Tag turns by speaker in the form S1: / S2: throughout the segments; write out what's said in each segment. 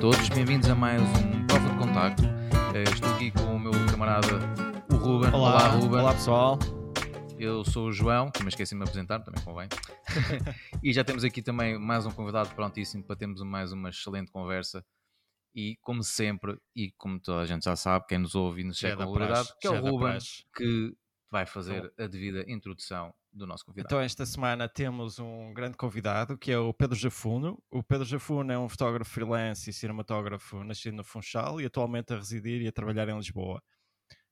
S1: todos, bem-vindos a mais um Prova de Contacto. Eh, estou aqui com o meu camarada, o Ruben.
S2: Olá,
S1: Olá Ruben.
S2: Olá pessoal.
S1: Eu sou o João, que me esqueci de me apresentar, também convém. e já temos aqui também mais um convidado prontíssimo para termos mais uma excelente conversa. E como sempre, e como toda a gente já sabe, quem nos ouve e nos
S2: é
S1: segue com regularidade, que é o Ruben, que vai fazer a devida introdução do nosso convidado.
S2: Então, esta semana temos um grande convidado que é o Pedro Jafuno. O Pedro Jafuno é um fotógrafo freelance e cinematógrafo nascido no Funchal e atualmente a residir e a trabalhar em Lisboa.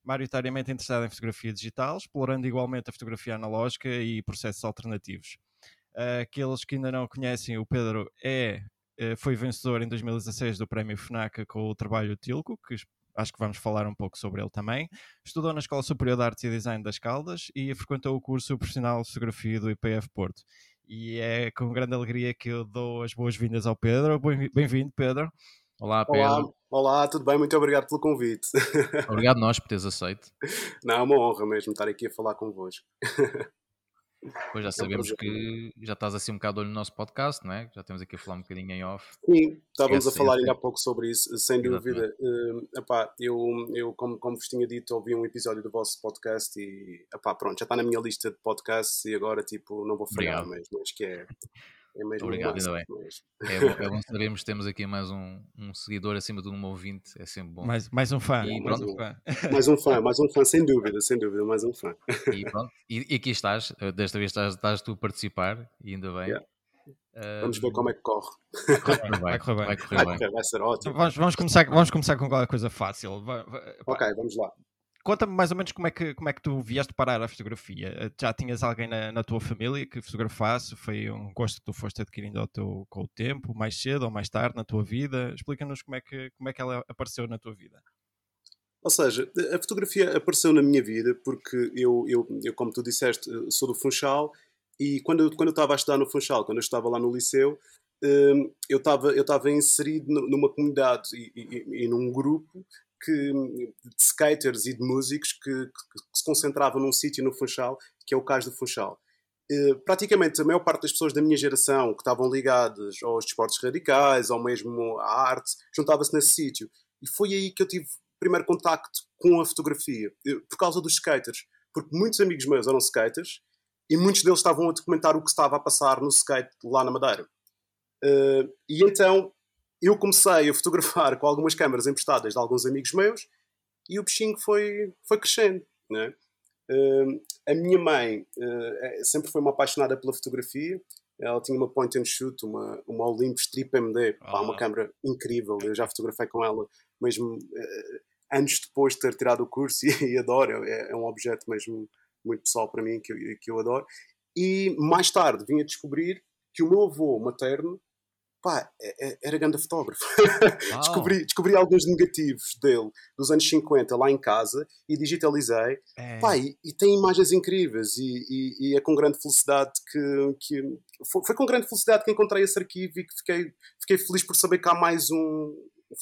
S2: Maioritariamente interessado em fotografia digital, explorando igualmente a fotografia analógica e processos alternativos. Aqueles que ainda não conhecem, o Pedro é, eh, foi vencedor em 2016 do Prémio FNAC com o trabalho Tilco, que acho que vamos falar um pouco sobre ele também. Estudou na Escola Superior de Artes e Design das Caldas e frequentou o curso profissional de fotografia do IPF Porto. E é com grande alegria que eu dou as boas-vindas ao Pedro. Bem- Bem-vindo, Pedro.
S1: Olá, Pedro.
S3: Olá, olá, tudo bem? Muito obrigado pelo convite.
S1: Obrigado nós por teres aceito.
S3: Não, é uma honra mesmo estar aqui a falar convosco.
S1: Pois já
S3: um
S1: sabemos que já estás assim um bocado olho no nosso podcast, não é? Já temos aqui a falar um bocadinho em off.
S3: Sim, estávamos a falar ainda há pouco sobre isso, sem dúvida. Eh, epá, eu, eu como, como vos tinha dito, ouvi um episódio do vosso podcast e epá, pronto, já está na minha lista de podcasts e agora tipo, não vou falhar
S1: Obrigado.
S3: mesmo. Acho que é, é mesmo
S1: Obrigado, ainda
S3: mas-
S1: É bom, é bom sabermos que temos aqui mais um, um seguidor acima de um ouvinte, é sempre bom.
S2: Mais, mais um fã.
S1: E
S2: mais
S1: pronto.
S2: um fã.
S3: Mais um fã, mais um fã, sem dúvida, sem dúvida, mais um fã.
S1: E, pronto, e, e aqui estás, eh, desta vez estás, estás tu a participar, e ainda bem.
S3: Yeah.
S1: Eh,
S3: Vamos ver como é que corre.
S1: vai correr bem.
S2: Vai correr bem.
S1: Vai correr
S3: Vai,
S1: bem.
S3: vai ser ótimo.
S2: Vamos, vamos começar, vamos começar com qualquer coisa fácil. Va- va- pá,
S3: Ok, vamos lá.
S2: Conta-me mais ou menos como é, que, como é que tu vieste parar a fotografia. Eh, Já tinhas alguém na, na tua família que fotografasse? Foi um gosto que tu foste adquirindo ao teu, com o tempo, mais cedo ou mais tarde na tua vida? Explica-nos como é, que, como é que ela apareceu na tua vida.
S3: Ou seja, a fotografia apareceu na minha vida porque eu, eu, eu como tu disseste, eh, sou do Funchal e quando quando eu estava a estudar no Funchal, quando eu estava lá no liceu, eu estava eu estava inserido nu- numa comunidade e, e- e num grupo que, de skaters e de músicos que, que- que se concentravam num sítio no Funchal, que é o Cais do Funchal. Eh, Praticamente a maior parte das pessoas da minha geração que estavam ligadas aos desportos radicais, ou mesmo à arte, juntava-se nesse sítio. E foi aí que eu tive o primeiro contacto com a fotografia, eh, por causa dos skaters. Porque muitos amigos meus eram skaters e muitos deles estavam a documentar o que estava a passar no skate lá na Madeira. Eh, e então eu comecei a fotografar com algumas câmaras emprestadas de alguns amigos meus e o bichinho foi, foi crescendo. Né? Eh, a minha mãe eh, sempre foi uma apaixonada pela fotografia. Ela tinha uma point and shoot, uma, uma Olympus Trip MD, pá, uma
S2: Ah.
S3: câmera incrível. Eu já fotografei com ela mesmo eh, anos depois de ter tirado o curso e, e adoro. É, é um objeto mesmo muito pessoal para mim que eu, que eu adoro. E mais tarde vim a descobrir que o meu avô materno pá, é- é- era grande fotógrafo. descobri, descobri alguns negativos dele dos anos 50 lá em casa e digitalizei.
S2: É,
S3: Pá, e, e tem imagens incríveis e, e- e é com grande felicidade que, que foi, foi com grande felicidade que encontrei esse arquivo e que fiquei, fiquei feliz por saber que há mais um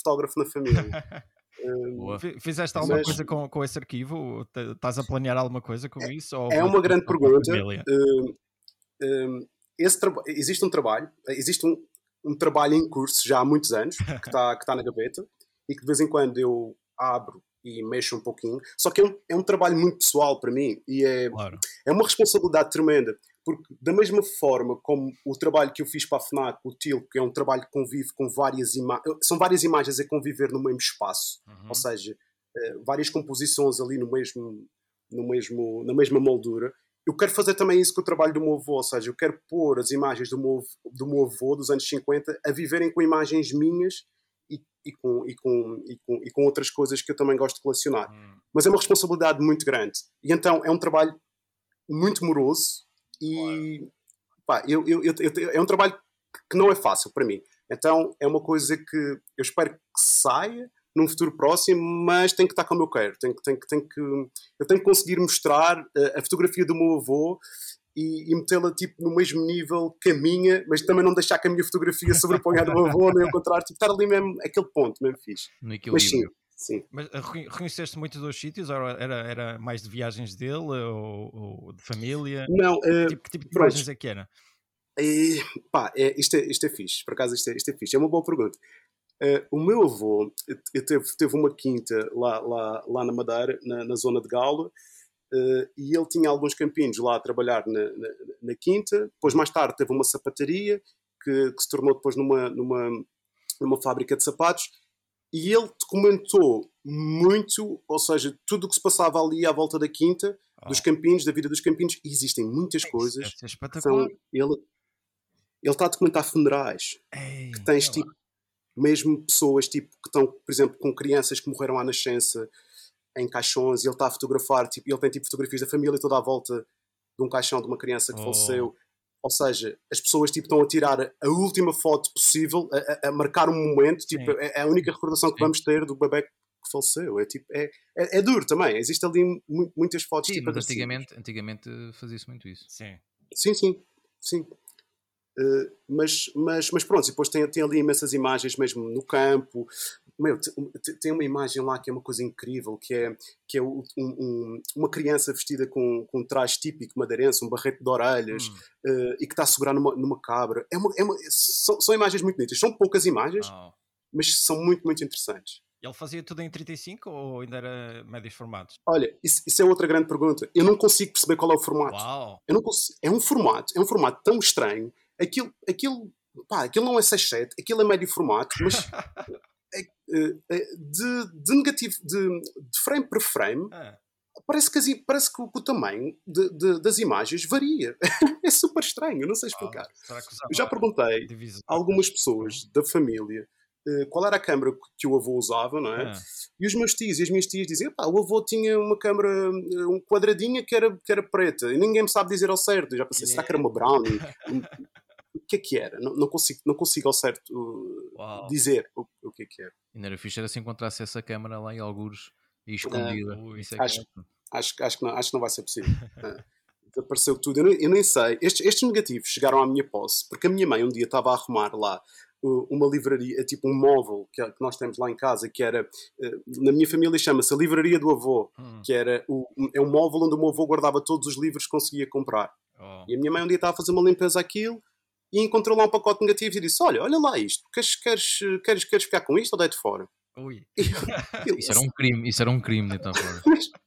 S3: fotógrafo na família. Hum,
S1: Boa.
S2: Fi- Fizeste alguma
S3: Mas-
S2: coisa com, com esse arquivo? Estás a planear alguma coisa com isso? Ou
S3: é uma grande pergunta. Hum, hum, esse existe um trabalho, existe um, um trabalho em curso já há muitos anos que está que tá na gaveta e que de vez em quando eu abro e mexo um pouquinho. Só que é um, é um trabalho muito pessoal para mim e é,
S2: Claro.
S3: é uma responsabilidade tremenda, porque da mesma forma como o trabalho que eu fiz para a FNAC, o TIL, que é um trabalho que convive com várias imagens, são várias imagens a conviver no mesmo espaço,
S2: Uhum.
S3: ou seja, eh, várias composições ali no mesmo, no mesmo, na mesma moldura. Eu quero fazer também isso com o trabalho do meu avô, ou seja, eu quero pôr as imagens do meu, do meu avô dos anos 50 a viverem com imagens minhas e, e, com, e, com, e, com, e com outras coisas que eu também gosto de colecionar
S2: Hum.
S3: mas é uma responsabilidade muito grande. E então é um trabalho muito moroso e pá, eu, eu, eu- é um trabalho que não é fácil para mim. Então é uma coisa que eu espero que saia num futuro próximo, mas tem que estar como eu quero. Tem que, tem que, tem que, eu tenho que conseguir mostrar eh, a fotografia do meu avô e, e metê-la tipo, no mesmo nível que a minha, mas também não deixar que a minha fotografia sobreponha a do meu avô, nem o contrário, tipo, estar ali mesmo, aquele ponto mesmo fixe.
S1: No
S3: Mas
S1: equilíbrio.
S3: sim, sim.
S2: Mas eh, reconhe- reconheceste muito dos sítios? Ou era, era mais de viagens dele ou, ou de família?
S3: Não, eh,
S2: Tipo, que tipo de
S3: pronto.
S2: imagens é que era?
S3: E, pá, é, isto, é, isto é fixe, por acaso isto é, isto é fixe, é uma boa pergunta. Uh, o meu avô teve, teve uma quinta lá, lá, lá na Madeira, na, na zona de Galo, uh, e ele tinha alguns campinhos lá a trabalhar na, na, na, quinta. Depois, mais tarde, teve uma sapataria que, que se tornou depois numa, numa, numa fábrica de sapatos. E ele documentou muito, ou seja, tudo o que se passava ali à volta da quinta, oh. dos campinhos, da vida dos campinhos. E existem muitas é, coisas.
S2: É são,
S3: ele, ele está a documentar funerais.
S2: Ei,
S3: que tens tipo mesmo pessoas tipo, que estão, por exemplo, com crianças que morreram à nascença em caixões e ele está a fotografar, tipo, ele tem tipo fotografias da família toda à volta de um caixão de uma criança que oh. faleceu. Ou seja, as pessoas tipo, estão a tirar a última foto possível, a, a, a marcar um momento, tipo, é, é, a única recordação que Sim. vamos ter do bebê que faleceu. É, tipo, é, é, é duro também. Existem ali muitas fotos.
S1: Sim, tipo, mas antigamente, antigamente fazia-se muito isso.
S2: Sim.
S3: Sim, sim. sim. Uh, mas, mas, mas pronto, depois tem, tem ali imensas imagens mesmo no campo. Meu, tem uma imagem lá que é uma coisa incrível, que é, que é um, um, uma criança vestida com, com um traje típico madeirense, um barrete de orelhas, hum. uh, e que está a segurar numa, numa cabra. É uma, é uma, são, são imagens muito bonitas. São poucas imagens, oh. mas são muito, muito interessantes.
S2: Ele fazia tudo em 35 ou ainda era médios formatos?
S3: Olha, isso, isso, é outra grande pergunta. Eu não consigo perceber qual é o formato.
S2: Uau.
S3: Eu não consigo, é um formato, é um formato tão estranho aquilo, aquilo, pá, aquilo não é 6.7, aquilo é médio formato, mas é, é, é, de, de negativo, de, de frame por frame, ah. parece que, as, parece que o, o tamanho de, de, das imagens varia. é super estranho, não sei explicar.
S2: Ah,
S3: Eu já perguntei a algumas pessoas da família uh, qual era a câmera que o avô usava, não é? Ah. E os meus tios e as minhas tias diziam, pá, o avô tinha uma câmera, um quadradinha que era, que era preta, e ninguém me sabe dizer ao certo. Eu já pensei, será que era uma Brownie? o que é que era? Não, não, consigo, não consigo ao certo uh, dizer o, o que é que era.
S1: Ainda era fixe era se encontrasse essa câmera lá em alguns e escondida.
S3: Uh, é acho, é acho, acho, que não, acho que não vai ser possível. uh, apareceu tudo. Eu, eu nem sei. Estes, estes, negativos chegaram à minha posse porque a minha mãe um dia estava a arrumar lá uma livraria, tipo um móvel que, que, nós temos lá em casa, que era, uh, na minha família chama-se a livraria do avô, hum. que era o, é um móvel onde o meu avô guardava todos os livros que conseguia comprar. Oh. E a minha mãe um dia estava a fazer uma limpeza aquilo e encontrou lá um pacote negativo e disse: Olha, olha lá isto, queres, queres, queres, queres ficar com isto ou deito fora?
S2: Ui.
S1: isso era um crime, isso era um crime, então.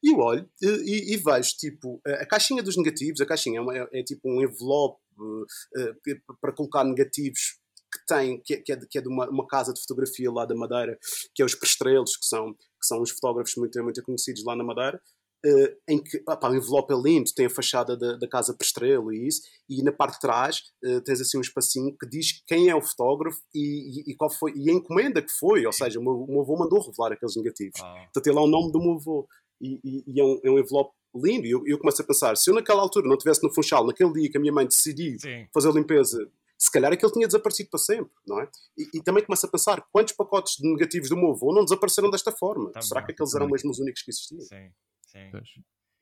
S3: E eu olho e, e, vejo, tipo, a caixinha dos negativos, a caixinha é, uma, é, é tipo um envelope uh, para colocar negativos que tem, que, é, que é de, que é de uma, uma, casa de fotografia lá da Madeira, que é os Prestrelos, que são, que são uns fotógrafos muito, muito conhecidos lá na Madeira, Uh, em que opa, o envelope é lindo, tem a fachada da, da casa Prestrelo e isso, e na parte de trás uh, tens assim um espacinho que diz quem é o fotógrafo e, e, e, qual foi, e a encomenda que foi, ou seja, o meu, o meu avô mandou revelar aqueles negativos. Ah. Então tem lá o nome do meu avô e, e é, um, é, um, envelope lindo. E eu, eu começo a pensar: se eu naquela altura não estivesse no Funchal, naquele dia que a minha mãe decidiu Sim. fazer a limpeza se calhar aquele tinha desaparecido para sempre, não é? E, e, também começa a pensar quantos pacotes de negativos do meu avô não desapareceram desta forma? Tá Será bom, que aqueles eram mesmo os únicos que existiam?
S2: Sim. Sim.
S1: Pois.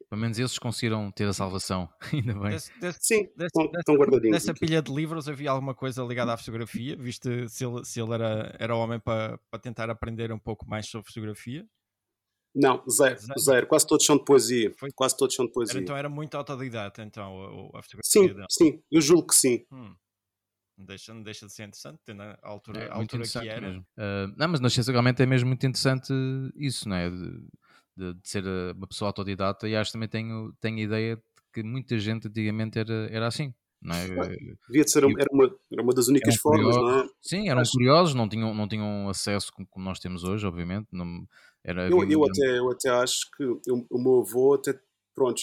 S1: Pelo menos esses conseguiram ter a salvação, ainda bem.
S3: Desse, desse, Sim, estão, estão guardadinhos.
S2: Dessa pilha de livros havia alguma coisa ligada à fotografia? Viste se ele, se ele era, era homem para, para tentar aprender um pouco mais sobre fotografia?
S3: Não, zero, zero, zero. Quase todos são de poesia. Foi? Quase todos são de poesia.
S2: Era, então era muito autodidata, então, a, a fotografia
S3: Sim,
S2: dele.
S3: sim, eu julgo que sim.
S2: Hum. Deixa, deixa de ser interessante, tendo a altura, é, a altura que era.
S1: Uh, não, mas na ciência realmente é mesmo muito interessante isso, não é? De, de, de, ser eh, uma pessoa autodidata e acho que também tenho, tenho a ideia de que muita gente antigamente era, era assim. Não é?
S3: Devia de ser era uma, era uma das únicas formas,
S1: curiosos,
S3: não é?
S1: Sim, eram acho... curiosos, não tinham, não tinham acesso como, como nós temos hoje, obviamente. Não, era,
S3: eu, eu, até, eu até acho que eu, o meu avô até pronto,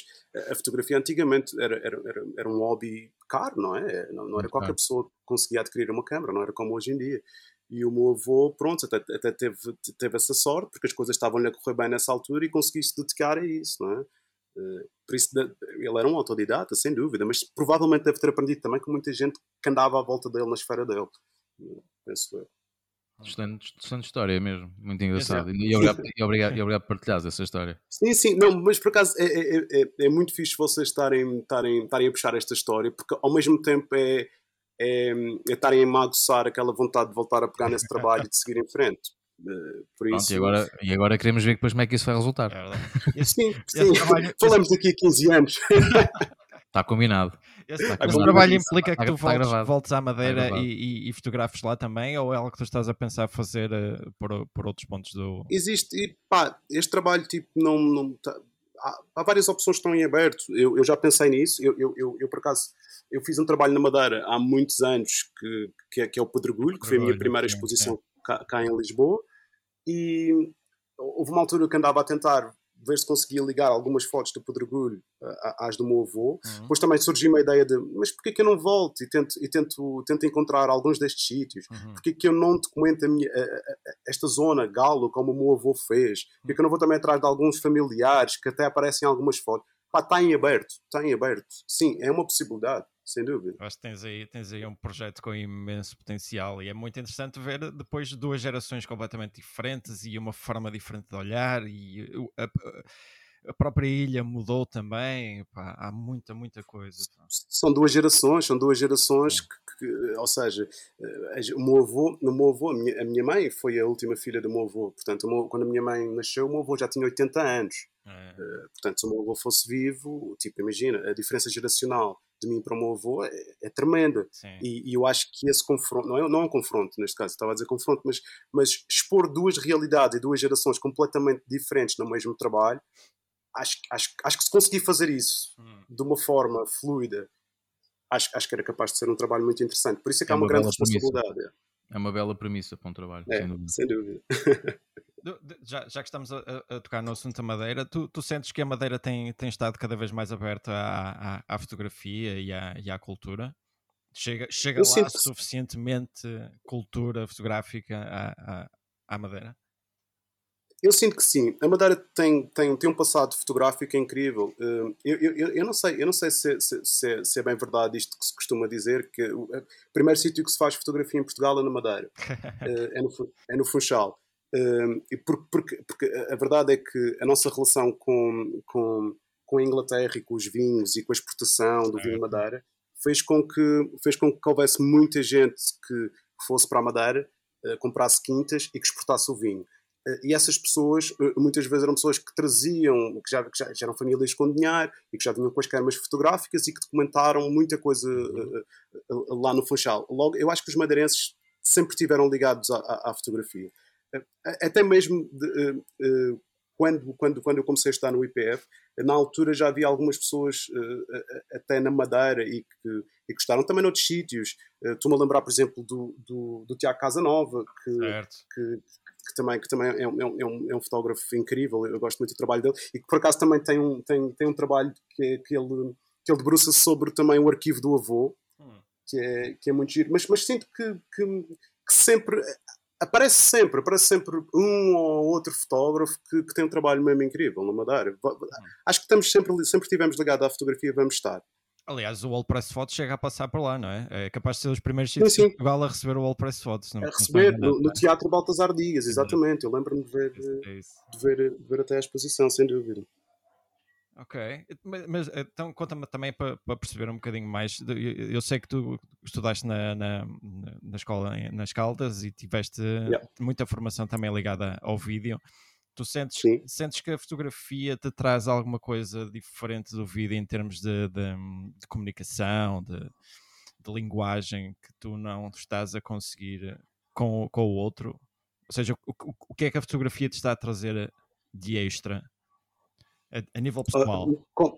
S3: a fotografia antigamente era, era, era, era um hobby caro, não é? Não, não era qualquer pessoa que conseguia adquirir uma câmera, não era como hoje em dia. E o meu avô, pronto, até, até teve, teve essa sorte, porque as coisas estavam-lhe a correr bem nessa altura e conseguiu se dedicar a isso, não é? Uh, por isso, ele era um autodidata, sem dúvida, mas provavelmente deve ter aprendido também com muita gente que andava à volta dele na esfera dele. Penso eu.
S1: Excelente, excelente história mesmo, muito engraçado. E obrigado, e, obrigado, e obrigado por partilhares essa história.
S3: Sim, sim, não, mas por acaso é, é, é, é muito fixe vocês estarem, estarem, estarem a puxar esta história, porque ao mesmo tempo é, é, é estarem a magoçar aquela vontade de voltar a pegar nesse trabalho e de seguir em frente. Uh, por Pronto, isso...
S1: e, agora, e agora queremos ver depois como é que isso vai resultar.
S3: É sim, sim. Trabalho... falamos daqui a 15 anos.
S1: Está combinado.
S2: Esse,
S3: combinado.
S2: trabalho implica que tu
S1: está
S2: voltes, voltes à Madeira
S1: gravado.
S2: e, e, e fotografes lá também, ou é algo que tu estás a pensar fazer eh, por, por outros pontos do.
S3: Existe, e pá, este trabalho tipo não. não tá- há, há várias opções que estão em aberto. Eu, eu já pensei nisso. Eu, eu, eu, por acaso, eu fiz um trabalho na Madeira há muitos anos que, que, é, que é o Pedregulho, que foi a minha primeira exposição cá, cá em Lisboa. E houve uma altura que andava a tentar ver se conseguia ligar algumas fotos do Pedregulho ah, às do meu avô.
S2: Uhum.
S3: Depois também surgiu uma ideia de, mas porquê que eu não volto e tento, e tento, tento encontrar alguns destes sítios?
S2: Uhum.
S3: Porquê que eu não documento a minha, a- a- esta zona, Galo, como o meu avô fez? Porquê que eu não vou também atrás de alguns familiares que até aparecem em algumas fotos? Pá, está em aberto, está em aberto. Sim, é uma possibilidade, sem dúvida.
S2: Acho que tens aí, tens aí um projeto com imenso potencial e é muito interessante ver depois de duas gerações completamente diferentes e uma forma diferente de olhar e a, a própria ilha mudou também. pá, há muita, muita coisa. pá.
S3: São duas gerações, são duas gerações que, que- ou seja, eh, o meu avô, o meu avô a, minha, a minha mãe foi a última filha do meu avô. Portanto, meu- quando a minha mãe nasceu, o meu avô já tinha 80 anos.
S2: É,
S3: Portanto, se o meu avô fosse vivo, tipo, imagina, a diferença geracional de mim para o meu avô é, é tremenda. E, e eu acho que esse confronto, não é, não é um confronto neste caso, estava a dizer confronto, mas, mas expor duas realidades e duas gerações completamente diferentes no mesmo trabalho, acho, acho, acho que se conseguir fazer isso
S2: Hum.
S3: de uma forma fluida, acho, acho que era capaz de ser um trabalho muito interessante. Por isso é que
S1: É
S3: há uma
S1: uma
S3: grande
S1: bela premissa. É uma bela premissa para um trabalho,
S3: É,
S1: sem dúvida.
S3: sem dúvida.
S2: Já, já que estamos a, a- tocar no assunto da Madeira, tu, tu sentes que a Madeira tem, tem estado cada vez mais aberta à, à, à fotografia e à, e à cultura? Chega, chega
S3: Eu
S2: lá
S3: sinto
S2: suficientemente cultura fotográfica à, à, à Madeira?
S3: Eu sinto que sim. A Madeira tem, tem, tem um passado fotográfico incrível. Eh, Eu, eu, eu- não sei, eu não sei se, se, se é- se é bem verdade isto que se costuma dizer, que o primeiro sítio que se faz fotografia em Portugal é na Madeira. Eh, é, no, é no Funchal. Eh, e por- porque, porque a verdade é que a nossa relação com, com, com a Inglaterra e com os vinhos e com a exportação do vinho. Madeira fez com que, fez com que houvesse muita gente que, que fosse para a Madeira, eh, comprasse quintas e que exportasse o vinho. E essas pessoas, eh, muitas vezes eram pessoas que traziam, que já, que já, já eram famílias com dinheiro e que já vinham com as câmaras fotográficas e que documentaram muita coisa eh, eh, eh, lá no Funchal. Logo, eu acho que os madeirenses sempre estiveram ligados à, à- à fotografia. Até mesmo de, quando, quando, quando eu comecei a estudar no IPF, na altura já havia algumas pessoas até na Madeira e que, e que gostaram também noutros sítios. Estou-me a lembrar, por exemplo, do, do, do Tiago Casanova, que, que, que também, que também é, um, é um- é um fotógrafo incrível, eu gosto muito do trabalho dele, e que por acaso também tem um, tem, tem um trabalho que, é- que, ele, que ele debruça sobre também o arquivo do avô,
S2: Hum.
S3: que é, que é muito giro, mas, mas sinto que, que, que sempre aparece sempre, aparece sempre um ou outro fotógrafo que, que tem um trabalho mesmo incrível na Madeira. Va- Acho que estamos sempre, sempre estivemos ligados à fotografia, vamos estar.
S2: Aliás, o All Press Photos chega a passar por lá, não é? É capaz de ser os primeiros sítios de Portugal a receber o All Press Photos. Não,
S3: A receber
S2: enganado,
S3: no, no Teatro Baltasar Dias, exatamente. Eu lembro-me de ver,
S2: é? É
S3: de ver, de ver até a exposição, sem dúvida.
S2: Ok, mas, mas, então conta-me também para, para perceber um bocadinho mais. Eu, eu sei que tu estudaste na, na, na escola nas Caldas e tiveste
S3: Yeah.
S2: muita formação também ligada ao vídeo. Tu sentes,
S3: Sim.
S2: sentes que a fotografia te traz alguma coisa diferente do vídeo em termos de, de- de comunicação, de, de linguagem que tu não estás a conseguir com, o- com o outro? Ou seja, o, o, o que é que a fotografia te está a trazer de extra a, a nível pessoal?
S3: Ah, com-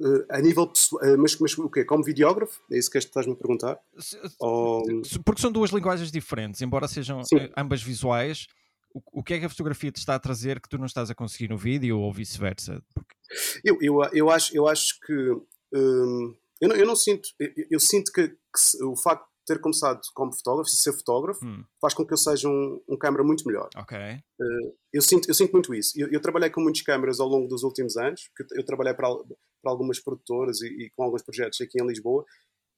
S3: eh, a nível pessoal, eh, mas, mas o quê? Como videógrafo? É isso que estás-me a perguntar?
S2: Se-
S3: Ou...
S2: Porque são duas linguagens diferentes, embora sejam
S3: Sim.
S2: eh, ambas visuais. O, o que é que a fotografia te está a trazer que tu não estás a conseguir no vídeo ou vice-versa? Porque-
S3: Eu, eu, eu, acho, eu acho que hum, eu, não, eu não sinto, eu, eu sinto que, que o facto de ter começado como fotógrafo e ser fotógrafo
S2: Hum,
S3: faz com que eu seja um, um câmara muito melhor.
S2: ok.
S3: Eu sinto, eu sinto muito isso. Eu, eu trabalhei com muitas câmaras ao longo dos últimos anos, que eu, trabalhei para, para algumas produtoras e, e com alguns projetos aqui em Lisboa,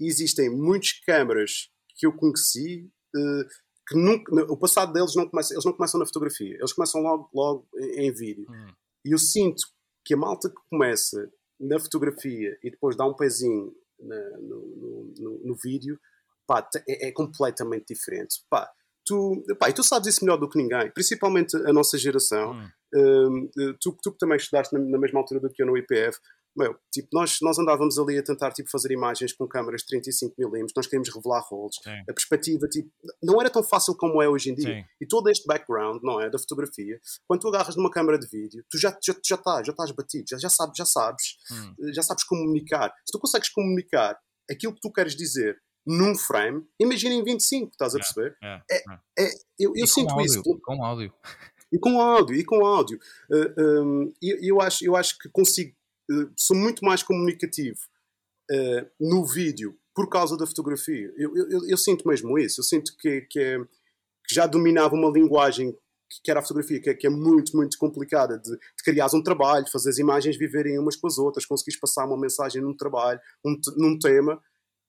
S3: e existem muitas câmaras que eu conheci eh, que nunca, o passado deles não começa, eles não começam na fotografia, eles começam logo, logo em, vídeo.
S2: Hum,
S3: E eu sinto que a malta que começa na fotografia e depois dá um pezinho na- no, no, no- no vídeo, pá, é, é completamente diferente. Pá, tu, pá, e tu sabes isso melhor do que ninguém, principalmente a nossa geração.
S2: hum,
S3: Hum, tu, tu que também estudaste na, na mesma altura do que eu no IPF, meu, tipo, nós, nós andávamos ali a tentar tipo, fazer imagens com câmaras de 35mm, nós queríamos revelar rolos.
S2: Sim.
S3: A perspectiva, tipo, não era tão fácil como é hoje em dia.
S2: Sim.
S3: E todo este background, não é, da fotografia, quando tu agarras numa câmara de vídeo, tu já, já, já, estás, já estás batido, já, já sabes, já sabes,
S2: Hum.
S3: já sabes comunicar. Se tu consegues comunicar aquilo que tu queres dizer num frame, imagina em 25, estás a
S2: Yeah.
S3: perceber?
S2: É,
S3: É-
S2: é.
S3: É, eu eu sinto
S1: áudio,
S3: isso.
S1: Com áudio.
S3: E com áudio, e com áudio. Uh, um, eu, eu acho, eu acho que consigo, sou muito mais comunicativo uh, no vídeo por causa da fotografia. Eu, eu, eu- sinto mesmo isso. Eu sinto que, que, é- que já dominava uma linguagem que, era a fotografia, que, é- que é muito, muito complicada de, de criares um trabalho, fazer as imagens viverem umas com as outras, conseguires passar uma mensagem num trabalho, um num tema.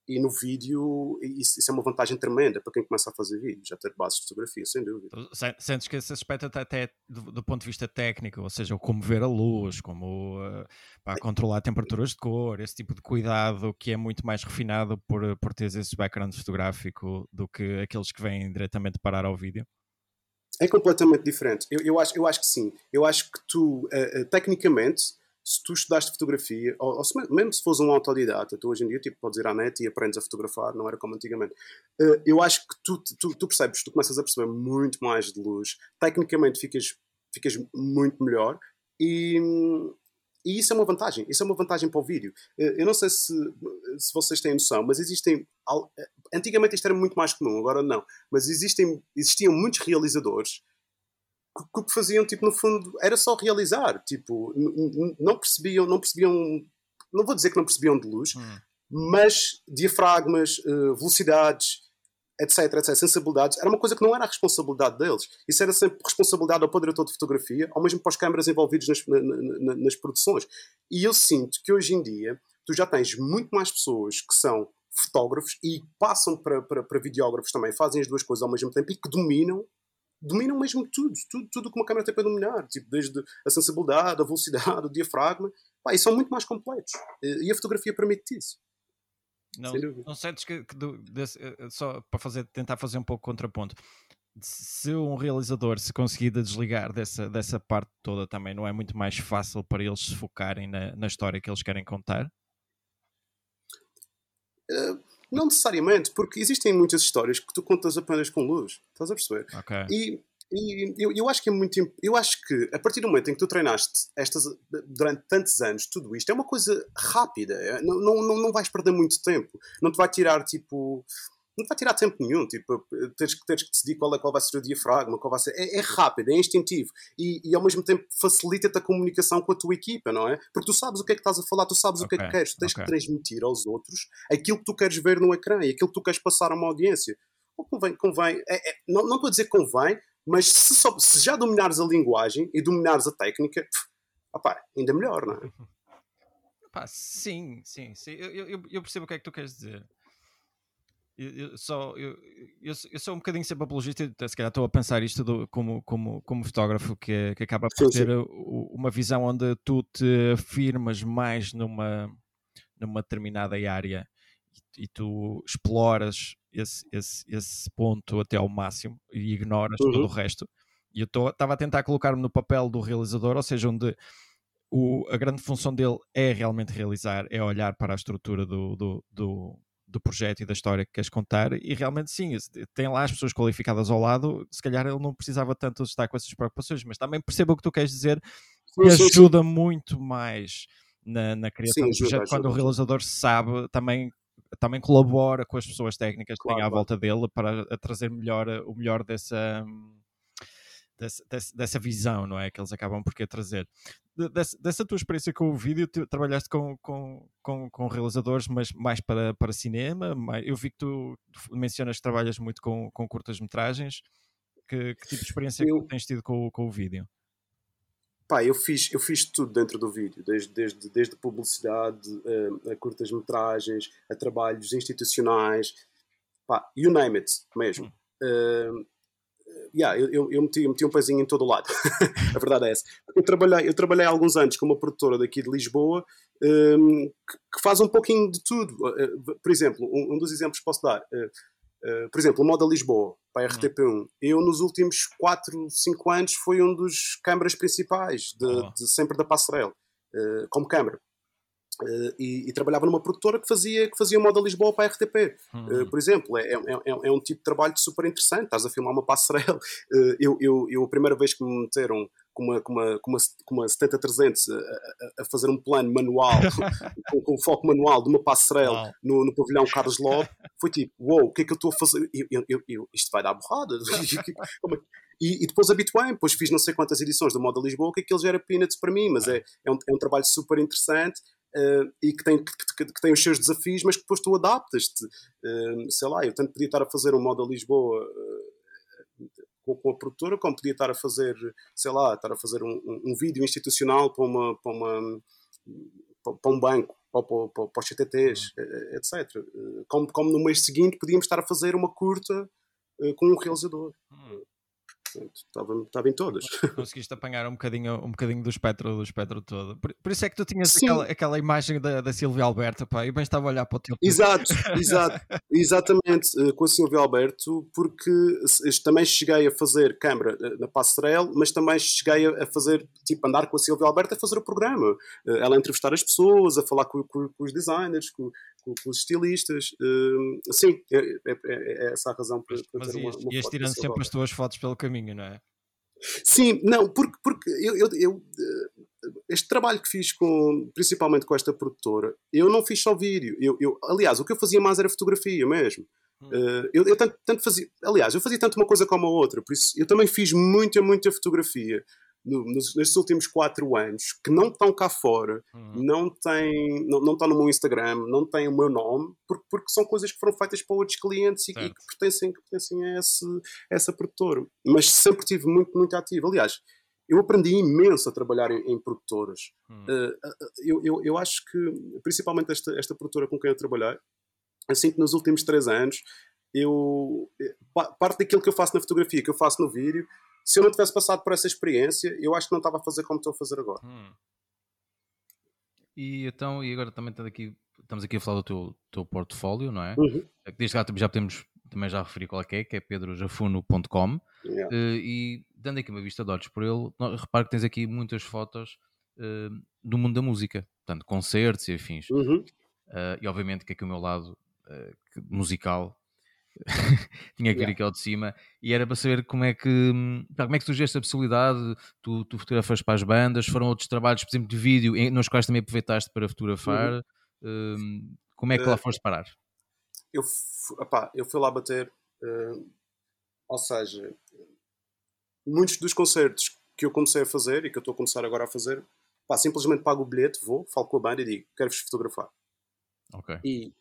S3: E no vídeo, isso, isso é uma vantagem tremenda para quem começa a fazer vídeo, já ter bases de fotografia, sem dúvida.
S2: Se- Sentes que esse aspecto até, do, do ponto de vista técnico, ou seja, como ver a luz, como uh, pá, controlar temperaturas de cor, esse tipo de cuidado que é muito mais refinado por, por teres esse background fotográfico do que aqueles que vêm diretamente parar ao vídeo.
S3: É completamente diferente. Eu, eu, acho, eu acho que sim. Eu acho que tu, eh, eh, tecnicamente, se tu estudaste fotografia, ou, ou se, mesmo se fores um autodidata, tu hoje em dia tipo, podes ir à net e aprendes a fotografar, não era como antigamente. Eh, eu acho que tu, tu, tu percebes, tu começas a perceber muito mais de luz. Tecnicamente ficas, ficas muito melhor e, e isso é uma vantagem. Isso é uma vantagem para o vídeo. Eh, Eu não sei se, se vocês têm noção, mas existem. eh, Antigamente isto era muito mais comum, agora não. Mas existem, existiam muitos realizadores que o que faziam, tipo, no fundo, era só realizar. Tipo, não percebiam, não percebiam, não vou dizer que não percebiam de luz,
S2: Hum.
S3: mas diafragmas, eh, velocidades, etc, etc, sensibilidades, era uma coisa que não era a responsabilidade deles. Isso era sempre responsabilidade ao diretor de fotografia, ou mesmo para os câmaras envolvidos nas, na- na- na- nas produções. E eu sinto que hoje em dia tu já tens muito mais pessoas que são fotógrafos e passam para, para, para videógrafos também, fazem as duas coisas ao mesmo tempo e que dominam dominam mesmo tudo, tudo, tudo que uma câmera tem para dominar, tipo, desde a sensibilidade, a velocidade, o diafragma, pá, e são muito mais completos. E a fotografia permite isso.
S2: Não, não sentes que, que do- desse- eh, eh, só para fazer, tentar fazer um pouco contraponto, se um realizador se conseguir desligar dessa, dessa parte toda também, não é muito mais fácil para eles se focarem na, na história que eles querem contar?
S3: Eh, Não necessariamente, porque existem muitas histórias que tu contas apenas com luz, estás a perceber?
S2: Ok.
S3: E, e eu, eu acho que é muito. Eu acho que a partir do momento em que tu treinaste estas, durante tantos anos tudo isto, é uma coisa rápida. é- Não, não, não, não vais perder muito tempo. Não te vai tirar tipo. Não te vai tirar tempo nenhum. Tipo, teres, que- teres que decidir qual, é, qual vai ser o diafragma, qual vai ser. É, é rápido, é instintivo. E, e ao mesmo tempo facilita-te a comunicação com a tua equipa, não é? Porque tu sabes o que é que estás a falar, tu sabes o que é que queres. Tu tens
S2: ok.
S3: que transmitir aos outros aquilo que tu queres ver no ecrã e aquilo que tu queres passar a uma audiência. Ou convém, convém é- é- não, não estou a dizer convém, mas se, só- se já dominares a linguagem e dominares a técnica, pff, opá, ainda melhor, não é?
S2: Pá, sim, sim, sim. Eu- eu- eu percebo o que é que tu queres dizer. Eu, eu só, eu, eu, sou- eu sou um bocadinho sempre apologista, se calhar estou a pensar isto do- como, como, como fotógrafo que, que acaba por
S3: Sim,
S2: ter
S3: sim.
S2: uma visão onde tu te afirmas mais numa, numa determinada área e, e tu exploras esse, esse, esse ponto até ao máximo e ignoras
S3: Uhum.
S2: todo o resto. E eu estava a tentar colocar-me no papel do realizador, ou seja, onde o, a grande função dele é realmente realizar, é olhar para a estrutura do, do, do, do projeto e da história que queres contar. E realmente sim, tem lá as pessoas qualificadas ao lado, se calhar ele não precisava tanto estar com essas preocupações, mas também percebo o que tu queres dizer e
S3: Sim, sim,
S2: ajuda muito mais na, na criação
S3: Sim,
S2: do
S3: ajuda,
S2: projeto. Quando o
S3: ajuda,
S2: realizador sabe também também colabora com as pessoas técnicas que
S3: Claro,
S2: têm à
S3: claro.
S2: volta dele para a trazer melhor, o melhor dessa, dessa, dessa, dessa visão, não é? Que eles acabam por querer trazer. De- Dessa, dessa tua experiência com o vídeo, tu trabalhaste com, com, com, com realizadores, mas mais para, para cinema. mais- eu vi que tu mencionas que trabalhas muito com, com curtas-metragens. Que, que tipo de experiência é
S3: Eu-
S2: que tens tido com, o- com o vídeo?
S3: Pá, eu fiz, eu fiz tudo dentro do vídeo, desde, desde, desde publicidade, eh, a curtas-metragens, a trabalhos institucionais, pá, you name it mesmo. Eh, yeah, eu, eu, eu meti, eu meti um pezinho em todo o lado. a verdade é essa. Eu trabalhei, eu trabalhei há alguns anos com uma produtora daqui de Lisboa ehm, que, que faz um pouquinho de tudo. Eh, por exemplo, um, um dos exemplos que posso dar. eh, eh, por exemplo, o Moda Lisboa, para a RTP1. Eu, nos últimos 4, 5 anos, fui um dos câmaras principais, de, de sempre da Passarela, como câmara. Uh, e, e, trabalhava numa produtora que fazia, que fazia moda Lisboa para a RTP, uhum. uh, por exemplo. É, é, é, é, um tipo de trabalho super interessante. Estás a filmar uma passarela. Uh, eu, eu, eu, a primeira vez que me meteram com uma, com uma, com uma, com uma 70-300 a, a, fazer um plano manual, com, com foco manual de uma passarela no, no pavilhão Carlos Lobo, foi tipo: uou, wow, o que é que eu estou a fazer? Eu, eu, eu, isto vai dar borrada. É e, e, depois habituei-me, depois fiz não sei quantas edições do Moda Lisboa, que aquilo já era peanuts para mim, mas é, é, um, é um trabalho super interessante. Uh, e que tem, que, que, tem os seus desafios, mas que depois tu adaptas-te. Uh, sei lá, eu tanto podia estar a fazer um Moda Lisboa uh, com, a produtora, como podia estar a fazer, sei lá, estar a fazer um, um, um vídeo institucional para, uma, para, uma, para um banco, para, para, para os CTTs, uhum. etc. Como, como no mês seguinte podíamos estar a fazer uma curta com um realizador. Estava, estava em todas.
S2: Conseguiste apanhar um bocadinho, um bocadinho do espectro do espectro todo. Por, por isso é que tu tinhas aquela, aquela imagem da, da Silvia Alberto, pá, e bem estava a olhar para o teu.
S3: Exato, exato, exatamente, eh, com a Silvia Alberto, porque também cheguei a fazer câmara eh, na Passarel, mas também cheguei a fazer, tipo, andar com a Silvia Alberto a fazer o programa. Eh, ela a entrevistar as pessoas, a falar com, com, com os designers, com, com os estilistas. Uh, sim, é, é, é, é, essa a razão para, para
S2: Mas ter ias, uma, uma ias tirando sempre as tuas fotos pelo caminho, não é?
S3: Sim, não, porque, porque eu, eu, eu, eh, este trabalho que fiz com, principalmente com esta produtora, eu não fiz só vídeo. Eu, eu, aliás, o que eu fazia mais era fotografia mesmo. Uh, eu, eu tanto, tanto, fazia, aliás, eu fazia tanto uma coisa como a outra, por isso eu também fiz muita, muita fotografia nos, nestes últimos quatro anos que não estão cá fora, uhum. não, têm, não, não estão no meu Instagram, não têm o meu nome, porque, porque são coisas que foram feitas para outros clientes e, e que, pertencem, que pertencem a, esse, a essa produtora. Mas sempre tive muito, muito ativo. Aliás, eu aprendi imenso a trabalhar em, em produtoras. Uhum. Uh, eu, eu, eu acho que, principalmente esta, esta produtora com quem eu trabalhei, assim que nos últimos três anos, eu parte daquilo que eu faço na fotografia, que eu faço no vídeo, se eu não tivesse passado por essa experiência, eu acho que não estava a fazer como estou a fazer agora. Hum.
S1: E então, e agora também estamos aqui, estamos aqui a falar do teu, teu portfólio, não é? Uhum. Desde cá já podemos também já referir qual é que é, que é pedrojafuno.com yeah. uh, e dando aqui uma vista de olhos por ele, repare que tens aqui muitas fotos uh, do mundo da música, portanto, concertos e afins. Uhum. Uh, e obviamente que aqui o meu lado musical tinha que vir yeah. aqui ao de cima e era para saber como é que como é que surgiu esta possibilidade tu, tu fotografas para as bandas foram outros trabalhos por exemplo de vídeo nos quais também aproveitaste para fotografar uhum. um, como é que uh, lá eh, foste parar?
S3: eu, opá, eu fui lá bater uh, ou seja muitos dos concertos que eu comecei a fazer e que eu estou a começar agora a fazer pá, simplesmente pago o bilhete, vou, falo com a banda e digo quero-vos fotografar
S1: okay.
S3: e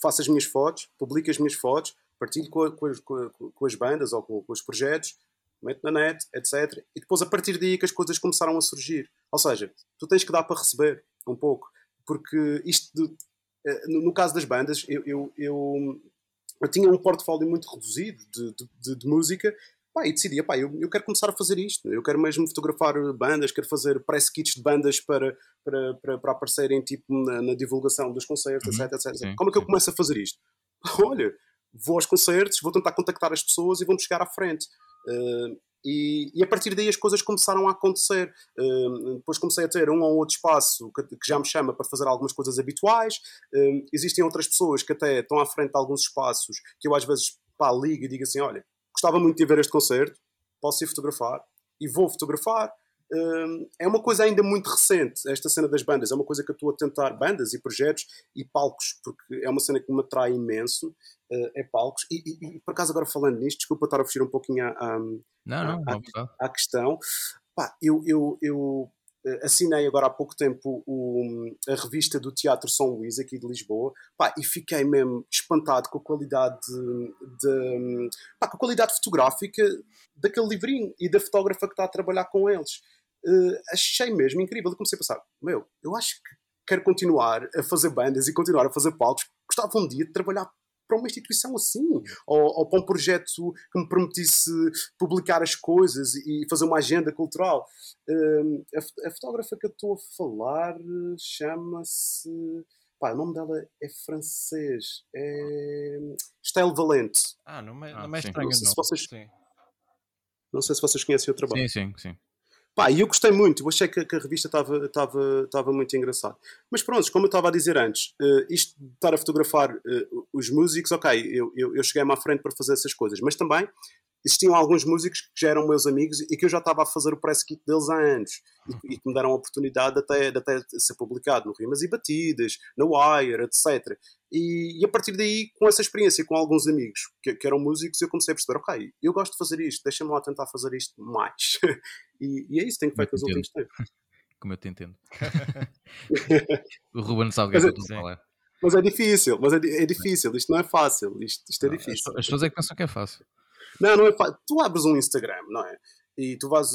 S3: faço as minhas fotos, publico as minhas fotos partilho com, com, com, com as bandas ou com, os projetos, meto na net, etc. E depois a partir daí que as coisas começaram a surgir. Ou seja, tu tens que dar para receber um pouco. Porque isto, de, eh, no, caso das bandas, eu, eu, eu, eu, tinha um portfólio muito reduzido de, de, de música pá, e decidi, pá, eu, eu quero começar a fazer isto. Eu quero mesmo fotografar bandas, quero fazer press kits de bandas para, para, para, para aparecerem tipo, na, na divulgação dos concertos, uhum. etc, etc. Sim, Como é que eu começo a fazer isto? Olha, vou aos concertos, vou tentar contactar as pessoas e vamos chegar à frente. Uh, e, e, a partir daí as coisas começaram a acontecer. Uh, depois comecei a ter um ou outro espaço que, que já me chama para fazer algumas coisas habituais. Uh, existem outras pessoas que até estão à frente de alguns espaços que eu às vezes pá, ligo e digo assim: olha, gostava muito de ver este concerto, posso ir fotografar e vou fotografar. Hum, é uma coisa ainda muito recente, esta cena das bandas. É uma coisa que eu estou a tentar, bandas e projetos e palcos, porque é uma cena que me atrai imenso. Uh, é palcos. E, e, e, por acaso, agora falando nisto, desculpa estar a fugir um pouquinho à, à,
S1: não, não,
S3: à, à questão. Pá, eu, eu, eu eh, assinei agora há pouco tempo o, a revista do Teatro São Luís, aqui de Lisboa, pá, e fiquei mesmo espantado com a qualidade de, de pá, com a qualidade fotográfica daquele livrinho e da fotógrafa que está a trabalhar com eles. Uh, achei mesmo incrível. Eu comecei a pensar: meu, eu acho que quero continuar a fazer bandas e continuar a fazer palcos. Gostava um dia de trabalhar para uma instituição assim, ou, ou, para um projeto que me permitisse publicar as coisas e fazer uma agenda cultural. Uh, a, a, fotógrafa que eu estou a falar chama-se. Pá, o nome dela é francês. É. Estelle Valente.
S2: Ah, não me, não me é estranho, não.
S3: Sei se vocês, não sei se vocês conhecem o trabalho.
S1: Sim, sim, sim.
S3: Pá, e eu gostei muito, eu achei que, que a revista estava muito engraçada. Mas pronto, como eu estava a dizer antes, uh, isto de estar a fotografar uh, os músicos, ok, eu, eu, eu cheguei-me à frente para fazer essas coisas, mas também existiam alguns músicos que já eram meus amigos e que eu já estava a fazer o press kit deles há anos e, e que me deram a oportunidade de até, de até ser publicado no Rimas e Batidas, no Wire, etc. E, e, a partir daí, com essa experiência com alguns amigos que, que, eram músicos, eu comecei a perceber: ok, eu gosto de fazer isto, deixa-me lá tentar fazer isto mais. e, e, é isso, tenho feito nos últimos tempos.
S1: Como eu te entendo. o Ruben sabe o que é que eu estou a falar.
S3: Mas é difícil, mas é, é, difícil, isto não é fácil, isto, isto é difícil.
S1: As pessoas é que pensam que é fácil.
S3: Não, não é fácil. Tu abres um Instagram, não é? E tu vais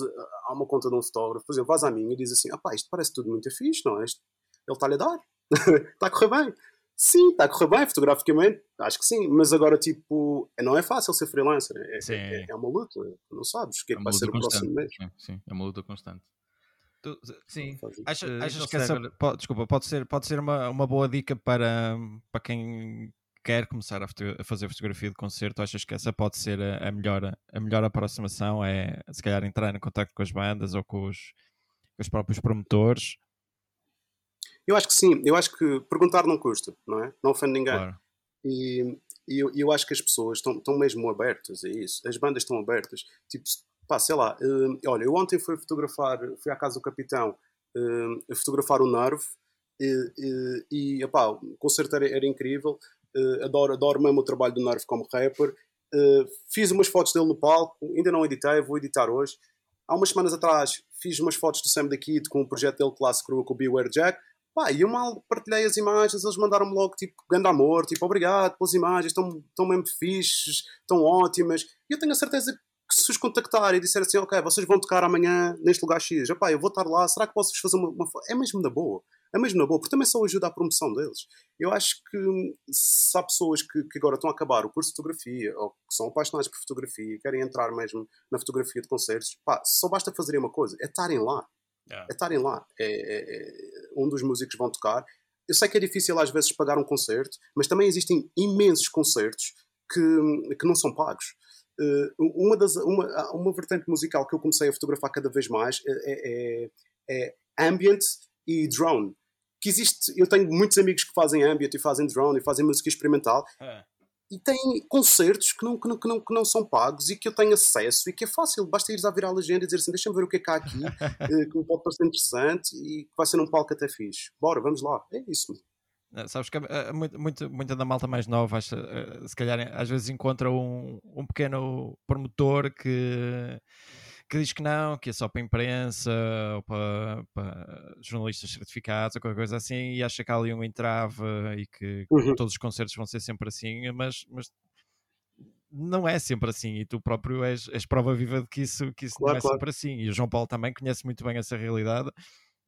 S3: a uma conta de um fotógrafo, por exemplo, vais à minha e dizes assim: ah pá, isto parece tudo muito fixe, não é? Isto, ele está-lhe a dar. está a correr bem. Sim, está a correr bem fotograficamente, acho que sim, mas agora, tipo, não é fácil ser freelancer, é, é, é uma luta, não sabes o que é, que vai ser o próximo mês.
S1: Sim, sim, é uma luta constante.
S2: Tu, sim, achas, eh, achas que essa, pode, desculpa, pode ser, pode ser uma, uma boa dica para, para quem quer começar a, a, fazer fotografia de concerto, achas que essa pode ser a, a, melhor, a melhor aproximação? É se calhar entrar em contato com as bandas ou com os, com os próprios promotores?
S3: Eu acho que sim, eu acho que perguntar não custa, não é? Não ofende ninguém. Claro. E, e eu, eu, acho que as pessoas estão, estão mesmo abertas a isso, as bandas estão abertas. Tipo, pá, sei lá, uh, olha, eu ontem fui fotografar, fui à casa do capitão uh, a fotografar o Nerve e, e, e epá, o concerto era, era incrível uh, adoro, adoro mesmo o trabalho do Nerve como rapper. Uh, fiz umas fotos dele no palco, ainda não editei, vou editar hoje. Há umas semanas atrás fiz umas fotos do Sam da Kid com o projeto dele Classe Crew com o Beware Jack. Pá, e eu mal partilhei as imagens, eles mandaram-me logo tipo grande amor, tipo obrigado pelas imagens, estão, estão mesmo fixes, estão ótimas. E eu tenho a certeza que se os contactar e disser assim, ok, vocês vão tocar amanhã neste lugar X, Epá, eu vou estar lá, será que posso fazer uma, uma É mesmo na boa é mesmo na boa, porque também só ajuda à promoção deles. Eu acho que se há pessoas que, que, agora estão a acabar o curso de fotografia ou que são apaixonados por fotografia e querem entrar mesmo na fotografia de concertos, pá, só basta fazerem uma coisa: é estarem lá. Yeah. É estarem lá. É, é, é, um dos músicos vão tocar. Eu sei que é difícil às vezes pagar um concerto, mas também existem imensos concertos que, que não são pagos. Uh, uma, das, uma, uma vertente musical que eu comecei a fotografar cada vez mais é, é, é ambient e drone que existe. Eu tenho muitos amigos que fazem ambient e fazem drone e fazem música experimental. É. E têm concertos que não, que, não, que, não, que não são pagos e que eu tenho acesso e que é fácil, basta ires à virar a legenda e dizer assim: deixa-me ver o que é que há aqui, eh, que me pode parecer interessante e que vai ser um palco até fixe. Bora, vamos lá. É isso.
S2: Sabes que uh, muito, muito, muita da malta mais nova, uh, se calhar às vezes encontra um, um pequeno promotor que que diz que não, que é só para imprensa ou para, para, jornalistas certificados ou qualquer coisa assim, e acha que há ali um entrave e que, uhum. todos os concertos vão ser sempre assim, mas, mas não é sempre assim, e tu próprio és, és prova viva de que isso, que isso claro, não é claro. sempre assim, e o João Paulo também conhece muito bem essa realidade.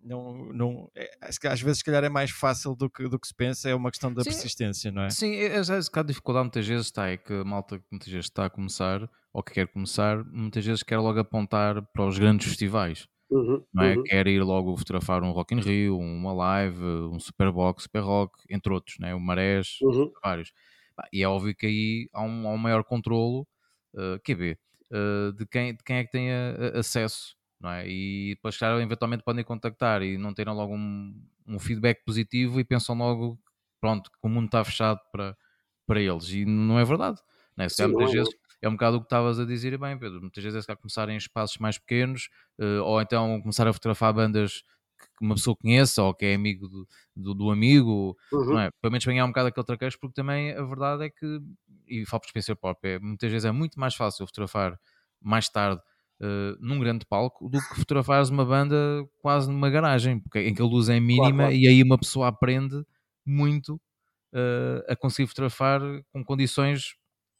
S2: Não, não, é, às vezes, se calhar, é mais fácil do que, do que se pensa, é uma questão da sim, persistência, não é?
S1: Sim, é, é, é, a dificuldade muitas vezes está, é que a malta muitas vezes está a começar ou que quer começar, muitas vezes quer logo apontar para os grandes festivais. Uhum, não é? Uhum. Quer ir logo fotografar um Rock in Rio, uma live, um Superbox, Super Rock, entre outros, né? o Marés, uhum. vários. E é óbvio que aí há um, há um maior controlo, uh, QB, uh, de, quem, de quem é que tem a, a acesso, não é? E depois, claro, eventualmente podem contactar e não terem logo um, um feedback positivo e pensam logo, pronto, que o mundo está fechado para, para eles. E não é verdade. Não é? Se Sim, muitas vezes é um bocado o que estavas a dizer, bem, Pedro, muitas vezes é começar em espaços mais pequenos, uh, ou então começar a fotografar bandas que uma pessoa conheça, ou que é amigo do, do, do amigo, uhum. não é? Pelo menos ganhar um bocado aquele traquejo, porque também a verdade é que, e falo por experiência própria, é, muitas vezes é muito mais fácil fotografar mais tarde Uh, num grande palco do que fotografares uma banda quase numa garagem, porque, em que a luz é mínima claro, claro. e aí uma pessoa aprende muito uh, a conseguir fotografar com condições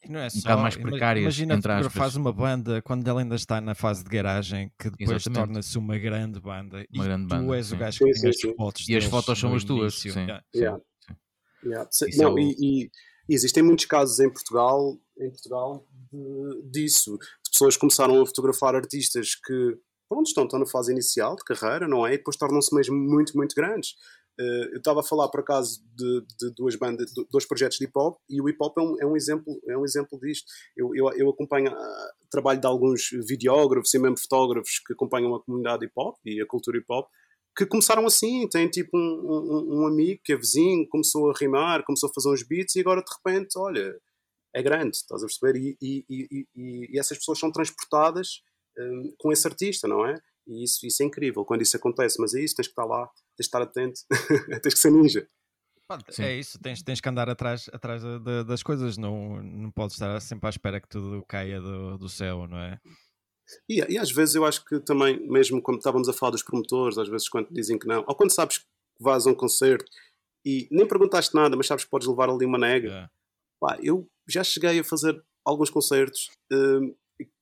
S1: não é só, um bocado mais precárias.
S2: Imagina que faz uma banda quando ela ainda está na fase de garagem, que depois torna-se uma grande banda. Uma e grande tu banda, és sim. o gajo que tem as fotos.
S1: E as fotos são as tuas. Sim.
S3: Yeah. Yeah. Yeah. Não, é o... e, e, existem muitos casos em Portugal, em Portugal de, disso. Pessoas começaram a fotografar artistas que pronto, estão, estão na fase inicial de carreira, não é? E depois tornam-se mesmo muito, muito grandes. Uh, eu estava a falar por acaso de, de, duas bandas, de dois projetos de hip hop e o hip hop é um, é um exemplo, é um exemplo disto. Eu, eu, eu acompanho uh, trabalho de alguns videógrafos e mesmo fotógrafos que acompanham a comunidade hip hop e a cultura hip hop que começaram assim, tem tipo um, um, um, amigo que é vizinho, começou a rimar, começou a fazer uns beats e agora de repente, olha, é grande, estás a perceber? E, e, e, e essas pessoas são transportadas um, com esse artista, não é? E isso, isso é incrível quando isso acontece, mas é isso, tens que estar lá, tens que estar atento, tens que ser ninja.
S2: Sim. É isso, tens, tens que andar atrás, atrás de, das coisas, não, não podes estar sempre à espera que tudo caia do, do céu, não é?
S3: E, e, às vezes eu acho que também, mesmo quando estávamos a falar dos promotores, às vezes quando dizem que não, ou quando sabes que vais a um concerto e nem perguntaste nada, mas sabes que podes levar ali uma nega. Pá, eu já cheguei a fazer alguns concertos um,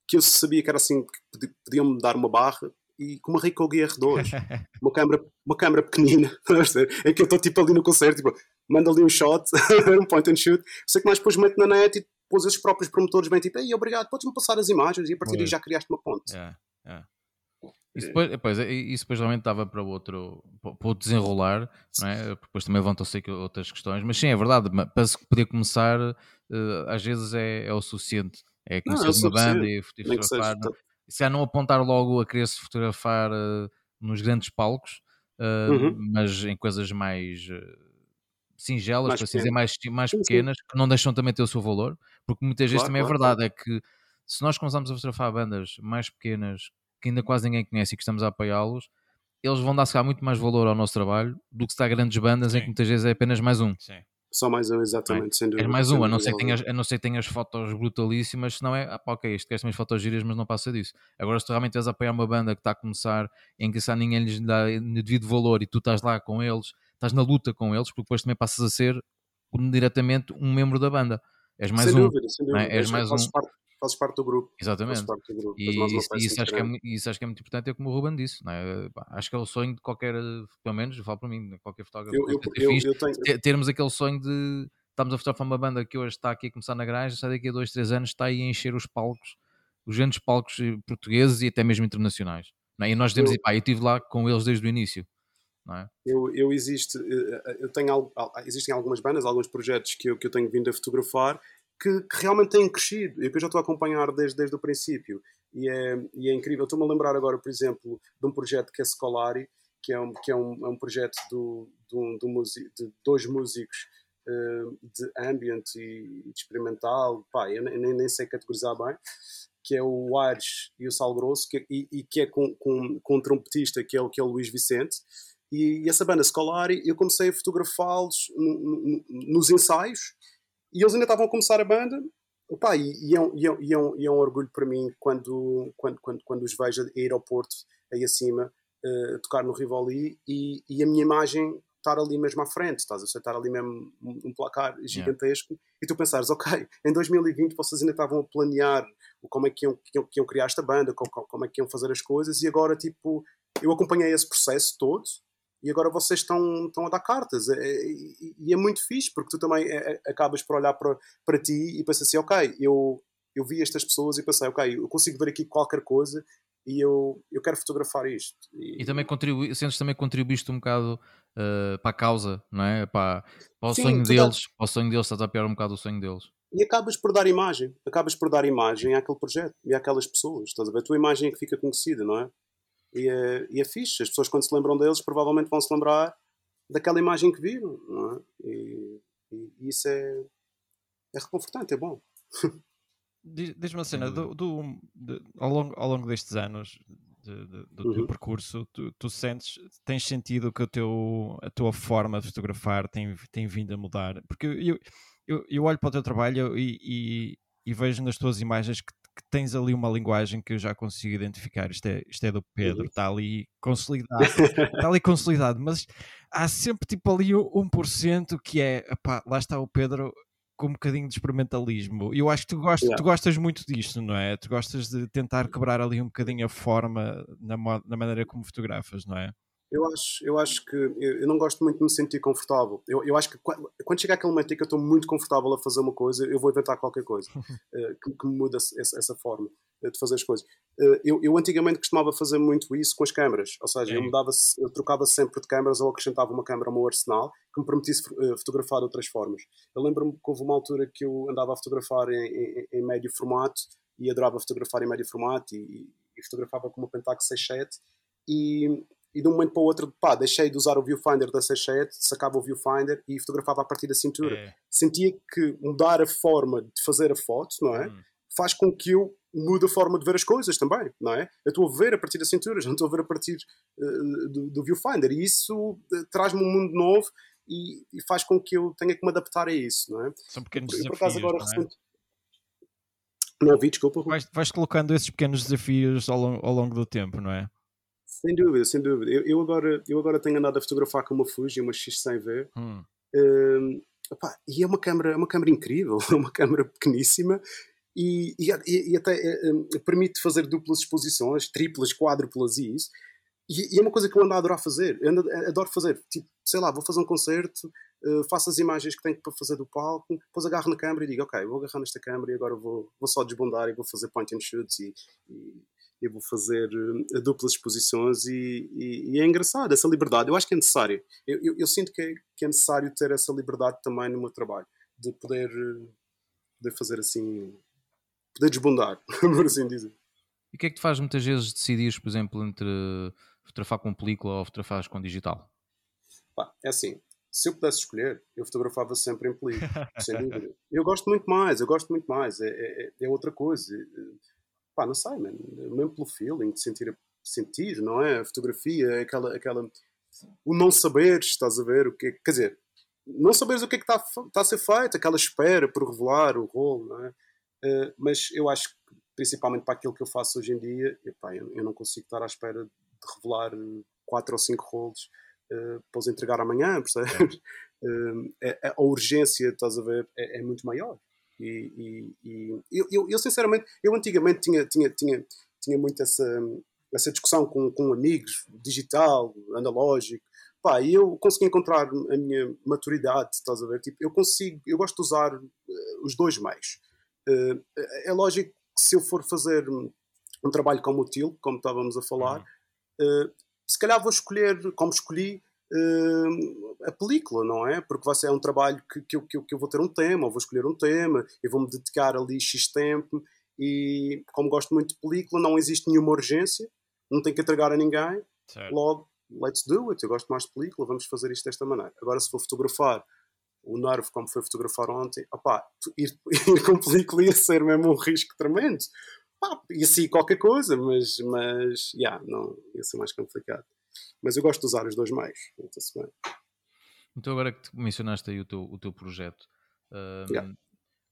S3: que eu sabia que era assim, que podiam-me dar uma barra e com uma Ricoh GR2, uma câmera, uma câmera pequenina, em que eu estou tipo ali no concerto, tipo, manda ali um shot, um point and shoot, sei que mais depois meto na net e depois os próprios promotores bem tipo, ei, obrigado, podes-me passar as imagens? E a partir daí já criaste uma ponte.
S1: Yeah, yeah. Isso depois, depois, isso depois realmente estava para outro, para outro desenrolar, não é? depois também levantam-se outras questões, mas sim, é verdade, para se poder começar, uh, às vezes é, é o suficiente. É conhecer não, é uma banda e fotografar. Se é não apontar logo a querer se fotografar uh, nos grandes palcos, uh, uhum. mas em coisas mais singelas, mais para assim dizer, mais, mais pequenas, que não deixam também ter o seu valor, porque muitas vezes também é claro, é verdade, claro. é que se nós começamos a fotografar bandas mais pequenas que ainda quase ninguém conhece e que estamos a apoiá-los, eles vão dar se calhar muito mais valor ao nosso trabalho do que se está grandes bandas Sim. em que muitas vezes é apenas mais um. Sim.
S3: Só mais um, exatamente, é? sem dúvida.
S1: É mais um, a não, ser que tenhas, a não ser que tenhas fotos brutalíssimas, senão é, ah, pá, ok, isto queres umas fotos giras, mas não passa disso. Agora, se tu realmente estás a apoiar uma banda que está a começar, em que se ninguém lhes dá devido valor e tu estás lá com eles, estás na luta com eles, porque depois também passas a ser diretamente um membro da banda. És mais
S3: sem
S1: um.
S3: Dúvida, sem dúvida.
S1: É? És mais um.
S3: Parte, fazes parte do grupo.
S1: Exatamente.
S3: Do grupo.
S1: E, isso, isso, acho que é, isso acho que é muito importante, é como o Ruben disse. É? Acho que é o sonho de qualquer, pelo menos, falo para mim, qualquer fotógrafo.
S3: Eu, eu, eu,
S1: tenho... Termos aquele sonho de estamos a fotografar uma banda que hoje está aqui a começar na garagem, sai daqui a dois, três anos, está aí a encher os palcos, os grandes palcos eh, portugueses e até mesmo internacionais. É? E nós dizemos, eu, pá, eu estive lá com eles desde o início. É?
S3: Eu, eu existe, eh, eh, eu tenho, existem algumas bandas, alguns projetos que eu, que eu tenho vindo a fotografar que, que realmente têm crescido e que eu já estou a acompanhar desde, desde o princípio. E é, e é incrível. Estou-me a lembrar agora, por exemplo, de um projeto que é Scolari, que é um, que é um, é um projeto do, do, do de dois músicos uh, de ambient e de experimental. Pá, eu nem, nem sei categorizar bem que é o Aires e o Sal Grosso, que, e, e, que é com, com, com um trompetista que é que é o Luís Vicente, e, e essa banda Scolari, eu comecei a fotografá-los nos ensaios e eles ainda estavam a começar a banda. Opa, e, e, é um, e, é, é um, e é um orgulho para mim quando, quando, quando, quando os vejo a ir ao Porto, aí acima, uh, tocar no Rivoli e, e a minha imagem estar ali mesmo à frente, estás a estar ali mesmo um placar gigantesco yeah. e tu pensares, ok, em 2020 vocês ainda estavam a planear como é que iam, que iam, que iam criar esta banda, como, como, é que iam fazer as coisas e agora tipo, eu acompanhei esse processo todo e agora vocês estão, estão a dar cartas. É, é, e é muito fixe, porque tu também é, acabas por olhar para, para ti e pensas assim, ok, eu, eu vi estas pessoas e pensei, ok, eu consigo ver aqui qualquer coisa e eu, eu quero fotografar isto.
S1: E, e também contribui, sentes também contribuíste um bocado uh, para a causa, não é? Para, para o Sim, sonho deles, para o sonho deles, estás a pior um bocado o sonho deles.
S3: E acabas por dar imagem, acabas por dar imagem àquele projeto e àquelas pessoas, estás a ver? A tua imagem é que fica conhecida, não é? E é, e é fixe. As pessoas, quando se lembram deles, provavelmente vão se lembrar daquela imagem que viram. Não é? e, e, isso é, é reconfortante, é bom.
S2: Diz-me uma cena, do, do de, ao, longo, ao longo destes anos de, de, do uhum. teu percurso, tu, tu, sentes, tens sentido que o teu, a tua forma de fotografar tem, tem vindo a mudar? Porque eu, eu, eu olho para o teu trabalho e, e, e vejo nas tuas imagens que que tens ali uma linguagem que eu já consigo identificar. Isto é, isto é do Pedro, está uhum. ali consolidado, está ali consolidado, mas há sempre tipo ali 1% que é, epá, lá está o Pedro com um bocadinho de experimentalismo. E eu acho que tu gostas, yeah. tu gostas muito disto, não é? Tu gostas de tentar quebrar ali um bocadinho a forma na, na maneira como fotografas, não é?
S3: Eu acho, eu acho que eu, eu, não gosto muito de me sentir confortável. Eu, eu acho que quando, quando chega aquele momento em que eu estou muito confortável a fazer uma coisa, eu vou inventar qualquer coisa uh, que, que, me muda essa, essa, forma. de fazer as coisas. Eh, eu, eu, antigamente costumava fazer muito isso com as câmaras, ou seja, eu, mudava, eu trocava sempre de câmaras ou acrescentava uma câmera ao meu arsenal que me permitisse eh, fotografar de outras formas. Eu lembro-me que houve uma altura que eu andava a fotografar em, em, em médio formato e adorava fotografar em médio formato e, e fotografava com uma Pentax 67 e, e de um momento para o outro, pá, deixei de usar o viewfinder da 67, sacava o viewfinder e fotografava a partir da cintura. É. Sentia que mudar a forma de fazer a foto, não é? Hum. Faz com que eu muda a forma de ver as coisas também, não é? Eu estou a ver a partir da cintura, já não estou a ver a partir uh, do, do, viewfinder e isso uh, traz-me um mundo novo e, e, faz com que eu tenha que me adaptar a isso, não é?
S2: São pequenos desafios, agora não, é? recente...
S3: não ouvi, desculpa.
S2: Vais, vais, colocando esses pequenos desafios ao longo, ao longo do tempo, não é?
S3: Sem dúvida, sem dúvida. Eu, eu, agora, eu agora tenho andado a fotografar com uma Fuji, uma X100V. Hum. Uh, e é uma câmera, é uma câmera incrível, é uma câmera pequeníssima e, e, e até uh, permite fazer duplas exposições, triplas, quádruplas e isso. E, e, é uma coisa que eu ando a adorar fazer. Eu ando, adoro fazer. Tipo, sei lá, vou fazer um concerto, uh, faço as imagens que tenho para fazer do palco, depois agarro na câmera e digo, ok, vou agarrar nesta câmera e agora vou, vou só desbundar e vou fazer point and shoots e, e eu vou fazer uh, duplas exposições e, e, e, é engraçado essa liberdade. Eu acho que é necessário. Eu, eu, eu sinto que é, que é, necessário ter essa liberdade também no meu trabalho, de poder, poder fazer assim poder desbundar, por assim dizer.
S1: E o que é que te faz muitas vezes decidir, por exemplo, entre fotografar com película ou fotografar com digital?
S3: Pá, é assim, se eu pudesse escolher, eu fotografava sempre em película, sem dúvida. Eu gosto muito mais, eu gosto muito mais, é, é, é outra coisa. Pá, não sei, man, mesmo pelo feeling, de sentir, sentir, não é? A fotografia, aquela, aquela. O não saberes, estás a ver? O que Quer dizer, não saberes o que é que está, está a ser feito, aquela espera por revelar o rolo, não é? Uh, mas eu acho que, principalmente para aquilo que eu faço hoje em dia, epá, eu, eu, não consigo estar à espera de revelar quatro ou cinco rolos uh, para os entregar amanhã, percebes? Uh, a urgência, estás a ver, é, é muito maior. E, e, e eu, eu, eu, sinceramente, eu antigamente tinha, tinha, tinha, tinha muito essa, essa discussão com, com amigos, digital, analógico, pá, e eu consegui encontrar a minha maturidade, estás a ver? Tipo, eu consigo, eu gosto de usar uh, os dois meios. Uh, é lógico que se eu for fazer um trabalho como o TIL, como estávamos a falar, uhum. uh, se calhar vou escolher, como escolhi, uh, a película, não é? Porque vai ser é um trabalho que, que, eu, que, que eu vou ter um tema, vou escolher um tema, eu vou-me dedicar ali X tempo e como gosto muito de película, não existe nenhuma urgência, não tenho que entregar a ninguém, certo. logo, let's do it, eu gosto mais de película, vamos fazer isto desta maneira. Agora, se for fotografar o Nerve, como foi fotografar ontem, opá, ir, ir com película ia ser mesmo um risco tremendo. Pá, ia ser qualquer coisa, mas, mas yeah, não, ia ser mais complicado. Mas eu gosto de usar os dois meios, então,
S1: então agora que mencionaste aí o teu, o teu projeto, um, yeah.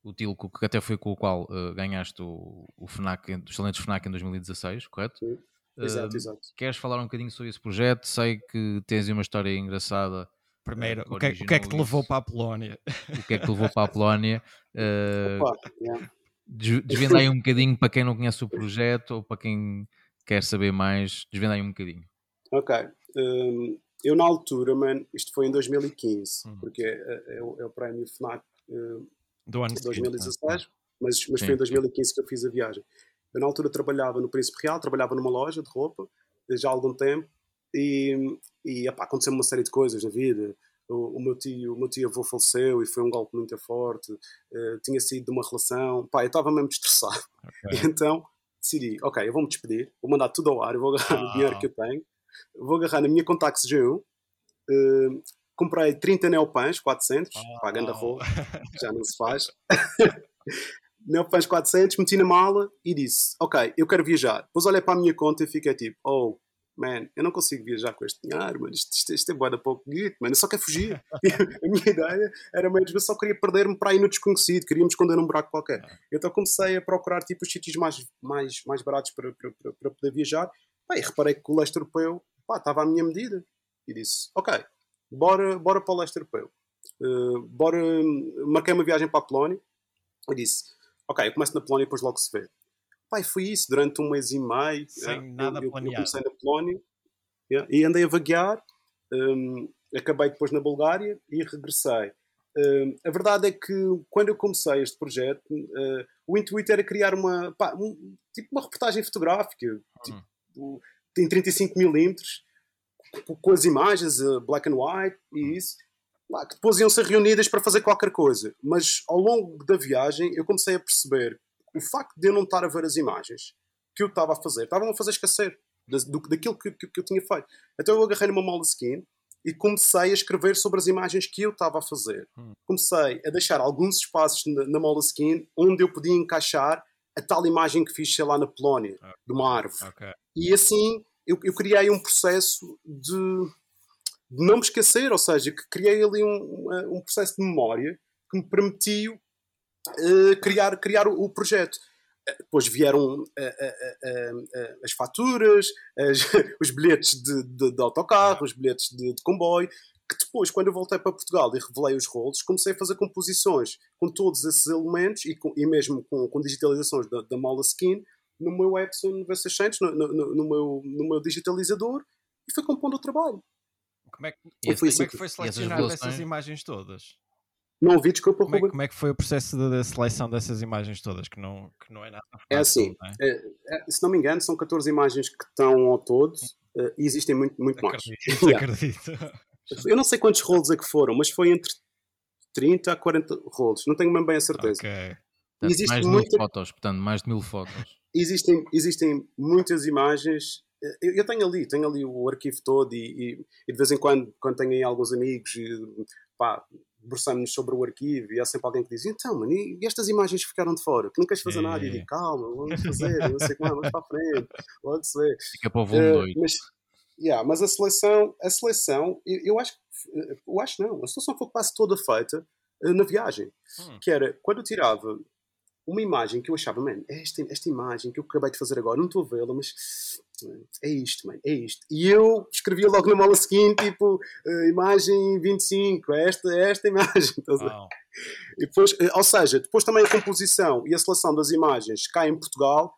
S1: o Tilco, que até foi com o qual uh, ganhaste o, o FNAC, os talentos FNAC em 2016, correto?
S3: Sim. Exato, uh, exato.
S1: Queres falar um bocadinho sobre esse projeto? Sei que tens uma história engraçada
S2: Primeiro, o que, é, o que, é que te levou para a Polónia?
S1: O que é que te levou para a Polónia? Uh, Opa, yeah. Desvenda aí um bocadinho para quem não conhece o projeto ou para quem quer saber mais, desvenda aí um bocadinho.
S3: Ok. Um, eu na altura, man, isto foi em 2015, uhum. porque é, é, é, o, é, o prémio FNAC uh, do ano de 2016, mas, mas foi em 2015 que eu fiz a viagem. Eu na altura trabalhava no Príncipe Real, trabalhava numa loja de roupa, já há algum tempo, e, e aconteceu uma série de coisas na vida. O, o, meu tio, o meu tio avô faleceu e foi um golpe muito forte. Uh, tinha saído de uma relação. Pá, eu estava mesmo estressado. Okay. então decidi: ok, eu vou-me despedir, vou mandar tudo ao ar, eu vou agarrar ah. o dinheiro que eu tenho, vou agarrar na minha Contax G1. Uh, comprei 30 neopans 400, oh. pagando a roupa, já não se faz. neopans 400, meti na mala e disse: Ok, eu quero viajar. Depois olhei para a minha conta e fiquei tipo: Oh, man, eu não consigo viajar com este dinheiro, mano, isto, isto, isto é boa da pouco guito, mano, eu só quero fugir. a minha ideia era mesmo, eu só queria perder-me para ir no desconhecido, queria me esconder num buraco qualquer. Ah. Então comecei a procurar tipo os sítios mais, mais, mais baratos para, para, para, para poder viajar. E reparei que o leste europeu pá, estava à minha medida. E disse, ok, bora, bora para o leste europeu. Uh, bora, marquei uma viagem para a Polónia. E disse, ok, eu começo na Polónia e depois logo se vê. Pai, foi isso durante um mês e meio.
S2: Sem nada
S3: eu,
S2: planeado.
S3: Eu comecei na Polónia yeah, e andei a vaguear. Um, acabei depois na Bulgária e regressei. Uh, a verdade é que quando eu comecei este projeto, uh, o intuito era criar uma, pá, um, tipo uma reportagem fotográfica, hum. tipo, em 35mm, com as imagens, uh, black and white e hum. isso, lá, que depois iam ser reunidas para fazer qualquer coisa. Mas ao longo da viagem eu comecei a perceber o facto de eu não estar a ver as imagens que eu estava a fazer, estavam a fazer esquecer daquilo que, que, que, eu tinha feito. Então eu agarrei numa Moleskine e comecei a escrever sobre as imagens que eu estava a fazer. Hum. Comecei a deixar alguns espaços na, na Moleskine onde eu podia encaixar a tal imagem que fiz, sei lá, na Polónia, okay. de uma árvore. Okay. E assim eu, eu, criei um processo de, de, não me esquecer, ou seja, que criei ali um, um processo de memória que me permitiu uh, criar, criar o, o projeto depois vieram uh, uh, uh, as faturas, as, os bilhetes de, de, de, autocarro, os bilhetes de, de, comboio, que depois, quando eu voltei para Portugal e revelei os rolos, comecei a fazer composições com todos esses elementos e, com, e mesmo com, com digitalizações da, da Moleskine no meu Epson V600, no, no, no, meu, no meu digitalizador, e fui compondo o trabalho.
S2: Como é que, e como é que foi selecionar essas imagens todas?
S3: Não ouvi, desculpa,
S2: como é, como é, que foi o processo de, seleção dessas imagens todas? Que não, que não é nada fácil,
S3: É assim, não é? É, se não me engano, são 14 imagens que estão ao todo uh, e existem muito, muito acredito, mais.
S2: yeah. Acredito.
S3: Eu não sei quantos rolos é que foram, mas foi entre 30 a 40 rolos, não tenho mesmo bem a certeza.
S1: Okay. Existe mais de muita... mil fotos, portanto, mais de mil fotos.
S3: Existem, existem muitas imagens. Eu, eu tenho ali, tenho ali o arquivo todo e, e, e, de vez em quando, quando tenho aí alguns amigos, pá, debruçamos sobre o arquivo e há sempre alguém que diz então, mano, e estas imagens que ficaram de fora? Que não queres fazer é. nada? E eu digo, calma, vamos fazer, não sei como, vamos para a frente, pode ser.
S1: Fica para o volume 2. Uh,
S3: mas, yeah, mas a seleção, a seleção eu, eu, acho eu acho não, a seleção foi quase toda feita uh, na viagem. Hum. Que era, quando eu tirava uma imagem que eu achava, mano, esta, esta imagem que eu acabei de fazer agora, não estou a vê-la, mas é isto, mano, é isto. E eu escrevia logo na mola seguinte, tipo, uh, imagem 25, é esta, esta imagem. E depois, uh, ou seja, depois também a composição e a seleção das imagens cá em Portugal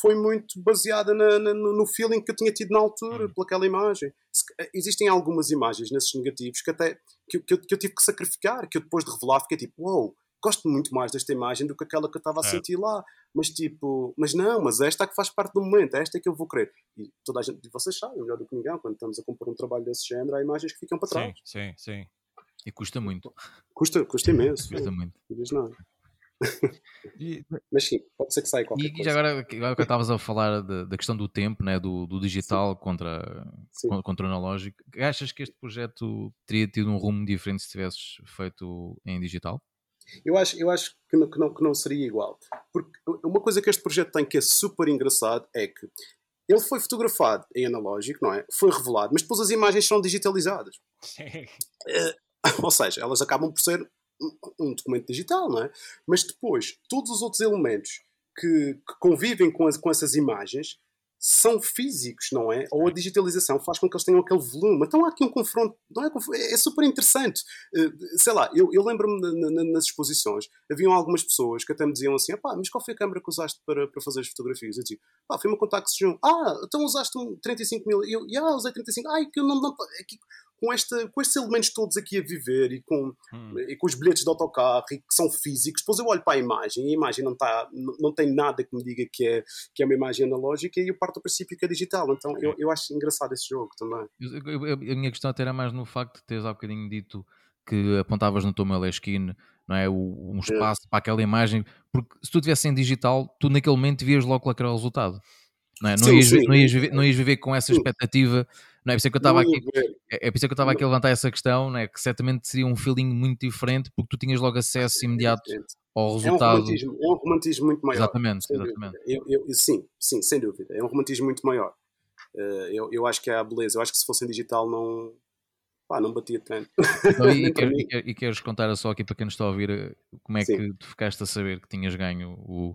S3: foi muito baseada na, na, no feeling que eu tinha tido na altura, uhum. pelaquela imagem. Eh, existem algumas imagens nesses negativos que até que, que, eu, que eu tive que sacrificar, que eu depois de revelar fiquei tipo, uou, wow, gosto muito mais desta imagem do que aquela que eu estava a é. sentir lá. Mas tipo, mas não, mas esta é que faz parte do momento, esta é que eu vou querer. E toda a gente, vocês sabem, melhor do que ninguém, quando estamos a compor um trabalho desse género, há imagens que ficam para trás.
S2: Sim, sim, sim.
S1: E custa muito.
S3: Custa, custa imenso.
S1: custa muito.
S3: Não diz nada. mas sim, pode ser que saia qualquer
S1: e,
S3: coisa.
S1: E agora, agora que estavas a falar de, da questão do tempo, né, do, do digital contra, contra o analógico, achas que este projeto teria tido um rumo diferente se tivesses feito em digital?
S3: Eu acho, eu acho que, não, que, não, que não seria igual. Porque uma coisa que este projeto tem que é super engraçado é que ele foi fotografado em analógico, não é? Foi revelado, mas depois as imagens são digitalizadas. uh, ou seja, elas acabam por ser um documento digital, não é? Mas depois, todos os outros elementos que, que convivem com, as, com essas imagens são físicos, não é? Ou a digitalização faz com que eles tenham aquele volume. Então há aqui um confronto, não é? É super interessante. Uh, sei lá, eu, eu lembro-me nas exposições, haviam algumas pessoas que até me diziam assim: pá, mas qual foi a câmera que usaste para, para fazer as fotografias? Eu dizia: pá, foi uma Contax Zoom. Ah, então usaste um 35 mil. Eu, ah, usei 35. Ai, que eu não. não aqui, com, esta, com estes elementos todos aqui a viver e com, hum. e com os bilhetes de autocarro e que são físicos, depois eu olho para a imagem e a imagem não, tá, não, não tem nada que me diga que é, que é uma imagem analógica e eu parto do princípio que é digital. Então eu, eu acho engraçado esse jogo também.
S1: Eu, eu, a minha questão até era mais no facto de teres há bocadinho dito que apontavas no teu Moleskine não é? Um espaço é. para aquela imagem, porque se tu tivesse em digital, tu naquele momento vias logo qual era o resultado. Não, é? não, sim, ias, sim. não, ias viver, não ias viver com essa expectativa não é por isso que eu estava aqui, é, é por isso que eu estava aqui a levantar essa questão, não é? que certamente seria um feeling muito diferente porque tu tinhas logo acesso imediato ao resultado. É um
S3: romantismo, é um romantismo muito maior.
S1: Exatamente, exatamente.
S3: Eu, eu, sim, sim, sem dúvida. É um romantismo muito maior. Uh, eu, eu acho que é a beleza. Eu acho que se fosse em digital não, pá, não batia tanto.
S1: Então, e, e, e, queres contar só aqui para quem nos está a ouvir eh, como é Sim. que tu ficaste a saber que tinhas ganho o.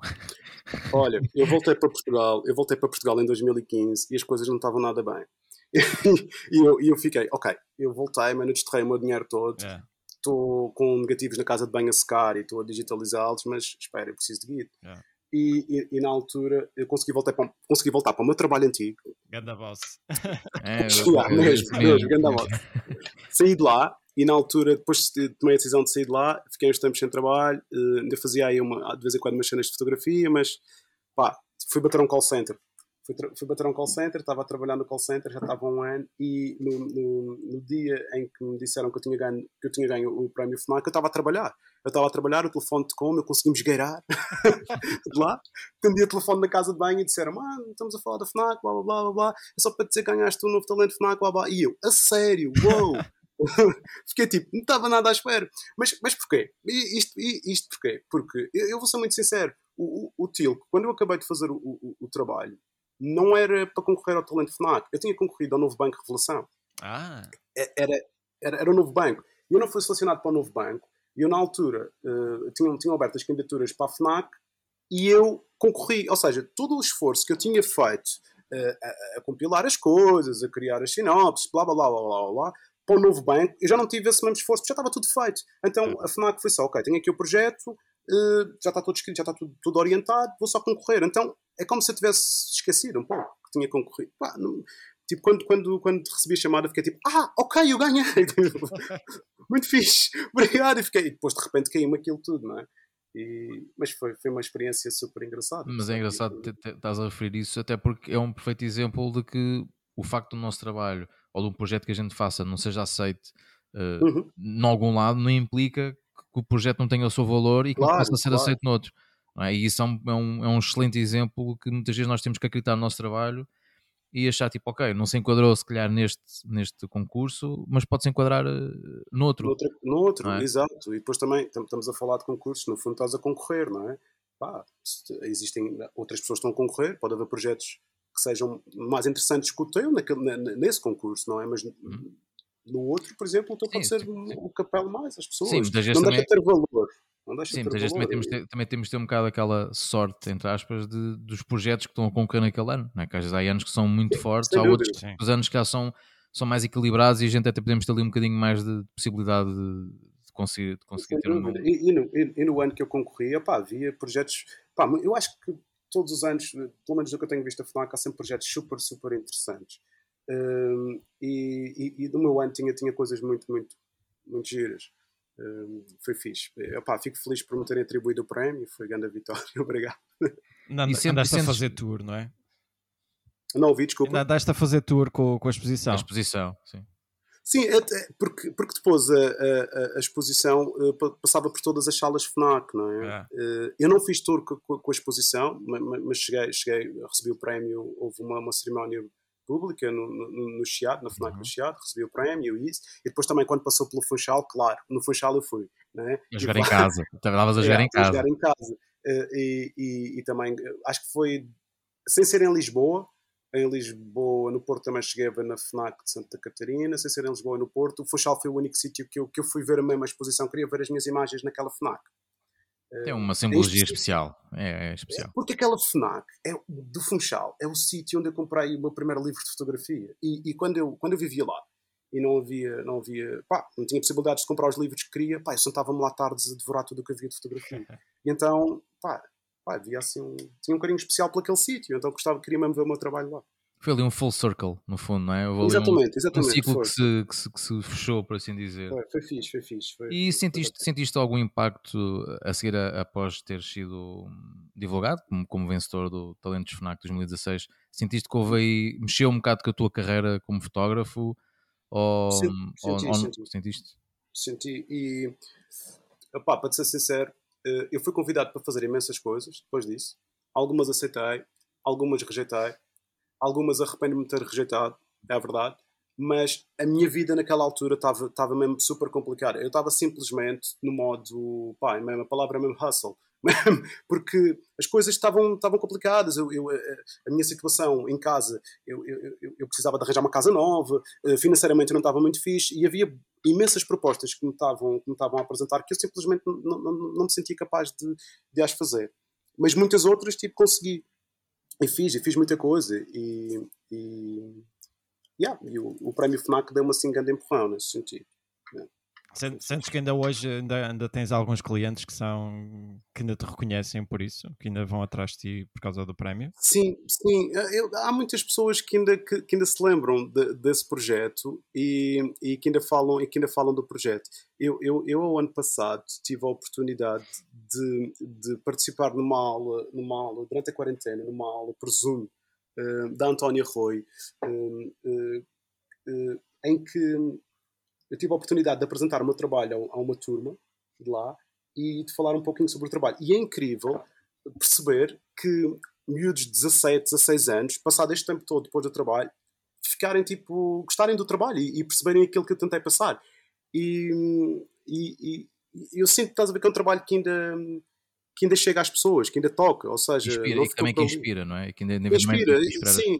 S3: Olha, eu voltei para Portugal, eu voltei para Portugal em 2015 e as coisas não estavam nada bem. e, eu, e eu fiquei, ok, eu voltei, mas desterrei o meu dinheiro todo. Estou yeah. com negativos na casa de banho a secar e estou a digitalizá-los, mas espera, eu preciso de guia. Yeah. E, e, e, na altura eu consegui voltar para, consegui voltar para o meu trabalho antigo.
S2: Ganda boss.
S3: É, yeah, mesmo, mesmo, mesmo, ganda boss. Saí de lá e na altura, depois tomei a decisão de sair de lá, fiquei uns tempos sem trabalho, uh, ainda fazia aí uma, de vez em quando umas cenas de fotografia, mas pá, fui bater um call center. Fui, fui bater um call center, estava a trabalhar no call center, já estava um ano, e no, no, no, dia em que me disseram que eu tinha ganho, que eu tinha ganho o prémio FNAC, eu estava a trabalhar. Eu estava a trabalhar, o telefone como, eu consegui me de lá, atendi o telefone na casa de banho e disseram: Mano, estamos a falar da FNAC, blá blá blá blá, blá. é só para dizer que ganhaste um novo talento FNAC, blá blá. E eu, a sério, uou! Wow! Fiquei tipo, não estava nada à espera. Mas, mas porquê? Isto, isto porquê? Porque eu, eu vou ser muito sincero: o, o, o Tilco, quando eu acabei de fazer o, o, o, trabalho, não era para concorrer ao talento FNAC. Eu tinha concorrido ao novo Banco Revelação.
S2: Ah.
S3: Era, era, era o novo banco. E eu não fui selecionado para o novo banco. E eu, na altura, uh, tinham, tinham aberto as candidaturas para a FNAC e eu concorri. Ou seja, todo o esforço que eu tinha feito uh, a, a, compilar as coisas, a criar as sinopses, blá blá blá blá blá, blá para o novo banco, eu já não tive esse mesmo esforço, já estava tudo feito. Então a FNAC foi só, ok, tenho aqui o projeto, uh, já está tudo escrito, já está tudo, tudo, orientado, vou só concorrer. Então é como se eu tivesse esquecido um pouco que tinha concorrido. Pá, não, tipo, quando, quando, quando recebi a chamada, fiquei tipo, ah, ok, eu ganhei. Muito fixe, obrigado. E, fiquei, e depois de repente caiu-me aquilo tudo, não é? E, mas foi, foi uma experiência super engraçada.
S1: Mas é engraçado estás a referir isso, até porque é um perfeito exemplo de que o facto do nosso trabalho ou de um projeto que a gente faça não seja aceite uh, uhum. em algum lado, não implica que o projeto não tenha o seu valor e que claro, possa ser claro. aceito noutro. É? E isso é um, é, um, é um excelente exemplo que muitas vezes nós temos que acreditar no nosso trabalho e achar tipo, ok, não se enquadrou se calhar neste, neste concurso, mas pode-se enquadrar uh, noutro.
S3: Noutro, noutro é? exato. E depois também estamos a falar de concursos, no fundo estás a concorrer, não é? Pá, existem outras pessoas que estão a concorrer, pode haver projetos que sejam mais interessantes que o teu naquele, nesse concurso, não é? Mas hum. no outro, por exemplo, o teu pode ser sim. o capelo mais, as pessoas. Sim, muitas vezes não também... deixa ter valor.
S1: Sim, muitas vezes também temos, ter, também temos de ter um bocado aquela sorte, entre aspas, de, dos projetos que estão a concorrer naquele ano. Não é? Que às vezes há anos que são muito sim, fortes, há outros sim. os anos que já são, são mais equilibrados e a gente até podemos ter ali um bocadinho mais de possibilidade de, de conseguir, de conseguir ter um.
S3: E, e, no, e, e, no, ano que eu concorri, opá, havia projetos. Pá, eu acho que todos os anos, pelo menos do que eu tenho visto a FNAC, há sempre projetos super, super interessantes. Um, e, e, e, do meu ano tinha, tinha coisas muito, muito, muito giras. Um, foi fixe. Epá, fico feliz por me terem atribuído o prémio. Foi grande a vitória. Obrigado.
S2: Não, e sempre, andaste a fazer tour, não é?
S3: Não ouvi, desculpa.
S2: Andaste a fazer tour com, com a exposição. A
S1: exposição, sim.
S3: Sim, porque, porque depois a, a, a, exposição eh, passava por todas as salas FNAC, não é? é. Eu não fiz tour com, com, a exposição, mas cheguei, cheguei, recebi o prémio, houve uma, uma cerimónia pública no, no, no Chiado, na FNAC uhum. do Chiado, recebi o prémio e isso, e depois também quando passou pelo Funchal, claro, no Funchal eu fui, não é?
S1: A jogar em casa, estavas a jogar é, em casa. A
S3: jogar em casa. Eh, e, e, e também, acho que foi, sem ser em Lisboa, em Lisboa, no Porto também cheguei a ver na FNAC de Santa Catarina, sem ser em Lisboa e no Porto. O Funchal foi o único sítio que eu, que eu fui ver a mesma exposição, queria ver as minhas imagens naquela FNAC.
S1: Tem uma simbologia é especial. É, é, especial.
S3: Porque aquela FNAC é, do Funchal é o sítio onde eu comprei o meu primeiro livro de fotografia. E, e, quando, eu, quando eu vivia lá e não havia, não havia, pá, não tinha possibilidades de comprar os livros que queria, pá, eu sentava-me lá tardes a devorar tudo o que havia de fotografia. e então, pá, pá, havia assim um, tinha um carinho especial por aquele sítio, então gostava, queria mesmo ver o meu trabalho lá.
S1: Foi ali um full circle, no fundo, não é?
S3: Exatamente,
S1: um,
S3: exatamente.
S1: Um ciclo que se, que, se, que se, fechou, por assim dizer.
S3: Foi, foi fixe, foi fixe. Foi,
S1: e sentiste, foi... sentiste algum impacto a seguir a, após ter sido divulgado como, como vencedor do Talentos FNAC 2016? Sentiste que houve aí, mexeu um bocado com a tua carreira como fotógrafo? Ou,
S3: senti,
S1: ou,
S3: senti,
S1: ou
S3: senti.
S1: sentiste?
S3: Senti, e opá, para ser sincero, eh, eu fui convidado para fazer imensas coisas depois disso. Algumas aceitei, algumas rejeitei algumas arrependo-me de ter rejeitado, é verdade, mas a minha vida naquela altura estava mesmo super complicada. Eu estava simplesmente no modo, pá, é a palavra é mesmo hustle, porque as coisas estavam, complicadas. Eu, eu, a minha situação em casa, eu, eu, precisava de arranjar uma casa nova, eh, financeiramente não estava muito fixe e havia imensas propostas que me estavam, que me estavam a apresentar que eu simplesmente não, não, não me sentia capaz de, de as fazer. Mas muitas outras, tipo, consegui. E fiz, e fiz muita coisa. E, e, yeah, e o, o prémio FNAC deu-me assim grande empurrão nesse sentido. Yeah.
S2: Sentes que ainda hoje ainda, ainda tens alguns clientes que são que ainda te reconhecem por isso, que ainda vão atrás de ti por causa do prémio?
S3: Sim, sim. Eh, eu, há muitas pessoas que ainda, que, que ainda se lembram de, desse projeto e, e, que ainda falam, e que ainda falam do projeto. Eu, eu, eu, ao ano passado, tive a oportunidade de, de participar numa aula, numa aula, durante a quarentena, numa aula Zoom, uh, da Antónia Roy, uh, uh, em que eu tive a oportunidade de apresentar o meu trabalho a uma turma de lá e de falar um pouquinho sobre o trabalho. E é incrível perceber que miúdos de 17, 16 anos, passado este tempo todo depois do trabalho, ficarem tipo, gostarem do trabalho e, e perceberem aquilo que eu tentei passar. E, e, e, eu sinto, estás a ver, que é um trabalho que ainda, que ainda chega às pessoas, que ainda toca, ou seja...
S1: Inspira, e também que inspira, não é?
S3: Que ainda, inspira, sim.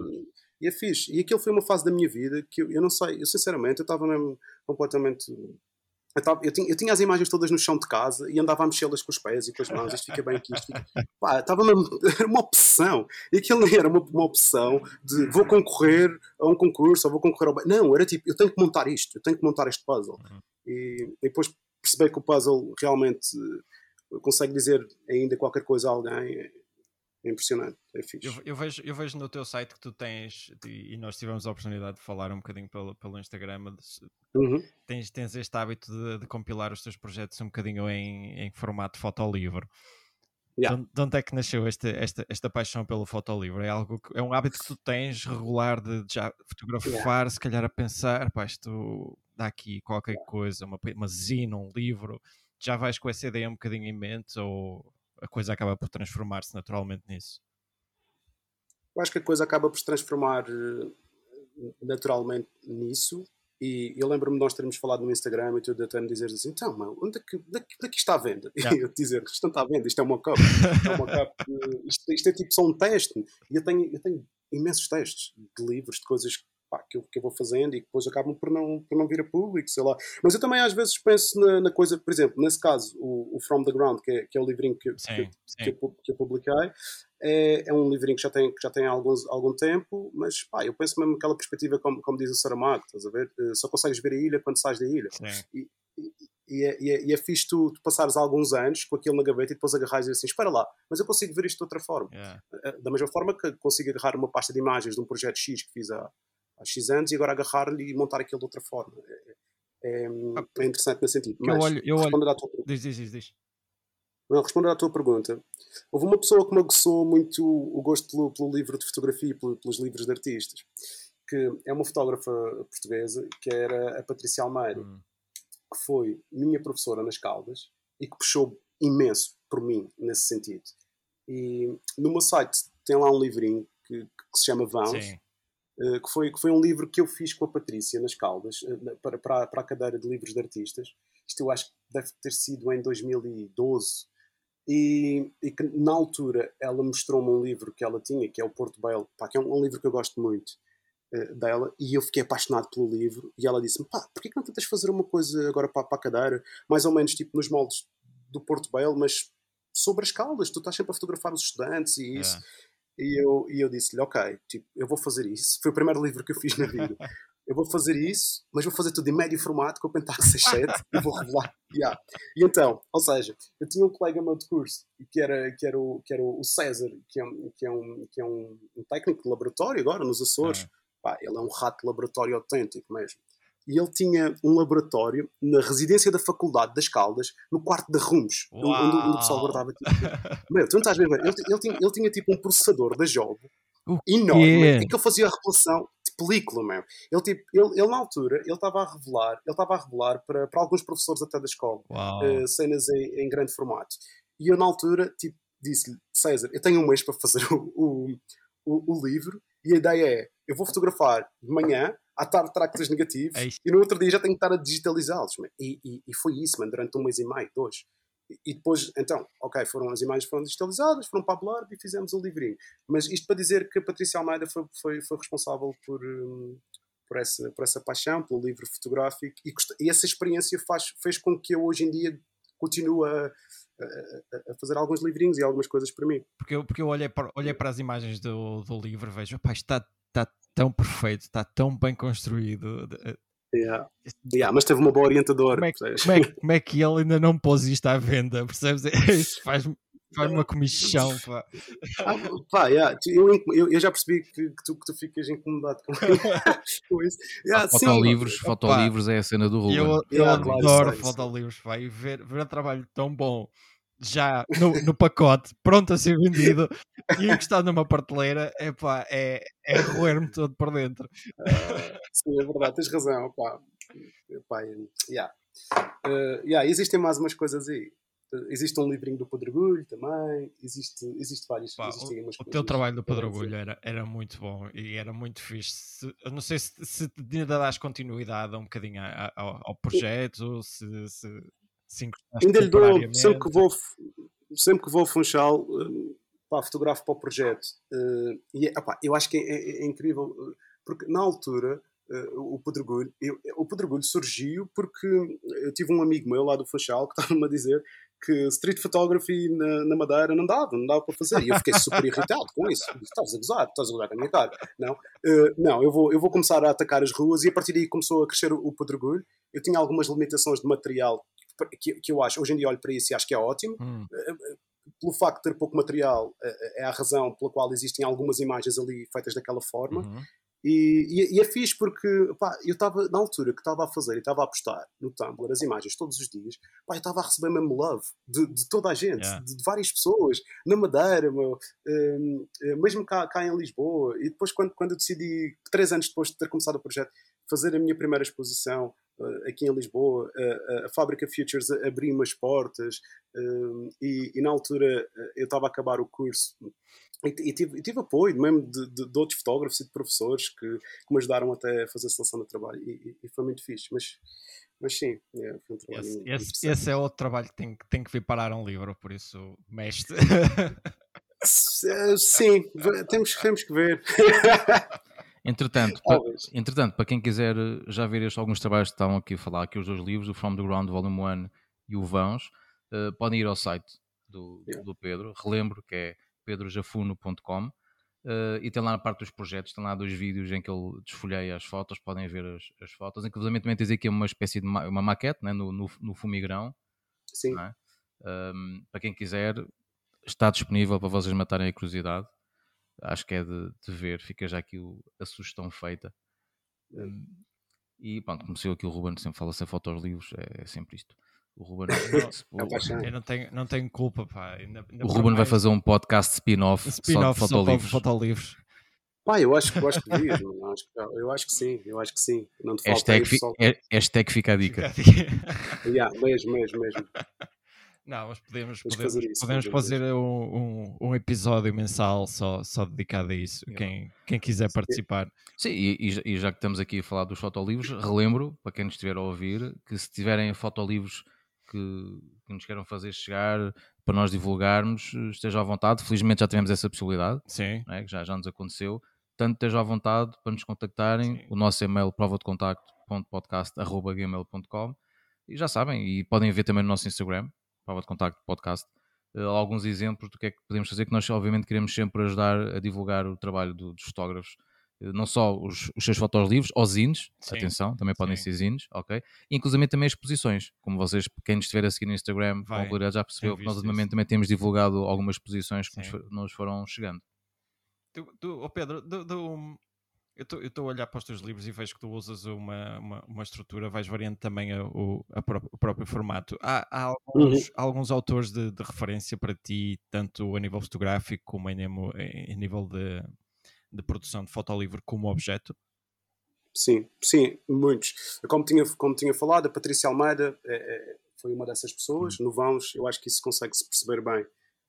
S3: E é fixe. E aquilo foi uma fase da minha vida que eu, eu não sei, eu sinceramente, eu estava mesmo completamente. Eu, tava, eu, tinha, eu tinha as imagens todas no chão de casa e andava a mexê-las com os pés e com as mãos. Isto fica bem aqui, isto fica. Pá, estava mesmo. Era uma opção. E aquilo nem era uma, uma opção de vou concorrer a um concurso ou vou concorrer ao. Não, era tipo, eu tenho que montar isto, eu tenho que montar este puzzle. Uhum. E, e depois perceber que o puzzle realmente consegue dizer ainda qualquer coisa a alguém é impressionante, é fixe.
S2: Eu, eu, vejo, eu vejo no teu site que tu tens, e nós tivemos a oportunidade de falar um bocadinho pelo, pelo Instagram, de, uhum. tens, tens este hábito de, de, compilar os teus projetos um bocadinho em, em formato fotolivro. Yeah. De, de onde é que nasceu esta, esta, esta paixão pelo fotolivro? É algo que, é um hábito que tu tens regular de, de já fotografar, yeah. se calhar a pensar, pá, isto dá aqui qualquer coisa, uma, uma zina, um livro, já vais com essa ideia um bocadinho em mente ou a coisa acaba por transformar-se naturalmente nisso?
S3: Eu acho que a coisa acaba por se transformar eh, naturalmente nisso. E eu lembro-me de nós termos falado no Instagram e tu até me dizeres assim: então, mano, onde é que, onde é que, onde é que está à venda? Yeah. E eu te dizer: isto não está à venda, isto é uma cup. é uma cup isto, isto, é tipo só um teste. E eu tenho, eu tenho imensos testes de livros, de coisas pá, que, eu, que eu vou fazendo e que depois acabam por não, por não vir a público, sei lá. Mas eu também às vezes penso na, na coisa, por exemplo, nesse caso, o, o From the Ground, que é, que é o livrinho que, sim, que, sim. que, eu, que eu publiquei, é, é, um livrinho que já tem, que já tem alguns, algum tempo, mas pá, eu penso mesmo naquela perspectiva, como, como diz o Saramago, estás a ver? Eh, só consegues ver a ilha quando sais da ilha. E, e, e, é, e, é, e é fixe tu, tu, passares alguns anos com aquilo na gaveta e depois agarrares e assim: espera lá, mas eu consigo ver isto de outra forma. Yeah. Eh, da mesma forma que consigo agarrar uma pasta de imagens de um projeto X que fiz há, há X anos e agora agarrar-lhe e montar aquilo de outra forma. É, é, é interessante nesse sentido. Mas,
S2: eu olho, eu olho... à tua pergunta. Diz, diz, diz.
S3: Não, responder à tua pergunta. Houve uma pessoa que me aguçou muito o gosto pelo, pelo livro de fotografia, pelo, pelos livros de artistas, que é uma fotógrafa portuguesa, que era a Patrícia Almeida, hum. que foi minha professora nas Caldas e que puxou imenso por mim nesse sentido. E no meu site tem lá um livrinho que, que se chama Vãos, Sim. Eh, que, foi, que foi um livro que eu fiz com a Patrícia nas Caldas, eh, para, para, para a cadeira de livros de artistas. Isto eu acho que deve ter sido em 2012. E, e que na altura ela mostrou-me um livro que ela tinha, que é o Porto Belo, que é um, um, livro que eu gosto muito uh, dela, e eu fiquei apaixonado pelo livro. E ela disse-me: pá, porquê que não tentas fazer uma coisa agora para, para a cadeira, mais ou menos tipo nos moldes do Porto Belo, mas sobre as caldas? Tu estás sempre a fotografar os estudantes e isso. Yeah. E eu, e eu disse-lhe, ok, tipo, eu vou fazer isso. Foi o primeiro livro que eu fiz na vida. Eu vou fazer isso, mas vou fazer tudo em médio formato com o Pentax 67 e vou revelar. Yeah. E então, ou seja, eu tinha um colega meu de curso que era, que era, o, que era o César, que é, um, que é, um, que é um, um técnico de laboratório agora nos Açores. Uhum. Pá, ele é um rato de laboratório autêntico mesmo e ele tinha um laboratório na residência da Faculdade das Caldas, no quarto de Rumos, onde, onde, o pessoal guardava tipo. Meu, tu não estás bem, ele, ele, tinha, ele tinha tipo um processador da Job enorme e que ele fazia a revelação de película, meu. Ele, tipo, ele, ele na altura, ele estava a revelar, ele estava a revelar para, para alguns professores até da escola uh, cenas em, em, grande formato. E eu na altura, tipo, disse-lhe, César, eu tenho um mês para fazer o, o, o, o livro e a ideia é, eu vou fotografar de manhã à tarde trago três negativos é e no outro dia já tenho que estar a digitalizá-los. E, e, e, foi isso, mano, durante um mês e meio, dois. E, e, depois, então, ok, foram, as imagens foram digitalizadas, foram para a Blur e fizemos o livrinho. Mas isto para dizer que a Patrícia Almeida foi, foi, foi responsável por, um, por, essa, por essa paixão, pelo livro fotográfico e, e essa experiência faz, fez com que eu hoje em dia continue a, a, fazer alguns livrinhos e algumas coisas para mim.
S2: Porque eu, porque eu olhei, para, olhei para as imagens do, do livro vejo, pá, está tão perfeito, está tão bem construído.
S3: Yeah. Yeah, mas teve uma boa orientadora.
S2: Como é, que, como, é, como é, que ele ainda não pôs isto à venda? Percebes? Isso faz, faz uma comissão. Pá.
S3: Ah, pá yeah. eu, eu, eu, já percebi que, que, tu, que tu ficas incomodado com, isso.
S1: Yeah, fotolivros, sim, fotolivros é a cena do Ruben.
S2: Eu, eu yeah, adoro claro, fotolivros. Pá, e ver, ver um trabalho tão bom já no, no pacote, pronto a ser vendido e encostado numa prateleira, epá, é, é roer-me todo por dentro.
S3: Uh, sim, é verdade, tens razão. Pá. Epá, yeah. Uh, yeah, existem mais umas coisas aí. Existe um livrinho do Pedregulho também, existe, existe vários. Pá,
S2: o, o teu trabalho do Pedregulho era, era muito bom e era muito fixe. Se, eu não sei se, se ainda dás continuidade um bocadinho ao, ao projeto, se, se Sim,
S3: Ainda lhe dou, sempre que vou, sempre que vou ao Funchal, uh, pá, fotografo para o projeto. Uh, e é, opá, eu acho que é, é, é incrível, uh, porque na altura o Pedregulho, eu, o Pedregulho surgiu porque eu tive um amigo meu lá do Funchal que estava-me a dizer que street photography na, na, Madeira não dava, não dava para fazer. E eu fiquei super irritado com isso. Estás a gozar, estás a gozar com a minha cara. Não, uh, não eu, vou, eu vou começar a atacar as ruas e a partir daí começou a crescer o, o Pedregulho. Eu tinha algumas limitações de material que, que eu acho, hoje em dia olho para isso e acho que é ótimo. Hum. Eh, eh, pelo facto de ter pouco material, eh, é a razão pela qual existem algumas imagens ali feitas daquela forma. Uhum. E, e, e, é fixe porque pá, eu estava, na altura que estava a fazer e estava a postar no Tumblr as imagens todos os dias, pá, eu estava a receber mesmo love de, de toda a gente, yeah. de, de, várias pessoas, na Madeira, meu, um, mesmo cá, cá, em Lisboa. E depois, quando, quando eu decidi, três anos depois de ter começado o projeto, fazer a minha primeira exposição aqui em Lisboa, uh, a fábrica Futures abriu umas portas uh, e, e, na altura eu estava a acabar o curso e, e, tive, e tive, apoio mesmo de, de, de, outros fotógrafos e de professores que, que me ajudaram até a fazer a seleção do trabalho e, foi muito fixe, mas, mas sim, é, foi um trabalho
S2: esse, esse, esse, é outro trabalho que tem, tem que vir parar um livro, por isso, mestre.
S3: Sim, temos, temos que ver.
S1: Entretanto, para, entretanto, para quem quiser eh, já ver estes, alguns trabalhos que estavam aqui a falar, aqui os dois livros, o From the Ground Volume 1 e o Vãos, uh, podem ir ao site do, do Pedro, relembro que é pedrojafuno.com uh, e tem lá na parte dos projetos, tem lá dois vídeos em que ele desfolheia as fotos, podem ver as, as fotos, inclusive também tens aqui uma espécie de ma uma maquete né, no, no, no fumigrão.
S3: Sim.
S1: É? Um, para quem quiser, está disponível para vocês matarem a curiosidade acho que é de, de ver, fica já aqui o, a sugestão feita. Um, e pronto, começou aqui o Ruben, sempre fala sem fotos livros, é, é sempre isto. O Ruben
S2: não, eu não tenho, não tenho culpa, pá. Ainda,
S1: ainda o Ruben mais... vai fazer um podcast spin-off spin só de fotolivros.
S2: fotolivros.
S3: Pá, eu acho, eu acho que eu acho, eu acho que sim, eu acho que sim. Não te
S1: hashtag, fi, hashtag fica a dica.
S3: Fica a dica. yeah, mesmo, mesmo, mesmo.
S2: Não, mas podemos, podemos fazer, isso, podemos fazer um, um, um, episódio mensal só, só dedicado a isso, quem, quem quiser participar.
S1: Sim, e, e, já que estamos aqui a falar dos fotolivros, relembro, para quem nos estiver a ouvir, que se tiverem fotolivros que, que nos queiram fazer chegar para nós divulgarmos, esteja à vontade. Felizmente já tivemos essa possibilidade,
S2: Sim.
S1: É? que já, já nos aconteceu. Tanto esteja à vontade para nos contactarem. Sim. O nosso e-mail prova de contacto.podcast.gmail.com e já sabem, e podem ver também no nosso Instagram, prova de contacto podcast, uh, alguns exemplos do que é que podemos fazer, que nós obviamente queremos sempre ajudar a divulgar o trabalho do, dos fotógrafos, uh, não só os, os seus fotos livres, ou zines, sim, atenção, também podem sim. ser zines, ok? Inclusive também exposições, como vocês, quem nos estiver a seguir no Instagram, Vai, com já percebeu que nós ultimamente também temos divulgado algumas exposições que nos, nos, foram chegando.
S2: Tu, tu oh Pedro, do, do, eu estou a olhar para os teus livros e vejo que tu usas uma, uma, uma estrutura, vais variando também a, o, a pró o próprio formato. Há, há alguns, uhum. alguns, autores de, de, referência para ti, tanto a nível fotográfico como a nível, em nível de, de produção de fotolivro como objeto?
S3: Sim, sim, muitos. Como tinha, como tinha falado, a Patrícia Almeida é, é, foi uma dessas pessoas. Uhum. No Vãos, eu acho que isso consegue-se perceber bem.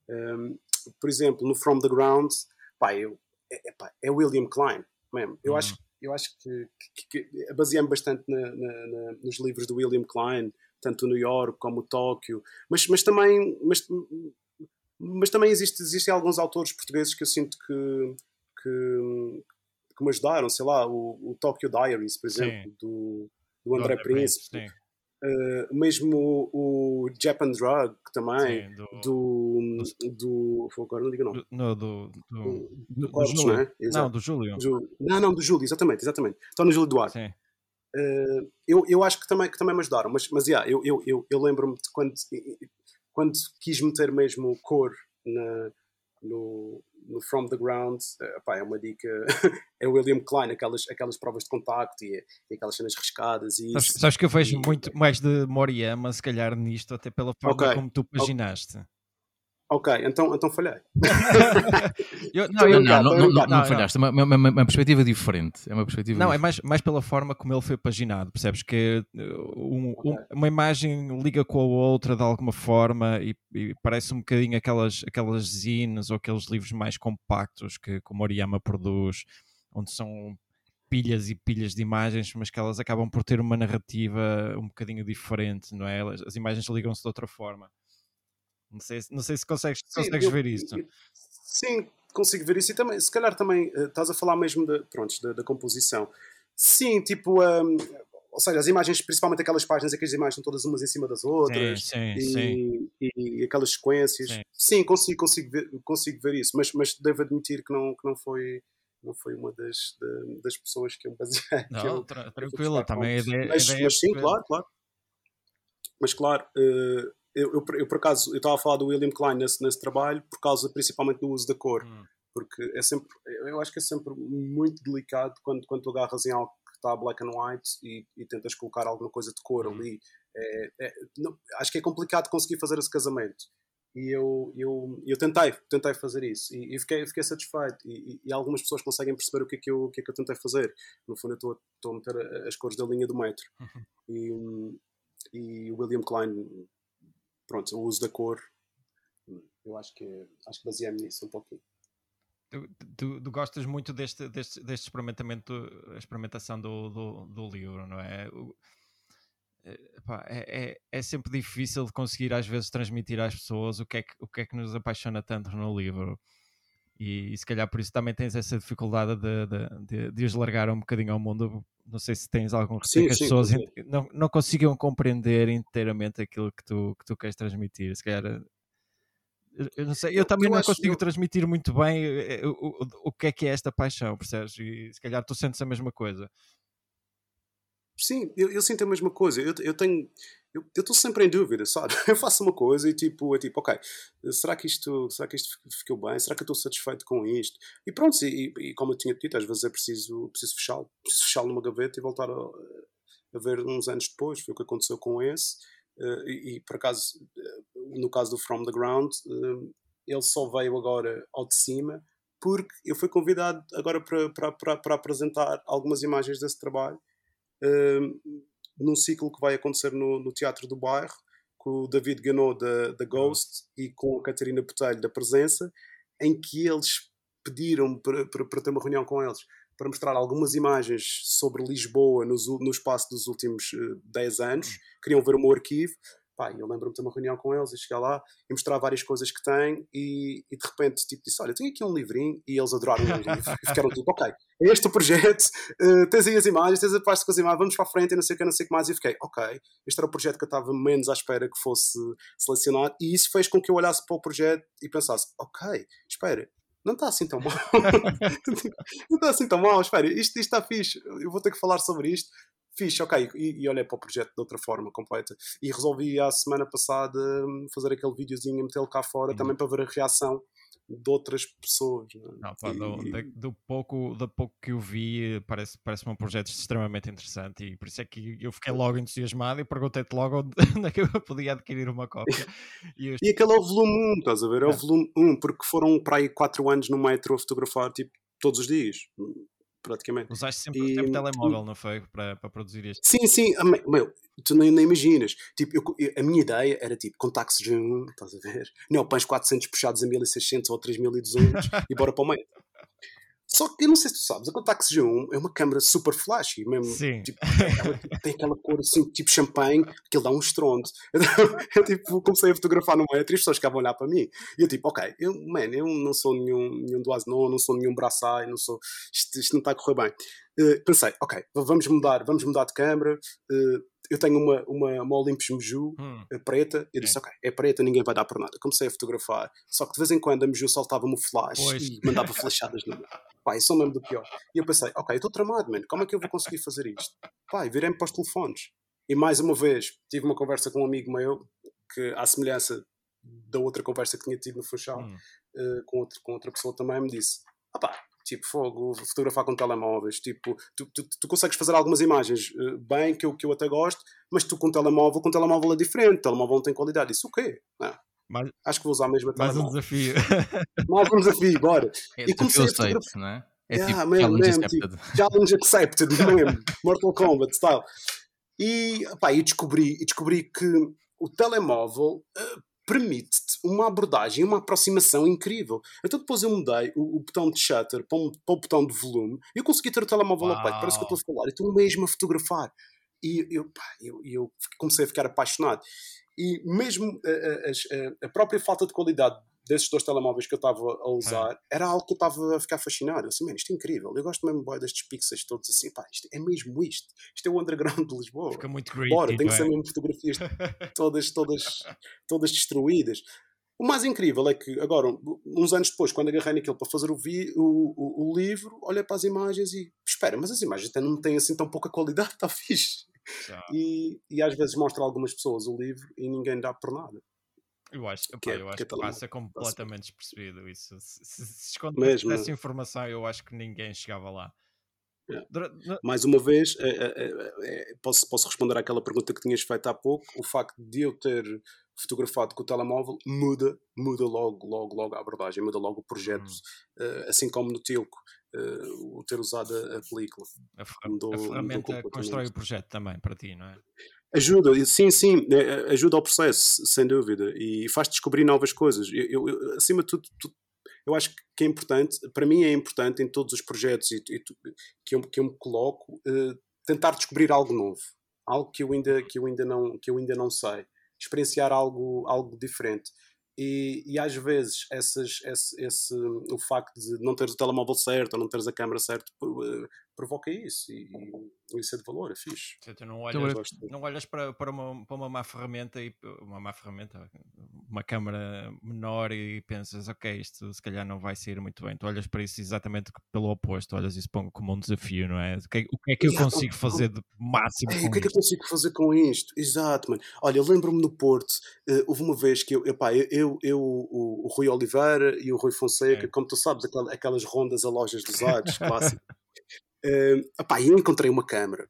S3: Um, por exemplo, no From the Ground, pá, eu, é, é William Klein mesmo. Eu, uhum. acho, eu acho que, que, que baseei-me bastante na, na, na, nos livros do William Klein, tanto o New York como o Tóquio, mas, mas também. Mas, mas também existe, existem alguns autores portugueses que eu sinto que, que, que me ajudaram, sei lá, o, o Tokyo Diaries, por exemplo, do, do André, André Príncipe. Príncipe Uh, mesmo o, o Japan Drug também, Sim, do, do, do, Agora não digo não.
S2: Do, do, do,
S3: do, Cortes, não é?
S2: Não, do Júlio.
S3: Não, não, do Júlio, exatamente, exatamente. Estou no Júlio Duarte. Sim. uh, eu, eu acho que também, que também me ajudaram, mas, mas yeah, eu, eu, eu, eu lembro-me de quando, quando quis meter mesmo cor na, no, no From the Ground, pá, é uma dica, é o William Klein, aquelas, aquelas provas de contacto e, e aquelas cenas riscadas. E
S2: sabes, sabes que eu vejo e... muito mais de Moriyama, se calhar, nisto, até pela forma okay. como tu paginaste. Okay.
S3: Ok, então, então falhei.
S1: eu, não, eu, não, não, não, não, falhaste, é uma, uma, uma, uma, perspectiva diferente. É uma perspectiva
S2: não,
S1: diferente.
S2: é mais, mais pela forma como ele foi paginado. Percebes que uh, um, okay. um, uma imagem liga com a outra de alguma forma e, e, parece um bocadinho aquelas, aquelas zines ou aqueles livros mais compactos que, que o Moriyama produz, onde são pilhas e pilhas de imagens, mas que elas acabam por ter uma narrativa um bocadinho diferente, não é? As imagens ligam-se de outra forma. Não sei, não sei se consegues, sim, consegues eu, ver isto.
S3: sim, consigo ver isso e também, se calhar também uh, estás a falar mesmo de, pronto, da, da composição. Sim, tipo, um, ou seja, as imagens, principalmente aquelas páginas, aquelas imagens estão todas umas em cima das outras
S2: sim, sim,
S3: e,
S2: sim.
S3: E, aquelas sequências. Sim, consigo, consigo, ver, consigo ver isso, mas, mas devo admitir que não, que não foi não foi uma das, das pessoas que eu baseei.
S2: Não, eu, tranquilo, também ideia,
S3: mas,
S2: ideia
S3: mas sim, claro, claro. Mas claro, uh, eu, eu, eu, por acaso, eu estava a falar do William Klein nesse, nesse trabalho por causa principalmente do uso da cor. Hum. Porque é sempre, eu acho que é sempre muito delicado quando, quando tu agarras em algo que está black and white e, e tentas colocar alguma coisa de cor hum. ali. É, é, não, acho que é complicado conseguir fazer esse casamento. E eu, eu, eu tentei, tentei fazer isso e, e fiquei, fiquei satisfeito. E, e, algumas pessoas conseguem perceber o que é que eu, o que é que eu tentei fazer. No fundo, eu estou, estou a meter as cores da linha do metro. Uhum. E, e o William Klein pronto, o uso da cor, eu acho que, acho que baseei-me nisso um pouquinho.
S2: Tu, tu, tu, gostas muito deste, deste, deste experimentamento, experimentação do, do, do livro, não é? O, é, é, é, sempre difícil de conseguir às vezes transmitir às pessoas o que é que, o que, é que nos apaixona tanto no livro. E, e se calhar por isso também tens essa dificuldade de, de, de, de os largar um bocadinho ao mundo. Não sei se tens algum receio que as pessoas não, não consigam compreender inteiramente aquilo que tu, que tu queres transmitir. Se calhar eu não sei, eu também eu não consigo eu... transmitir muito bem eh, o, o, o que é que é esta paixão, percebes? E se calhar tu sentes a mesma coisa.
S3: Sim, eu, eu sinto a mesma coisa. Eu, eu tenho, eu estou sempre em dúvida, sabe? Eu faço uma coisa e tipo, é tipo, ok, será que isto, será que isto ficou bem? Será que eu estou satisfeito com isto? E pronto, e, e, como eu tinha dito, às vezes é preciso, preciso fechá-lo, preciso fechá-lo numa gaveta e voltar a, a, ver uns anos depois. Foi o que aconteceu com esse. Uh, e, e, por acaso, uh, no caso do From the Ground, uh, ele só veio agora ao de cima porque eu fui convidado agora para, para, para apresentar algumas imagens desse trabalho num ciclo que vai acontecer no, no Teatro do Bairro, com o David Ganot da, da Ghost e com a Catarina Botelho da Presença, em que eles pediram para, para, para, ter uma reunião com eles para mostrar algumas imagens sobre Lisboa no, no espaço dos últimos uh, eh, 10 anos. Queriam ver o meu arquivo Pá, eu lembro-me de uma reunião com eles e chegar lá e mostrar várias coisas que têm e, e de repente tipo, disse, olha, tenho aqui um livrinho. E eles adoraram o livro e ficaram tipo, ok, é este o projeto, uh, tens aí as imagens, tens a parte com as imagens, vamos para a frente e não sei o que, não sei o que mais. E fiquei, ok, este era o projeto que eu estava menos à espera que fosse selecionado. E isso fez com que eu olhasse para o projeto e pensasse, ok, espera, não está assim tão mal. não está assim tão mal, espera, isto, isto está fixe, eu vou ter que falar sobre isto fixe, ok, e, e olhei para o projeto de outra forma completa. E resolvi a semana passada hum, fazer aquele videozinho e metê-lo cá fora uhum. também para ver a reação de outras pessoas.
S2: Não, pá, do, do, pouco, do pouco que eu vi, parece, parece um projeto extremamente interessante e por isso é que eu fiquei logo entusiasmado e perguntei-te logo onde é que eu podia adquirir uma cópia.
S3: E, eu... e aquele é o volume 1, estás a ver? É o é. volume 1, porque foram para aí 4 anos no metro a fotografar tipo todos os dias praticamente.
S2: Usaste sempre, e, sempre telemóvel, não foi? Para, para produzir isto?
S3: Sim, sim, meu, tu nem, nem imaginas. Tipo, eu, a minha ideia era tipo, contactos de um, estás a ver? Neopans 400 puxados a 1600 ou 3200 e bora para o meio. Só que eu não sei se tu sabes, a Contax G1 é uma câmera super flashy, mesmo.
S2: Sim.
S3: Tipo, ela tem aquela cor assim, tipo champanhe, que ele dá um estrondo. Eu, tipo, comecei a fotografar no metro e as pessoas ficavam a olhar para mim. E eu tipo, ok, eu, man, eu não sou nenhum, nenhum do Asnon, não sou nenhum braçai, não sou. Isto, isto não está a correr bem. Uh, pensei, ok, vamos mudar, vamos mudar de câmera. Uh, eu tenho uma, uma, uma Olympus Meju hum. Eh, preta, eu disse, é. ok, é preta, ninguém vai dar por nada. Comecei a fotografar, só que de vez em quando a Meju saltava-me o flash pois. e mandava flechadas no. Pá, isso é mesmo do pior. E eu pensei, ok, eu estou tramado, mano, como é que eu vou conseguir fazer isto? pá, e virei-me para os telefones. E mais uma vez, tive uma conversa com um amigo meu, que à semelhança da outra conversa que tinha tido no Funchal,
S2: Hum.
S3: uh, com, outro, com outra pessoa também, me disse: ah pá, tipo, fogo, fotografar com telemóveis, tipo, tu, tu, tu consegues fazer algumas imagens uh, bem, que eu, que eu até gosto, mas tu com telemóvel, com telemóvel é diferente, o telemóvel não tem qualidade. Isso o quê? Não.
S2: Mais,
S3: Acho que vou usar mesmo a
S2: mais um desafio.
S3: Mais um desafio, bora.
S1: É
S3: E
S1: tipo
S3: comecei a
S1: eu
S3: fotografar-
S1: não é? É
S3: Yeah,
S1: tipo
S3: mesmo,
S1: challenge
S3: mesmo,
S1: accepted.
S3: Challenge accepted, mesmo. Mortal Kombat style. E, pá, eu descobri, eu descobri que o telemóvel eh, permite-te uma abordagem, uma aproximação incrível. Então depois eu mudei o, o botão de shutter para, um- para o botão de volume e eu consegui ter o telemóvel ao pé. Parece que eu estou a falar. E estou mesmo a fotografar. E eu, pá, eu, eu comecei a ficar apaixonado. E mesmo eh, eh, as- eh, a própria falta de qualidade desses dois telemóveis que eu estava a usar era algo que eu estava a ficar fascinado. Eu assim, mano, isto é incrível. Eu gosto mesmo bué destes pixels todos assim. Pá, isto é mesmo isto. Isto é o underground de Lisboa.
S2: Fica muito greedy,
S3: Bora, tem que ser
S2: é?
S3: mesmo fotografias todas, todas, todas destruídas. O mais incrível é que agora, uns anos depois, quando agarrei naquilo para fazer o, vi, o, o, o livro, olhei para as imagens e espera, mas as imagens até não têm assim tão pouca qualidade, está fixe. E, e às vezes mostra a algumas pessoas o livro e ninguém dá por nada.
S2: Eu acho,
S3: Que
S2: epá,
S3: é-
S2: eu acho
S3: que é
S2: que passa completamente despercebido isso. Se, se, se escondesse essa informação, eu acho que ninguém chegava lá. Na-
S3: Mais uma vez, é, é, é, é, posso, posso responder àquela pergunta que tinhas feito há pouco. O facto de eu ter fotografado com o telemóvel muda, muda logo, logo, logo a abordagem, muda logo o projeto,
S2: Hum.
S3: eh, assim como no Tilco, o ter usado a, a película.
S2: a, ferra-
S3: mudou-
S2: a ferramenta constrói o projeto também para ti, não é?
S3: Ajuda, sim, sim, eh, ajuda ao processo, sem dúvida, e faz descobrir novas coisas. Eu, eu- acima de tudo, tu- eu acho que é importante, para mim é importante em todos os projetos e, e que, eu, que eu me coloco, eh, tentar descobrir algo novo, algo que eu ainda, que eu ainda, não, que eu ainda não sei, experienciar algo, algo diferente. E, e às vezes essas, esse, esse, o facto de não teres o telemóvel certo ou não teres a câmera certa eh, provoca isso e, e isso é de valor, é fixe.
S2: Tu não
S1: Então,
S2: olhas,
S3: gosto.
S2: não olhas para, para, uma, para uma má ferramenta e uma má ferramenta, uma câmara menor e pensas, ok, isto se calhar não vai sair muito bem. Tu olhas para isso exatamente pelo oposto, olhas isso como como um desafio, não é? O que, é- o que é que eu consigo fazer de máximo
S3: o que é que eu consigo fazer com isto? Exato, mano. Olha, eu lembro-me no Porto, eh, houve uma vez que eu, epá, eu, eu, eu, o, o Rui Oliveira e o Rui Fonseca,
S2: É.
S3: como tu sabes, aquela- aquelas rondas a lojas dos usados, clássico. Epá, eu encontrei uma câmara,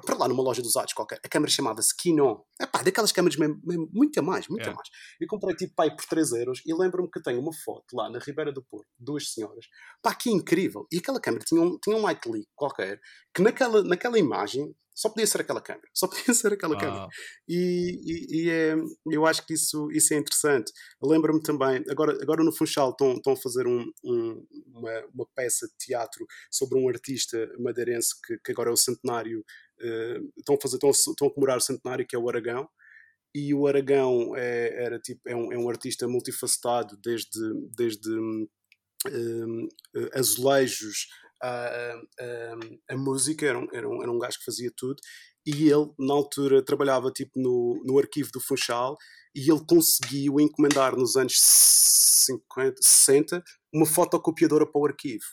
S3: para, lá numa loja dos usados qualquer, a câmara chamava-se Kinon. Epá, daquelas câmaras mesmo, mesmo, muito a mais, muito
S2: É.
S3: a mais. Eu comprei tipo pai por 3 euros e lembro-me que tenho uma foto lá na Ribeira do Porto, duas senhoras. Pá, que incrível! E aquela câmara tinha um, tinha um light leak qualquer, que naquela, naquela imagem só podia ser aquela câmera. Só podia ser aquela câmera.
S2: Uau.
S3: E, e, e é, eu acho que isso, isso é interessante. Lembro-me também, agora, agora no Funchal estão, estão a fazer um, um- uma, uma peça de teatro sobre um artista madeirense que, que agora é o centenário, eh, estão, a fazer, estão, estão a comemorar o centenário, que é o Aragão. E o Aragão é, era tipo, é, um, é um artista multifacetado, desde, desde hum, hum, eh, azulejos a, a, a música, era um, era, um, era um gajo que fazia tudo e ele, na altura, trabalhava tipo no, no arquivo do Funchal e ele conseguiu encomendar nos anos 50, 60 uma fotocopiadora para o arquivo.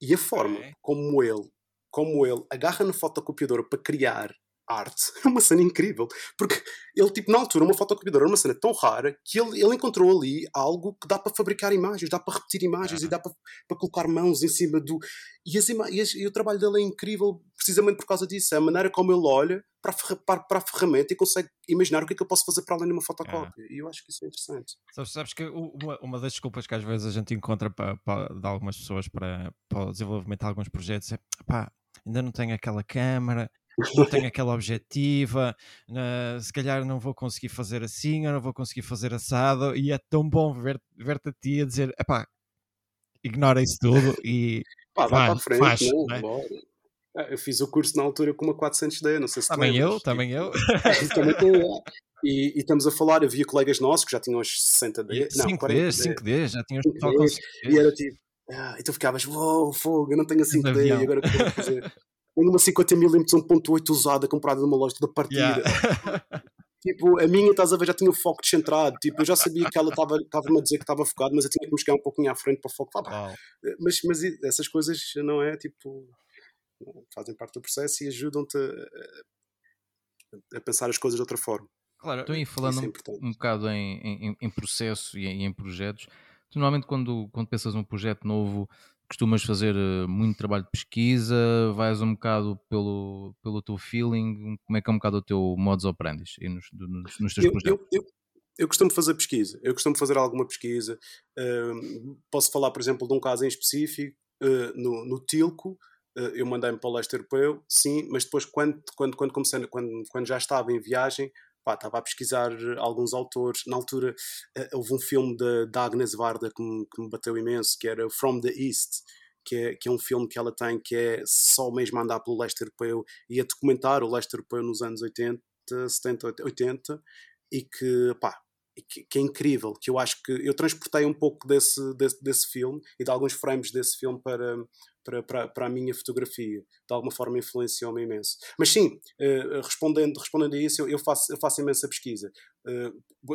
S3: E a forma como ele, como ele agarra na fotocopiadora para criar arte é uma cena incrível. Porque ele, tipo, na altura, uma fotocopiadora era uma cena tão rara que ele, ele encontrou ali algo que dá para fabricar imagens, dá para repetir imagens e dá para, para colocar mãos em cima do. E, as e as- e o trabalho dele é incrível precisamente por causa disso. É a maneira como ele olha para a, para, para a ferramenta e consegue imaginar o que é que eu posso fazer para além de uma fotocópia. E eu acho que isso é interessante.
S2: Sabes, sabes que uma, uma das desculpas que às vezes a gente encontra para, para- de algumas pessoas para, para o desenvolvimento de alguns projetos é pá, ainda não tenho aquela câmara, não tenho aquela objetiva, na- se calhar não vou conseguir fazer assim, ou não vou conseguir fazer assado, e é tão bom ver- ver-te a ti a dizer, epá, ignora isso tudo e
S3: Pá, vai
S2: Vai,
S3: para a frente,
S2: faz,
S3: não,
S2: né?
S3: bora. Ah, Eu fiz o curso na altura com uma 400D, não sei se
S2: também eu, também eu,
S3: Também tô, é. e, e estamos a falar, havia colegas nossos que já tinham os 60D, não,
S2: 5D,
S3: 40D,
S2: 5D, já tinhas
S3: 5D,
S2: só com
S3: e
S2: 5D.
S3: era tipo, ah, e tu ficavas, uou, fogo, eu não tenho a 5D,
S2: avião.
S3: e agora o que eu vou fazer? Tenho uma 50mm 1.8 usada, comprada numa loja toda partida.
S2: Yeah.
S3: Tipo, a minha, estás a ver, já tinha o foco descentrado. Tipo, eu já sabia que ela estava-me a dizer que estava focado, mas eu tinha que me chegar um pouquinho à frente para o foco. Pá.
S2: Uau.
S3: Mas, mas essas coisas não é tipo. fazem parte do processo e ajudam-te a, a, pensar as coisas de outra forma.
S1: Claro, estou aí falando é um, um, bocado em, em, em processo e em, em, projetos. Tu, normalmente, quando, quando pensas num projeto novo, costumas fazer eh, muito trabalho de pesquisa, vais um bocado pelo, pelo teu feeling, como é que é um bocado o teu modus operandi nos, nos, nos teus
S3: eu,
S1: projetos?
S3: Eu, eu, eu costumo fazer pesquisa, eu costumo fazer alguma pesquisa. Uh, posso falar, por exemplo, de um caso em específico, uh, no, no Tilco, uh, eu mandei-me para o leste europeu, sim, mas depois, quando, quando, quando comecei, quando, quando já estava em viagem, pá, estava a pesquisar alguns autores. Na altura, houve um filme da Agnes Varda que me, que me bateu imenso, que era From the East. Que é, que é, um filme que ela tem que é só mesmo andar pelo leste europeu e a documentar o leste europeu nos anos 80, 70, 80 e que, pá, que, que, é incrível, que eu acho que eu transportei um pouco desse, desse, desse filme e de alguns frames desse filme para, para, para, para a minha fotografia. De alguma forma influenciou-me imenso. Mas sim, uh, respondendo, respondendo a isso, eu, faço, eu faço imensa pesquisa. Uh,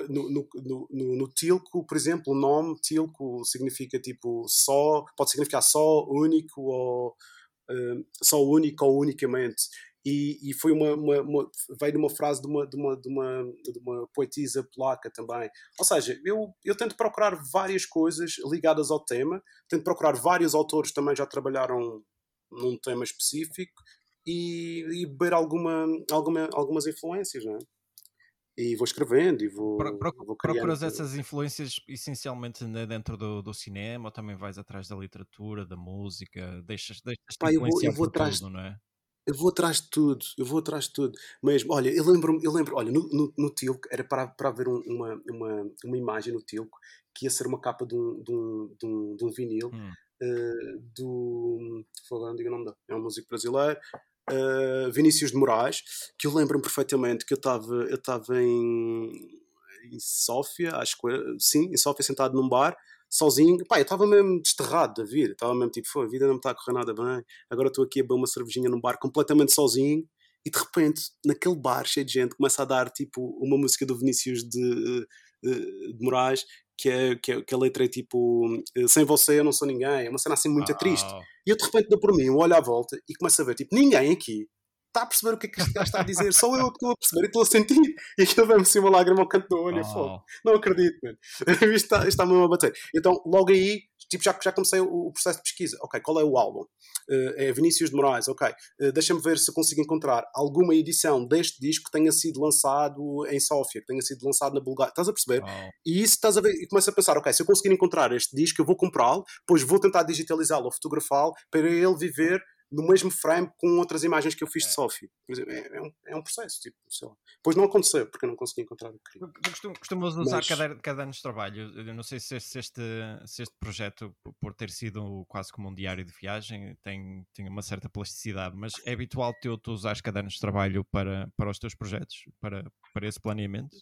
S3: no, no, no, no, Tilco, por exemplo, o nome Tilco significa tipo só, pode significar só, único ou uh, só único ou unicamente e, e foi uma, uma, uma, veio de uma frase de uma, de, uma, de, uma, de uma poetisa polaca também. Ou seja, eu, eu tento procurar várias coisas ligadas ao tema, tento procurar vários autores que também já trabalharam num tema específico e, e beber alguma, alguma, algumas influências, não é? E vou escrevendo e vou. Pro,
S2: pro, vou procuras essas influências essencialmente dentro do, do cinema ou também vais atrás da literatura, da música? Deixas, deixas
S3: Pá, eu vou, eu vou atrás, tudo, não é? Eu vou atrás de tudo, eu vou atrás de tudo. Mesmo, olha, eu lembro eu lembro, olha, no, no, no Tilco, era para, para haver um, uma, uma, uma imagem no Tilco que ia ser uma capa de um, de um, de um, de um vinil hum. uh, do. Não digo o nome é um músico brasileiro, uh, Vinícius de Moraes, que eu lembro-me perfeitamente que eu estava eu em, em Sófia, acho que sim, em Sófia, sentado num bar sozinho. Pá, eu estava mesmo desterrado da vida. Estava mesmo tipo, a vida não me está a correr nada bem. Agora estou aqui a beber uma cervejinha num bar completamente sozinho. E de repente, naquele bar cheio de gente, começa a dar tipo uma música do Vinícius de, de, de Moraes, que, é, que, é, que a letra é tipo Sem você eu não sou ninguém. É uma cena assim muito oh. triste. E eu de repente dou por mim, olho à volta e começo a ver tipo, ninguém aqui está a perceber o que é que este gajo está a dizer, sou eu que estou a perceber e estou a sentir. E aquilo vem-me assim uma lágrima ao canto do olho. Oh. Não acredito, mano. isto está, está mesmo a bater. Então, logo aí, tipo, já, já comecei o, o, processo de pesquisa. Ok, qual é o álbum? Uh, é Vinícius de Moraes, ok. Uh, Deixa-me ver se consigo encontrar alguma edição deste disco que tenha sido lançado em Sófia, que tenha sido lançado na Bulgária. Estás a perceber? Oh. E isso estás a ver, e começa a pensar, ok, se eu conseguir encontrar este disco, eu vou comprá-lo, depois vou tentar digitalizá-lo ou fotografá-lo para ele viver no mesmo frame com outras imagens que eu fiz de é. selfie. É, é, um, é um processo, tipo, sei lá. Depois não aconteceu, porque eu não consegui encontrar o que queria.
S2: Tu costumas usar Mas... cada, cada ano de trabalho. Eu não sei se este, se este projeto, por ter sido quase como um diário de viagem, tem, tem uma certa plasticidade, mas é habitual teu tu usares cadernos de trabalho para, para os teus projetos, para, para esse planeamento?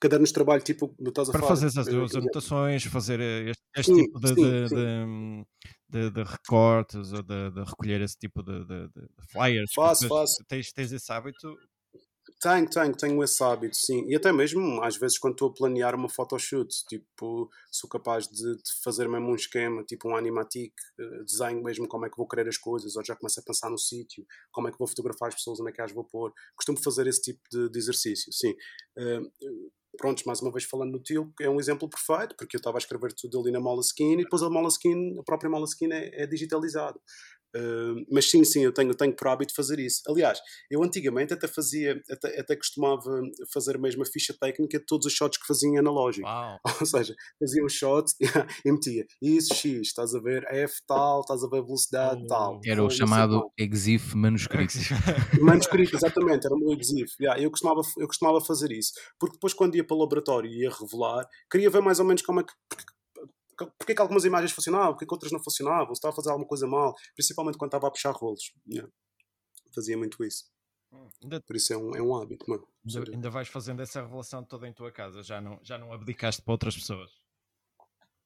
S3: cadernos de trabalho, tipo, não estás a
S2: Para fazer as duas anotações, fazer este, este sim, tipo de, sim, de, sim. De, de, recortes ou de, recolher esse tipo de, flyers.
S3: Faço, faço.
S2: Tens, tens esse hábito?
S3: Tenho, tenho, tenho esse hábito, sim. E até mesmo, às vezes, quando estou a planear uma photoshoot, tipo, sou capaz de, de fazer mesmo um esquema, tipo um animatic, uh, desenho mesmo como é que vou querer as coisas, ou já começo a pensar no sítio, como é que vou fotografar as pessoas, onde é que as vou pôr. Costumo fazer esse tipo de, de exercício, sim. Uh, prontos, mais uma vez falando no Tio, é um exemplo perfeito, porque eu estava a escrever tudo ali na Moleskine e depois a Moleskine, a própria Moleskine é, é digitalizado. Uh, mas sim, sim, eu tenho, tenho por hábito fazer isso. Aliás, eu antigamente até fazia, até, até costumava fazer mesmo a ficha técnica de todos os shots que fazia em analógico. Wow. Ou seja, fazia um shot e metia isso, X, estás a ver F tal, estás a ver velocidade oh. tal.
S1: Era o chamado EXIF manuscrito.
S3: manuscrito, exatamente, era o meu EXIF. Yeah, eu, costumava, eu costumava fazer isso, porque depois quando ia para o laboratório e ia revelar, queria ver mais ou menos como é que porque que algumas imagens funcionavam, porque que outras não funcionavam, se estava a fazer alguma coisa mal, principalmente quando estava a puxar rolos. Yeah. Fazia muito isso. Hum, ainda, Por isso é um, é um hábito, mano.
S2: Ainda, ainda vais fazendo essa revelação toda em tua casa, já não, já não abdicaste para outras pessoas.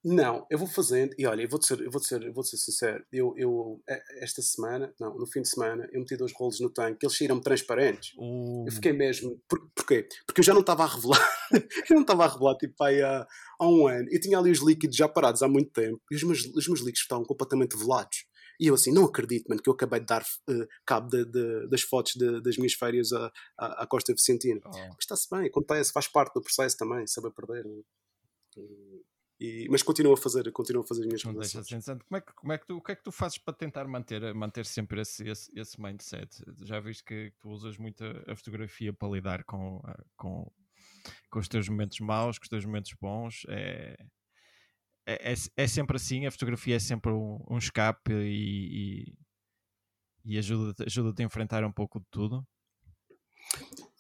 S3: Não, eu vou fazendo, e olha, eu vou-te ser, eu vou ser, eu vou ser sincero, eu, eu, esta semana, não, no fim de semana, eu meti dois rolos no tanque, eles saíram transparentes. Uh. Eu fiquei mesmo, por, porquê? Porque eu já não estava a revelar, eu não estava a revelar tipo aí há, há um ano, e tinha ali os líquidos já parados há muito tempo, e os meus, os meus líquidos estavam completamente velados. E eu assim, não acredito, mano, que eu acabei de dar uh, cabo de, de, das fotos de, das minhas férias à, à, à Costa Vicentina. Oh. Mas está-se bem, acontece, faz parte do processo também, saber perder. E, mas continuo a fazer, continuo a fazer as minhas
S2: coisas. Como é que, como é que tu, o que é que tu fazes para tentar manter, manter sempre esse, esse, esse mindset? Já viste que tu usas muito a fotografia para lidar com, com, com os teus momentos maus, com os teus momentos bons. É, é, é, é sempre assim, a fotografia é sempre um, um escape e, e, e ajuda-te ajuda a enfrentar um pouco de tudo.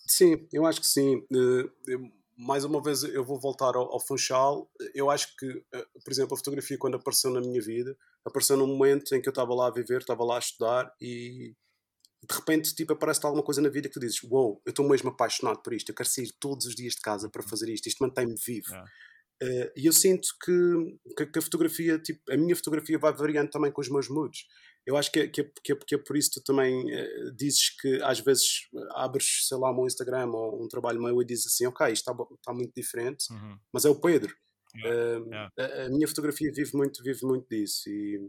S3: Sim, eu acho que sim. Uh, eu mais uma vez eu vou voltar ao, ao, Funchal. Eu acho que, eh, por exemplo, a fotografia quando apareceu na minha vida, apareceu num momento em que eu estava lá a viver, estava lá a estudar e de repente tipo, aparece alguma coisa na vida que tu dizes: Uou, wow, eu estou mesmo apaixonado por isto, eu quero sair todos os dias de casa para fazer isto, isto mantém-me vivo. Yeah. Uh, e eu sinto que, que, que, a fotografia, tipo, a minha fotografia vai variando também com os meus moods. Eu acho que é, que é, que é, que é por isso que tu também uh, dizes que às vezes abres, sei lá, o meu Instagram ou um trabalho meu e dizes assim, ok, isto está, está muito diferente, uhum. mas é o Pedro. Yeah. Uh, yeah. A, a, minha fotografia vive muito, vive muito disso e,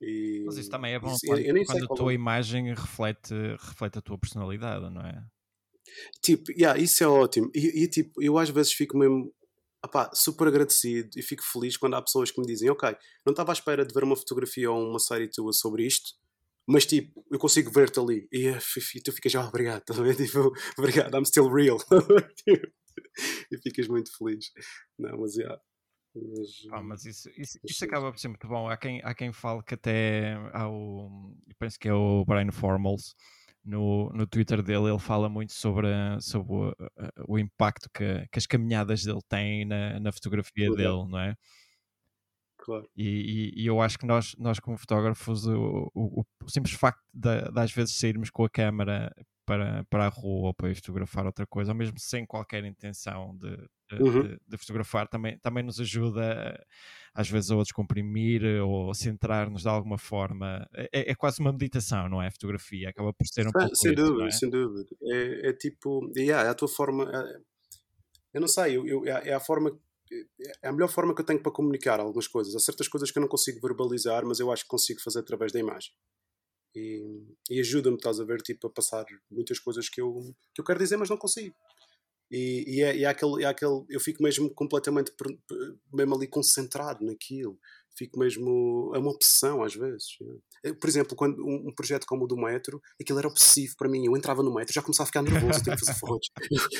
S2: e mas isso também é bom isso, quando, eu, eu quando a tua imagem reflete, reflete a tua personalidade, não é?
S3: Tipo, yeah, isso é ótimo. E, e tipo, eu às vezes fico mesmo super agradecido e fico feliz quando há pessoas que me dizem: Ok, não estava à espera de ver uma fotografia ou uma série tua sobre isto, mas tipo, eu consigo ver-te ali. E, e tu ficas, oh, obrigado, também, tipo, obrigado, I'm still real. e ficas muito feliz. Não, mas yeah.
S2: Mas, ah, mas isso, isso, isso acaba por ser muito bom. Há quem, há quem fale que até há o. penso que é o Brian Formals no, no Twitter dele ele fala muito sobre, sobre o, o impacto que, que, as caminhadas dele têm na, na fotografia claro. dele, não é?
S3: Claro.
S2: E, e, e, eu acho que nós, nós como fotógrafos, o, o, o simples facto de, de, às vezes sairmos com a câmera para, para a rua ou para ir fotografar outra coisa, ou mesmo sem qualquer intenção de, de, uhum. de, de fotografar, também, também nos ajuda às vezes a descomprimir ou centrar-nos de alguma forma. É, é, quase uma meditação, não é? A fotografia acaba por ser um ah, pouco
S3: Sem
S2: isso,
S3: dúvida,
S2: é?
S3: sem dúvida. É, é tipo, yeah, é a tua forma. É, eu não sei, eu, eu, é, é a forma é a melhor forma que eu tenho para comunicar algumas coisas. Há certas coisas que eu não consigo verbalizar, mas eu acho que consigo fazer através da imagem. E, e ajuda-me, estás a ver, tipo, a passar muitas coisas que eu, que eu quero dizer, mas não consigo. E, e, é, e é, aquele, é aquele. Eu fico mesmo completamente. mesmo ali concentrado naquilo. Fico mesmo. É uma obsessão às vezes. Por exemplo, quando um, um, projeto como o do metro, aquilo era obsessivo para mim. Eu entrava no metro, já começava a ficar nervoso, tenho que fazer fotos.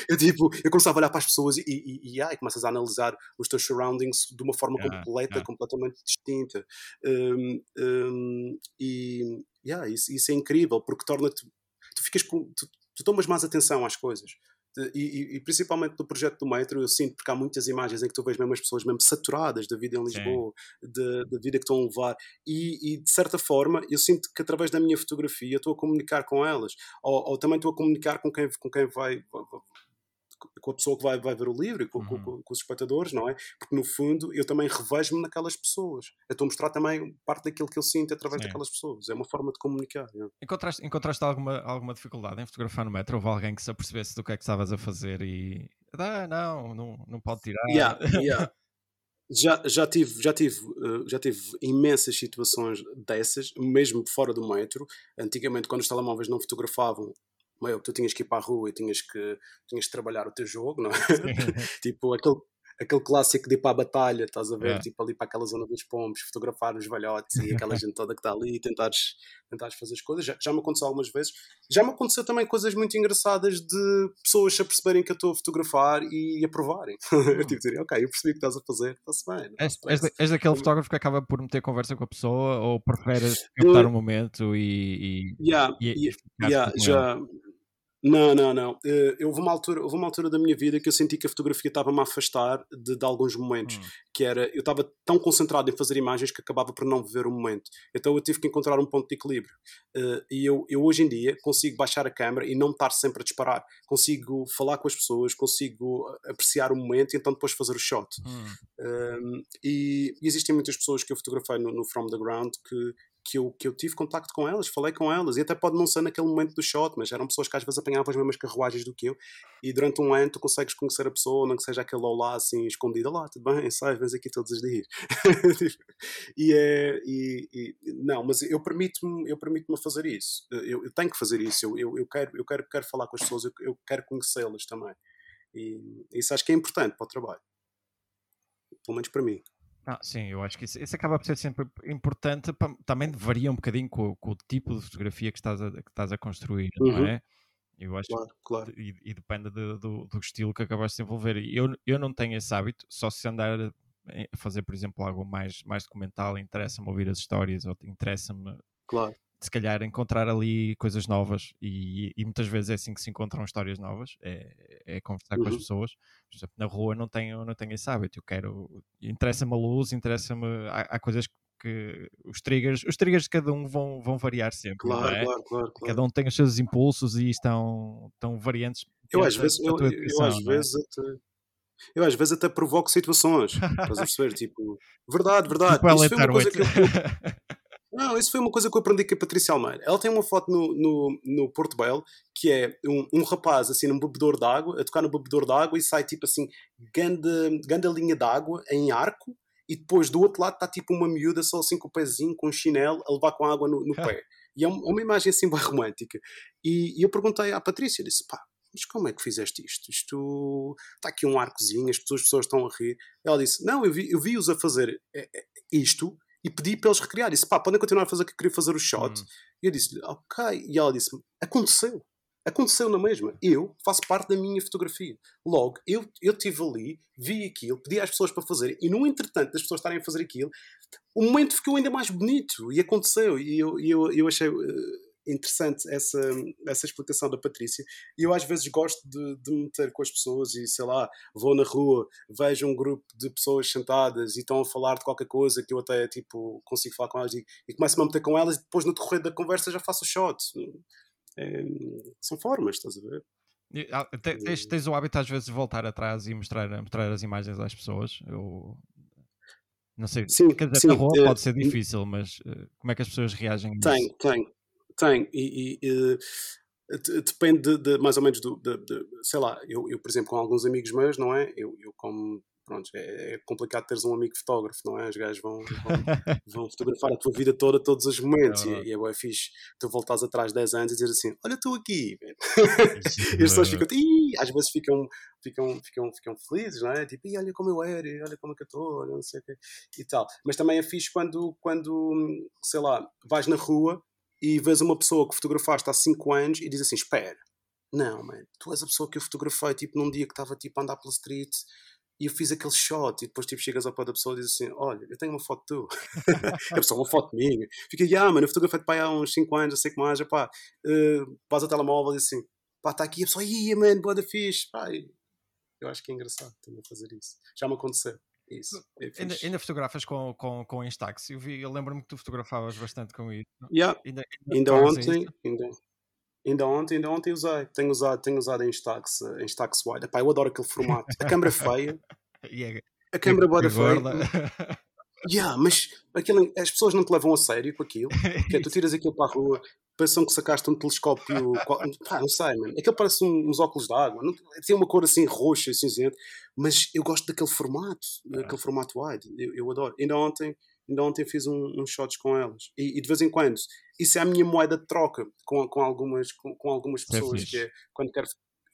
S3: Eu, tipo, eu começava a olhar para as pessoas e, e, e, ai, começas a analisar os teus surroundings de uma forma completa, completamente distinta. Um, um, e yeah, isso, isso, é incrível, porque torna-te. Tu ficas com. Tu, tu tomas mais atenção às coisas e, e, principalmente no projeto do metro, eu sinto porque há muitas imagens em que tu vês mesmo as pessoas mesmo saturadas da vida em Lisboa, da vida que estão a levar, e, e, de certa forma eu sinto que através da minha fotografia estou a comunicar com elas, ou, ou também estou a comunicar com quem, com quem vai, com a pessoa que vai, vai ver o livro e com, uhum. com, com, os espectadores, não é? Porque no fundo eu também revejo-me naquelas pessoas. Eu estou a mostrar também parte daquilo que eu sinto através Sim. daquelas pessoas. É uma forma de comunicar. É.
S2: Encontraste, encontraste alguma, alguma dificuldade em fotografar no metro? Houve alguém que se apercebesse do que é que estavas a fazer e. Ah, não, não, não pode tirar.
S3: Yeah, yeah. Já, já, tive, já, tive, eh, já tive imensas situações dessas, mesmo fora do metro. Antigamente, quando os telemóveis não fotografavam, meu, tu tinhas que ir para a rua e tinhas que, tinhas que trabalhar o teu jogo, não é? tipo, aquele, aquele clássico de ir para a batalha, estás a ver? Yeah. Tipo, ali para aquela zona dos pombos, fotografar os velhotes e aquela gente toda que está ali e tentares, tentares fazer as coisas. Já, já me aconteceu algumas vezes. Já me aconteceu também coisas muito engraçadas de pessoas se aperceberem que eu estou a fotografar e aprovarem. eu tipo, dizer, ok, eu percebi o que estás a fazer, está-se bem.
S2: És, és, és, daquele fotógrafo que acaba por meter conversa com a pessoa ou preferes captar o um momento e.
S3: e, yeah, e, e yeah, já. Não, não, não. Eh, eu houve uma altura, houve uma altura da minha vida que eu senti que a fotografia estava-me a afastar de, de alguns momentos. Hum. Que era, eu estava tão concentrado em fazer imagens que acabava por não viver o momento. Então eu tive que encontrar um ponto de equilíbrio. Uh, e eu, eu hoje em dia consigo baixar a câmera e não estar sempre a disparar. Consigo falar com as pessoas, consigo apreciar o momento e então depois fazer o shot. Hum. E, e, existem muitas pessoas que eu fotografei no, no From the Ground que que eu, que eu tive contacto com elas, falei com elas, e até pode não ser naquele momento do shot, mas eram pessoas que às vezes apanhavam as mesmas carruagens do que eu, e durante um ano tu consegues conhecer a pessoa, não que seja aquele olá assim escondido, lá, tudo bem, sai, vens aqui todos os dias. e é, e, e, não, mas eu permito-me eu permito fazer isso, eu, eu, tenho que fazer isso, eu, eu, eu, quero, eu quero, quero falar com as pessoas, eu, eu quero conhecê-las também, e isso acho que é importante para o trabalho, pelo menos para mim.
S2: Ah, sim, eu acho que isso, isso acaba por ser sempre importante. Também varia um bocadinho com, com o tipo de fotografia que estás a, que estás a construir, uhum. não é? Eu acho
S3: claro, claro.
S2: E, e, depende de, do, do, estilo que acabaste de desenvolver. Eu, eu não tenho esse hábito, só se andar a fazer, por exemplo, algo mais, mais documental, interessa-me ouvir as histórias, ou interessa-me
S3: claro
S2: se calhar encontrar ali coisas novas e, e, muitas vezes é assim que se encontram histórias novas, é, é conversar uhum. com as uhum. pessoas. Por exemplo, na rua não tenho, não tenho esse hábito, eu quero, interessa-me a luz, interessa-me, há, há, coisas que os triggers, os triggers de cada um vão, vão variar sempre,
S3: claro,
S2: é?
S3: claro, claro, claro,
S2: Cada um tem os seus impulsos e estão, estão variantes.
S3: Eu às vezes, eu, eu, eu, às é? vezes até, eu às vezes até provoco situações, estás a perceber? Tipo, verdade, verdade.
S2: Tipo, Isso foi uma coisa que eu,
S3: Não, isso foi uma coisa que eu aprendi com a Patrícia Almeida. Ela tem uma foto no, no, no Porto Belo que é um, um rapaz assim num bebedor d'água, a tocar no bebedor d'água e sai tipo assim, ganda, ganda linha d'água em arco e depois do outro lado está tipo uma miúda só assim com o pezinho, com um chinelo, a levar com água no, no pé. E é uma, imagem assim bem romântica. E, e eu perguntei à Patrícia, disse, pá, mas como é que fizeste isto? Isto está aqui um arcozinho, as pessoas, as pessoas estão a rir. Ela disse: Não, eu vi-os vi a fazer é, é, isto e pedi para eles recriar. Disse, pá, podem continuar a fazer o que queria fazer o shot. Hum. E eu disse, ok. E ela disse, aconteceu. Aconteceu na mesma. Eu faço parte da minha fotografia. Logo, eu eu estive ali, vi aquilo, pedi às pessoas para fazer e no entretanto das pessoas estarem a fazer aquilo, o momento ficou ainda mais bonito e aconteceu. E eu, eu, eu achei. Uh, interessante essa, essa explicação da Patrícia. E eu às vezes gosto de, de me meter com as pessoas e sei lá, vou na rua, vejo um grupo de pessoas sentadas e estão a falar de qualquer coisa que eu até tipo consigo falar com elas e, e começo-me a meter com elas e depois no decorrer da conversa já faço o shot. É, são formas, estás a ver?
S2: Ah, tens, tens, o hábito às vezes de voltar atrás e mostrar, mostrar as imagens às pessoas? Eu não sei,
S3: sim,
S2: quer dizer,
S3: sim,
S2: na rua é, pode ser difícil, mas uh, como é que as pessoas reagem?
S3: Tenho, tenho. Tem, e, e, e depende de, de, mais ou menos do, de, de, sei lá, eu, eu, por exemplo, com alguns amigos meus, não é? Eu, eu como, pronto, é, é complicado teres um amigo fotógrafo, não é? Os gajos vão, vão, vão fotografar a tua vida toda, todos os momentos, é e, e é bem fixe tu voltares atrás 10 anos e dizer assim, olha, estou aqui, e as pessoas ficam, Ih! às vezes ficam, ficam, ficam, ficam felizes, não é? Tipo, olha como eu era, olha como é que eu estou, não sei o quê, e tal. Mas também é fixe quando, quando, sei lá, vais na rua e vês uma pessoa que fotografaste há 5 anos e diz assim: Espera, não, man, tu és a pessoa que eu fotografei tipo, num dia que estava tipo, a andar pela street e eu fiz aquele shot. E depois tipo, chegas ao pé da pessoa e dizes assim: Olha, eu tenho uma foto tua. a pessoa, uma foto minha. Fica, ah, mano, eu fotografei pai há uns 5 anos, eu sei que mais, pá, uh, vais ao telemóvel e diz assim: Pá, está aqui a pessoa, ia, man, boa da fixe, pá. Eu acho que é engraçado também fazer isso. Já me aconteceu. Isso. É
S2: ainda, ainda, fotografas com, com, com Instax? Eu, eu lembro-me que tu fotografavas bastante com isso.
S3: Yeah. Ainda, ainda, ainda ontem, ainda, ainda, ontem, ainda ontem usei. Tenho usado, tenho usado Instax, em Instax Wide. Epá, eu adoro aquele formato. A câmera feia.
S2: yeah.
S3: A câmera boa feia. yeah, mas aquilo, as pessoas não te levam a sério com aquilo. Porque tu tiras aquilo para a rua, pensam que sacaste um telescópio. pá, não sei, mano. Aquilo parece uns óculos d'água. Tem uma cor assim roxa e cinzenta. Mas eu gosto daquele formato, é. daquele formato wide. Eu, eu, adoro. Ainda ontem, ainda ontem fiz uns um, um shots com elas. E, e, de vez em quando, isso é a minha moeda de troca com, com algumas, com, com algumas é pessoas. É que é quando quero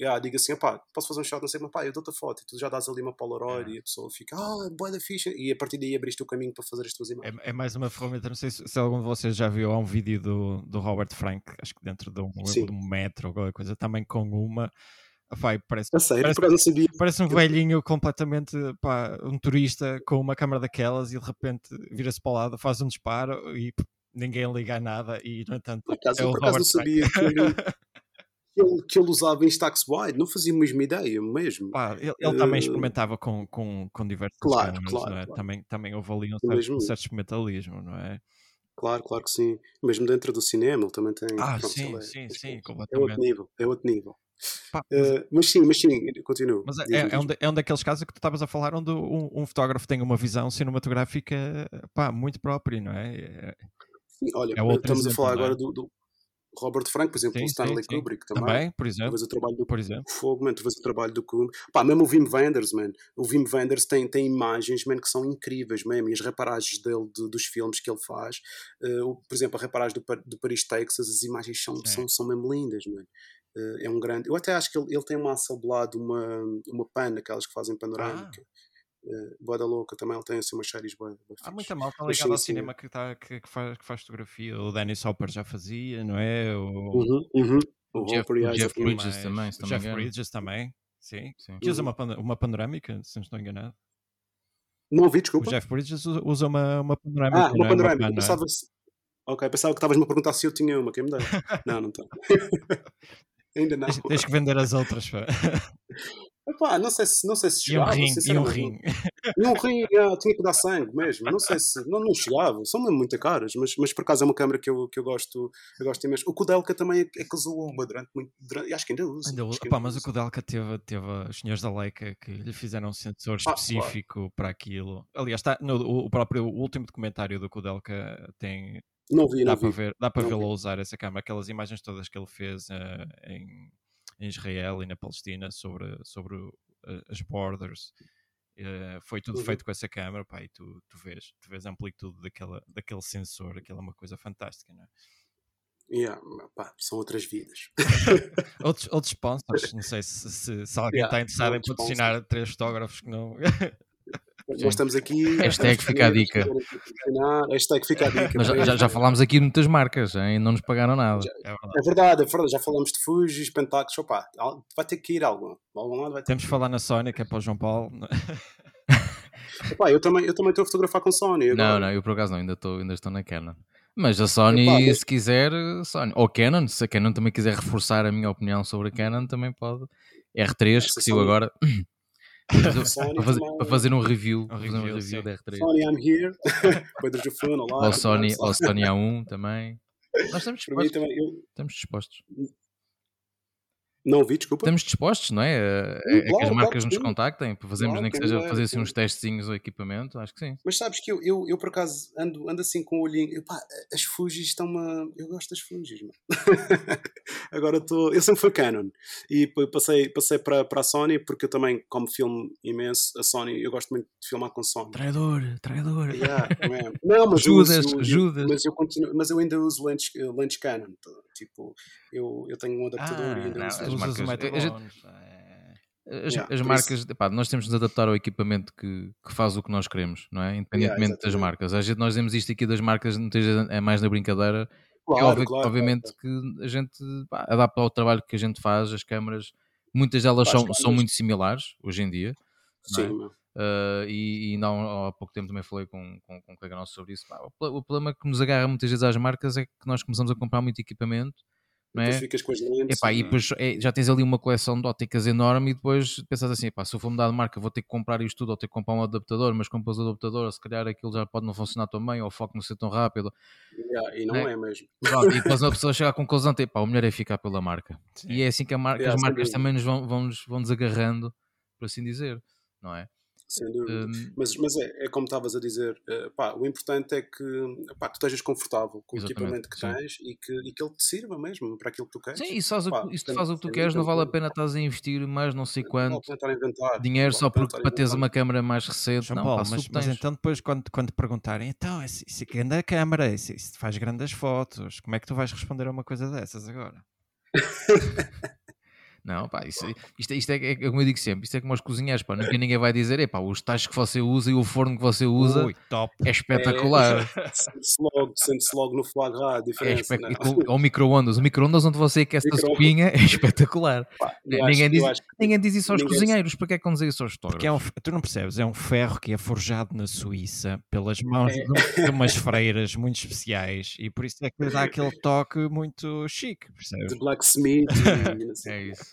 S3: yeah, diga assim, pá, posso fazer um shot, não sei, mas pá, eu dou-te a foto e tu já dás ali uma Polaroid é. e a pessoa fica, ah, boa da ficha, e a partir daí abriste o caminho para fazer as tuas imagens.
S2: É, é mais uma ferramenta, não sei se, se, algum de vocês já viu, há um vídeo do, do Robert Frank, acho que dentro de um, de um metro ou qualquer coisa, também com uma. Pai, parece,
S3: sério,
S2: parece, parece um velhinho completamente pá, um turista com uma câmera daquelas e de repente vira-se para o lado, faz um disparo e ninguém liga a nada e no entanto
S3: por acaso, é o por acaso não sabia que que ele, que ele usava em stacks wide, não fazia a mesma ideia mesmo.
S2: Ele, ele uh, também experimentava com, com, com diversos
S3: claro, claro,
S2: não é?
S3: claro.
S2: Também, também houve ali um certo, um certo experimentalismo, não é?
S3: Claro, claro que sim. Mesmo dentro do cinema ele também tem.
S2: Ah, pronto, sim, é, sim, sim,
S3: É outro nível, é outro nível. Pá, mas, uh, mas, sim, mas sim, continuo.
S2: Mas é, é, um, de, é um daqueles casos que tu estavas a falar onde um, um, fotógrafo tem uma visão cinematográfica pá, muito própria, não é? é
S3: Sim, olha,
S2: É
S3: estamos a
S2: exemplo,
S3: falar
S2: não é?
S3: agora do, do Robert Frank, por exemplo,
S2: Sim,
S3: o Stanley
S2: sim.
S3: Kubrick também.
S2: Também, por
S3: Tu
S2: exemplo.
S3: vês o trabalho do
S2: Por exemplo.
S3: Fogo, man, tu vês o trabalho do Kubrick. Pá, mesmo o Wim Wenders, man. O Wim Wenders tem, tem imagens, man, que são incríveis mesmo. E as reparagens dele, de- dos filmes que ele faz. o- por exemplo, a reparagem do, do Paris, Texas, as imagens são, são, são mesmo lindas, man. Eh, é um grande... Eu até acho que ele, ele tem uma Hasselblad, uma, uma pan, aquelas que fazem panorâmica. Uh, boa da louca, também ele tem assim umas séries boa, boa
S2: Há
S3: fixe.
S2: muita malta ligada ao cinema que, tá, que, que faz, que faz fotografia. O Danny Soper já fazia, não é? O,
S3: Uhum, uhum. O
S1: Jeff-
S3: Hopper,
S1: o Jeff. Bridges também,
S2: o Jeff
S1: engano.
S2: Bridges também, sim.
S1: Sim.
S2: Que usa
S3: Uhum.
S2: uma, uma panorâmica, se não estou enganado.
S3: Não ouvi,
S2: O
S3: desculpa.
S2: Jeff Bridges usa- uma, uma panorâmica.
S3: Ah, uma panorâmica.
S2: é?
S3: pensava se... Ok, pensava que estavas-me a perguntar se eu tinha uma. Quem me deu? não, não tenho. Ainda não.
S2: Tens, tens que vender as outras.
S3: Epá, não sei se, não sei se
S2: E um
S3: chegava.
S2: rim, e um rim.
S3: E um rim, ah, tinha que dar sangue mesmo. Não sei se. Não, não chegava. São mesmo muito caras, mas, mas por acaso é uma câmera que eu, que eu gosto eu gosto imenso. O Kudelka também é, é que usou uma durante muito. Durante, acho que ainda usa.
S2: Ainda usa-
S3: ainda
S2: mas o
S3: usa.
S2: Kudelka teve, teve os senhores da Leica que lhe fizeram um sensor
S3: Ah, claro.
S2: específico para aquilo. Aliás, está no, o, o próprio o último documentário do Kudelka tem,
S3: Não vi,
S2: dá
S3: não
S2: para
S3: vi.
S2: ver, dá para vê-lo usar essa câmera, aquelas imagens todas que ele fez eh, em, em Israel e na Palestina sobre, sobre o- a- as borders. eh, foi tudo
S3: Uhum.
S2: feito com essa câmera, pá, e tu, tu vês, tu vês a amplitude daquela, daquele sensor, aquilo é uma coisa fantástica, não é?
S3: Yeah, pá, são outras vidas.
S2: Outros, outros sponsors, não sei se, se, se alguém
S3: Yeah,
S2: está interessado em patrocinar três fotógrafos que não.
S1: Sim.
S3: Nós estamos aqui.
S1: Hashtag fica a dica.
S3: Hashtag fica a dica.
S1: Mas já, já, já falámos aqui de muitas marcas hein? e não nos pagaram nada.
S2: É verdade.
S3: É verdade, é verdade. Já falamos de Fujis, Pentacos. Opa, vai ter que ir algum. Algum lado vai ter
S2: Temos que falar na Sony, que é para o João Paulo.
S3: Epá, eu também eu também estou a fotografar com Sony.
S1: Não,
S3: agora.
S1: não, eu por acaso não, ainda, estou ainda estou na Canon. Mas a Sony,
S3: Epá, mas-
S1: se quiser, Sony. Ou Canon, se a Canon também quiser reforçar a minha opinião sobre a Canon, também pode. R3,
S3: Essa
S1: que saiu
S3: Sony-
S1: agora.
S3: Sony
S1: para, fazer,
S3: também-
S1: para fazer um review,
S2: Um
S1: fazer um
S2: review,
S1: review da R3.
S3: Sony, I'm here. Pedro Jufano, lá.
S1: Ou Sony, ou Sony A1 também. Nós estamos dispostos.
S3: também. Eu
S1: Estamos dispostos.
S3: Não ouvi, desculpa.
S1: Estamos dispostos, não é? É,
S3: Sim,
S1: é que as
S3: claro,
S1: marcas
S3: claro
S1: nos
S3: sim.
S1: contactem, para fazermos
S3: Claro,
S1: nem que seja
S3: dera,
S1: fazer assim
S3: sim.
S1: uns testezinhos ao equipamento, acho que sim.
S3: Mas sabes que eu, eu, eu por acaso ando, ando assim com o olhinho. Epá, as Fujis estão-me. Eu gosto das Fujis, mano. Agora estou. Eu sempre fui Canon. E passei, passei para, para a Sony porque eu também, como filme imenso, a Sony, eu gosto muito de filmar com Sony.
S1: Traidor, traidor.
S3: Yeah. Não, mas eu
S1: Judas,
S3: uso- eu-
S1: Judas.
S3: Mas eu, continuo, mas eu ainda uso lentes, eh, lentes Canon. Tipo, eu, eu tenho um adaptador
S1: Ah,
S3: e ainda
S1: não,
S3: uso.
S1: As marcas-
S2: o
S1: a
S2: Metro
S1: gente-
S2: Bones, é.
S1: As,
S3: Yeah,
S1: as marcas, epá, nós temos de nos adaptar ao equipamento que, que faz o que nós queremos, não é? Independentemente das
S3: exatamente.
S1: marcas. Às vezes nós dizemos isto aqui das marcas, muitas vezes é mais na brincadeira. que
S3: Claro,
S1: óbvio-
S3: claro,
S1: obviamente que a gente pá, adapta ao trabalho que a gente faz, as câmaras, muitas delas
S3: Pá, as
S1: são, são muito similares hoje em dia. não é?
S3: Sim.
S1: Uh, e, e não, há pouco tempo também falei com, com, com um colega nosso sobre isso. Pá, o problema que nos agarra muitas vezes às marcas é que nós começamos a comprar muito equipamento, não
S3: Depois
S1: é?
S3: ficas com as lentes.
S1: Epá, e
S3: e-
S1: depois é, já tens ali uma coleção de óticas enorme e depois pensas assim, epá, se eu for mudar de marca vou ter que comprar isto tudo ou ter que comprar um adaptador, mas compras o adaptador, se calhar aquilo já pode não funcionar tão bem ou o foco não ser tão rápido.
S3: Yeah, e não
S1: né?
S3: é mesmo.
S1: Pronto, e depois uma pessoa chega à conclusão, tipo, pá, o melhor é ficar pela marca.
S2: Sim.
S1: E é assim que, a mar- que
S3: Yeah,
S1: as marcas também nos vão, vão, nos- vão desagarrando, por assim dizer, não é?
S3: Sem dúvida.
S1: Hum,
S3: Mas, mas é, é como estavas a dizer, eh, pá, o importante é que, pá, tu estejas confortável com o equipamento que
S1: sim.
S3: tens e que, e que ele te sirva mesmo para aquilo que tu queres.
S1: Sim, isso faz, o,
S3: Pá, tem-
S1: faz o que tu queres, não vale a pena estás a investir mais não sei quanto
S3: inventar.
S1: dinheiro só porque, para teres uma câmera mais recente.
S2: João
S1: não,
S2: Paulo,
S1: pá,
S2: mas, mas então depois quando, quando te perguntarem, então, isso, isso aqui anda a câmara, isso, isso faz grandes fotos, como é que tu vais responder a uma coisa dessas agora?
S1: Não, pá, isso, isto, é- isto é, é como eu digo sempre, isto é como os cozinheiros, pá, nunca ninguém vai dizer, epá, os tachos que você usa e o forno que você usa
S2: Ui, top.
S1: é espetacular.
S3: Sente-se logo, sente-se logo no foie gras a
S1: É
S3: diferença.
S1: espe-
S3: não?
S1: e com- Ou micro-ondas. O micro-ondas onde você aquece a sopinha é espetacular.
S3: Pá,
S1: Ninguém
S3: acho-
S1: diz-
S3: acho
S1: Ninguém diz isso aos
S3: Ninguém-
S1: cozinheiros, para que é que vão dizer isso aos
S2: Porque é
S1: fotógrafos?
S2: um, tu não percebes, é um ferro que é forjado na Suíça pelas mãos
S3: É.
S2: de, umas freiras muito especiais e por isso é que lhe dá aquele toque muito chique, percebes?
S3: de blacksmith e.
S1: É isso.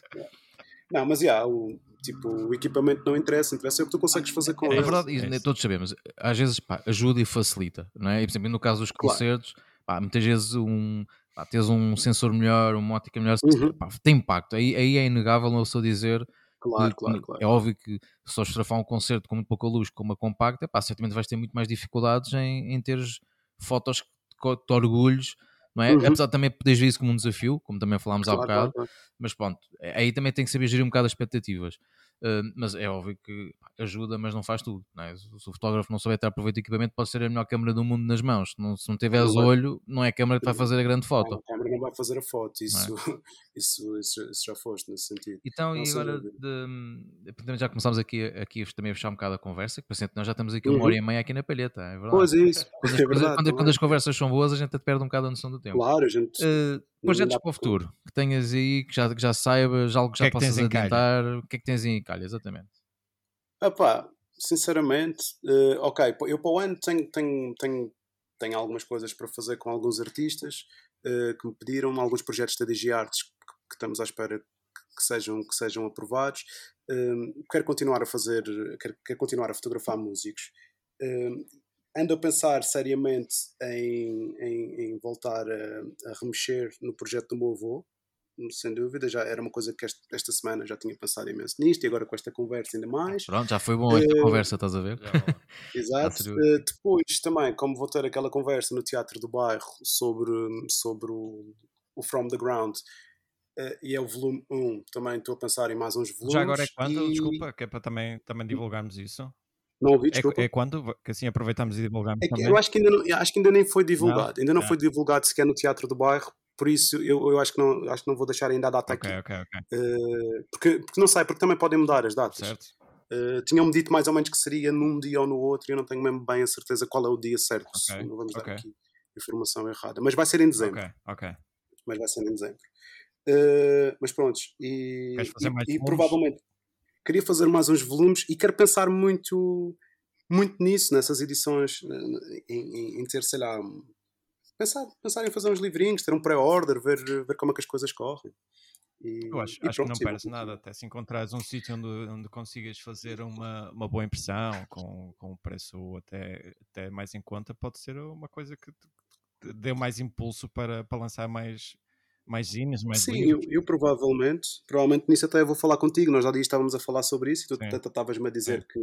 S3: Não, mas yeah, o, tipo, o equipamento não interessa, interessa é o que tu consegues fazer com
S1: É
S3: ele.
S1: verdade, e
S2: É
S1: todos sabemos. Às vezes pá, ajuda e facilita, não é? E, por exemplo, no caso dos
S3: Claro.
S1: concertos, pá, muitas vezes um, pá, teres um sensor melhor, uma ótica melhor,
S3: Uhum.
S1: pá, tem impacto. Aí, aí é inegável uma pessoa dizer
S3: Claro,
S1: que-
S3: claro, claro.
S1: É óbvio que se só fotografar um concerto com muito pouca luz, com uma compacta, pá, certamente vais ter muito mais dificuldades em, em teres fotos que te orgulhos, não é?
S3: Uhum.
S1: Apesar de também poderes ver isso como um desafio, como também falámos há
S3: Claro,
S1: bocado,
S3: claro, claro.
S1: mas pronto, aí também tem que saber gerir um bocado as expectativas. Uh, mas é óbvio que ajuda, mas não faz tudo. Não é? Se o fotógrafo não souber ter proveito do equipamento, pode ser a melhor câmera do mundo nas mãos. Se não, se não tiveres
S3: Não
S1: olho, não é a câmera que vai fazer a grande foto.
S3: A câmera não vai fazer a foto, isso,
S1: Não
S3: isso, isso, isso já foste nesse sentido.
S1: Então,
S3: Não,
S1: e agora de, de- já começámos aqui, aqui também a fechar um bocado a conversa, que paciente, nós já estamos aqui uma
S3: Uhum.
S1: hora e meia aqui na palheta, é verdade.
S3: Pois é isso,
S1: Quando as,
S3: é verdade.
S1: quando- quando
S3: é?
S1: as conversas são boas, a gente até perde um bocado a noção do tempo.
S3: Claro, a gente.
S1: Uh, projetos para o futuro, que tenhas aí, que já, que já saibas, algo que
S2: que
S1: já
S2: é que tens
S1: possas
S2: calha?
S1: adiantar, o que é que tens aí em calha, exatamente.
S3: Epá, sinceramente, eh, ok, eu para o ano tenho, tenho, tenho, tenho algumas coisas para fazer com alguns artistas eh, que me pediram, alguns projetos da DigiArts que, que estamos à espera que, que sejam, que sejam aprovados. Eh, quero continuar a fazer, quero, quero continuar a fotografar músicos. Ando a pensar seriamente em, em, em voltar a, a remexer no projeto do meu avô, sem dúvida, já era uma coisa que esta, esta semana já tinha pensado imenso nisto e agora com esta conversa ainda mais.
S1: Pronto, já foi bom esta
S3: Eh,
S1: conversa, estás a ver?
S3: Exato.
S1: serviu.
S3: Eh, depois também, como vou ter aquela conversa no Teatro do Bairro sobre, sobre o, o From the Ground eh, e é o volume 1, também estou a pensar em mais uns volumes.
S2: Já agora é quando?
S3: e-
S2: Desculpa, que é para também, também divulgarmos isso.
S3: Não ouvi,
S2: É,
S3: desculpa.
S2: é quando? Que assim aproveitamos e divulgamos
S3: É eu acho que, ainda não, acho que ainda nem foi divulgado. ainda não
S2: Ah.
S3: foi divulgado sequer no Teatro do Bairro, por isso eu, eu acho, que não, acho que não vou deixar ainda a data
S2: Ok,
S3: aqui.
S2: ok, ok.
S3: Eh, porque, porque não sei, porque também podem mudar as datas.
S2: Certo.
S3: Uh, Tinham-me dito mais ou menos que seria num dia ou no outro e eu não tenho mesmo bem a certeza qual é o dia certo. se
S2: Ok,
S3: Não vamos dar aqui informação errada. Mas vai ser em dezembro.
S2: Ok, ok.
S3: Mas vai ser em dezembro. Uh, mas pronto. E, e- e provavelmente queria fazer mais uns volumes e quero pensar muito, muito nisso, nessas edições, em, em- em ter, sei lá, pensar, pensar em fazer uns livrinhos, ter um pré-order, ver, ver como é que as coisas correm. E,
S2: Eu acho, acho que não perdes
S3: vou-
S2: nada, até se encontrares um sítio onde, onde consigas fazer uma, uma boa impressão com, com um preço até, até mais em conta, pode ser uma coisa que te, te dê mais impulso para, para lançar mais, mais zines, mais
S3: Sim, eu, eu provavelmente, provavelmente nisso até vou falar contigo. Nós já dias estávamos a falar sobre isso e tu estavas-me a dizer que,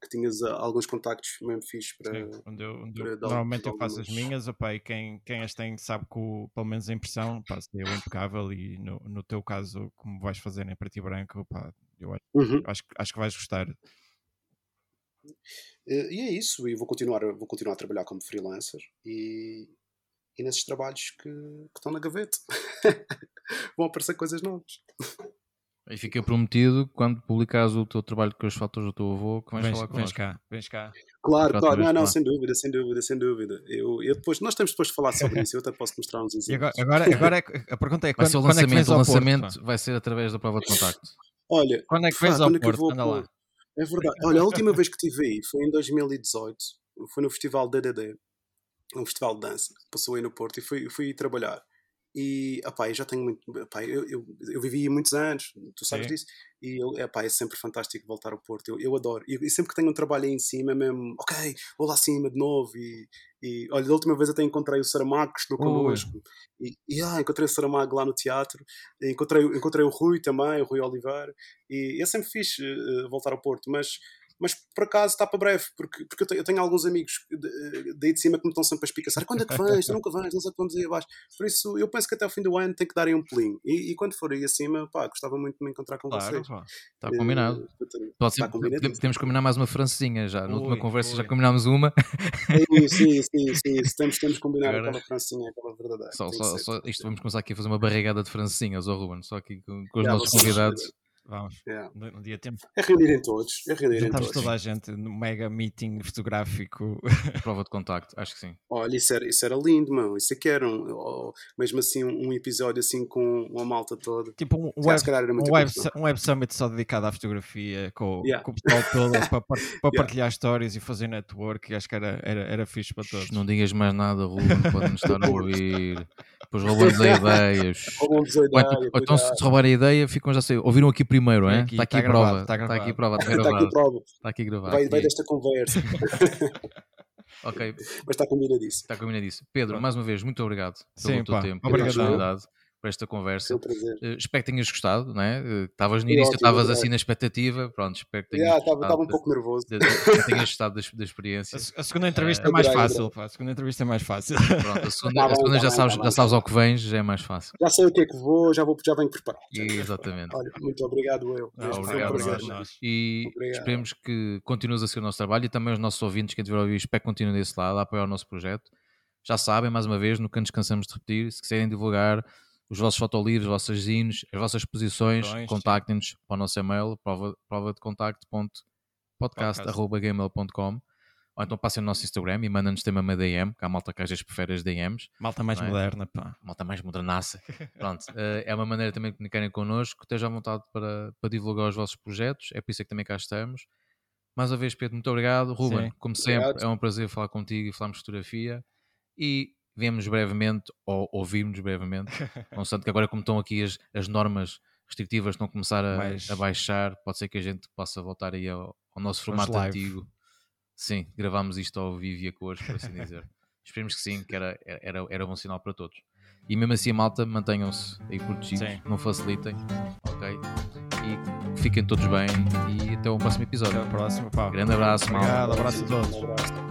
S3: que tinhas ah, alguns contactos mesmo fixes para.
S2: Sim, onde eu, onde eu- normalmente eu faço as minhas, opa, e quem, quem as tem sabe que o- pelo menos a impressão pá, é impecável e no, no teu caso, como vais fazer em preto e branco, opa, eu acho,
S3: Uhum.
S2: acho, que- acho que vais gostar.
S3: Eh, E é isso, e vou continuar, vou continuar a trabalhar como freelancer e, e nesses trabalhos que, que estão na gaveta vão aparecer coisas novas.
S1: E fica prometido, quando publicares o teu trabalho com as fotos do teu avô, que vais
S2: Vens,
S1: falar
S2: vens
S1: connosco.
S2: cá, vens cá.
S3: Claro, claro, não, não, sem dúvida, sem dúvida, sem dúvida. Eu, eu depois, nós temos depois de falar sobre isso, eu até posso mostrar uns
S2: E agora,
S3: exemplos.
S2: agora, agora é que- a pergunta é
S1: Vai
S2: quando,
S1: ser o
S2: quando é que
S1: lançamento,
S2: vens
S1: o
S2: ao Porto,
S1: lançamento
S2: pá?
S1: vai ser através da prova de contacto.
S3: Olha,
S2: Quando é que vens ao
S3: quando é
S2: Porto?
S3: vou
S2: Anda lá.
S3: É verdade. Olha, a última vez que estive aí foi em 2018. Foi no Festival DDD. Um festival de dança. Passou aí no Porto e fui, fui trabalhar. E, apá, eu já tenho muito... Apá, eu, eu, eu vivi muitos anos, tu sabes
S2: Sim.
S3: disso. E, eu, apá, é sempre fantástico voltar ao Porto. Eu, eu adoro. E, e sempre que tenho um trabalho aí em cima, é mesmo... Ok, vou lá acima de novo. E, e olha, da última vez até encontrei o Saramago, que estudou connosco. E, e ah, encontrei o Saramago lá no teatro. Encontrei, encontrei o Rui também, o Rui Oliveira. E é sempre fixe eh, voltar ao Porto, mas, mas por acaso está para breve, porque, porque eu, tenho, eu tenho alguns amigos de- daí de cima que me estão sempre a espicaçar. Quando é que vens? Tu nunca vens, não sei quando aí abaixo. Por isso, eu penso que até ao fim do ano tem que dar aí um pulinho. E, e quando for aí acima, pá, gostava muito de me encontrar com
S2: Claro,
S3: vocês.
S2: pá.
S1: Está Tá combinado.
S3: Eh,
S1: Pode
S3: está
S1: ser,
S3: combinado.
S1: podemos, podemos combinar mais uma francesinha já. Na última conversa já
S2: ui.
S1: combinámos uma.
S3: Sim, sim, sim, sim. Temos, temos que combinar
S1: Agora-
S3: aquela francinha, aquela verdadeira.
S1: Só,
S3: que
S1: só, só,
S3: que
S1: isto vamos começar aqui a fazer uma barrigada de francesinhas, ó Ruben, só aqui com, com os
S3: Já,
S1: nossos
S3: vocês-
S1: convidados.
S2: Vamos.
S3: Yeah.
S2: Um dia temos
S3: É reunirem todos. É reunirem todos.
S2: toda a gente no mega meeting fotográfico.
S1: Prova de contacto, acho que sim.
S3: Olha, isso era, isso era lindo, mano. Isso aqui era um, ou mesmo assim um, episódio assim com uma malta toda.
S2: tipo um web, um, web, um web summit só dedicado à fotografia com,
S3: Yeah.
S2: com o pessoal todo para, par- para
S3: Yeah.
S2: partilhar histórias e fazer network. Acho que era, era, era fixe para todos.
S1: Não digas mais nada, Ruben, pode-nos estar a ouvir. Depois roubamos a ideias.
S3: Roubam-nos a
S1: Ou
S3: ideia,
S1: então, ou então se roubarem a ideia, ficam já sei. Ouviram aqui primeiro,
S2: É
S1: é?
S2: aqui,
S1: Está aqui
S2: tá
S1: a
S2: gravado,
S1: prova.
S2: tá
S1: Está aqui a prova, está
S3: aqui prova.
S1: Está aqui gravado.
S3: Vai, desta conversa.
S1: Ok,
S3: Mas está combinadíssimo.
S1: está combinadíssimo. Pedro, mais uma vez, muito obrigado pelo
S2: Sim,
S1: teu
S2: pá,
S1: tempo, disponibilidade. Por esta conversa.
S3: Um.
S1: Uh, espero que tenhas gostado, não é? Uh, Estavas no início, estavas
S3: é
S1: assim na expectativa. Pronto, espero que tenhas
S3: Yeah,
S1: gostado.
S3: Estava um pouco nervoso.
S1: da- da- que tenhas gostado da, da experiência.
S2: A, a segunda entrevista
S1: Eh,
S2: é mais
S3: adorei,
S2: fácil, pá. A segunda entrevista é mais fácil.
S1: Pronto, a segunda,
S3: Tá
S1: a segunda
S3: tá
S1: já,
S3: bem,
S1: sabes,
S3: tá
S1: já sabes ao que vens, já é mais fácil.
S3: Já sei o que é que vou, já, vou, já venho preparado.
S1: Exatamente.
S3: Olha, muito obrigado, eu.
S2: Ah,
S3: um
S1: obrigado,
S3: prazer.
S1: nós. E
S3: Obrigado.
S1: esperemos que continues a ser o nosso trabalho e também os nossos ouvintes, quem tiver a ouvir, espero que continuem desse lado, a apoiar o nosso projeto. Já sabem, mais uma vez, nunca nos cansamos de repetir, se quiserem divulgar os vossos fotolivros, os vossos zines, as vossas exposições,
S2: Exposições,
S1: contactem-nos para o nosso e-mail, prova, prova de contacto.podcast.gmail.com ou então passem no nosso Instagram e mandem-nos também uma DM, que há malta que às vezes prefere as DMs,
S2: Malta mais
S1: é?
S2: moderna, pá.
S1: malta mais modernaça. Pronto, eh, é uma maneira também de comunicarem connosco, estejam à vontade para, para divulgar os vossos projetos, é por isso é que também cá estamos. Mais uma vez, Pedro, muito obrigado. Ruben,
S2: Sim.
S1: como sempre,
S3: Obrigado.
S1: é um prazer falar contigo e falarmos de fotografia. E vemos brevemente, ou ouvimos brevemente, não sei que agora como estão aqui as, as normas restritivas estão a começar a,
S2: Mais-
S1: a baixar, pode ser que a gente possa voltar aí ao, ao nosso formato antigo. Sim, gravámos isto ao vivo e a cores, por assim dizer. Esperemos que sim, que era, era, era bom sinal para todos. E mesmo assim, malta, mantenham-se aí protegidos,
S2: Sim.
S1: não facilitem, ok? E fiquem todos bem e até o próximo
S2: Até
S1: episódio.
S2: a próxima, pá.
S1: Grande abraço, malta.
S2: Obrigado, abraço a todos.
S3: Um abraço.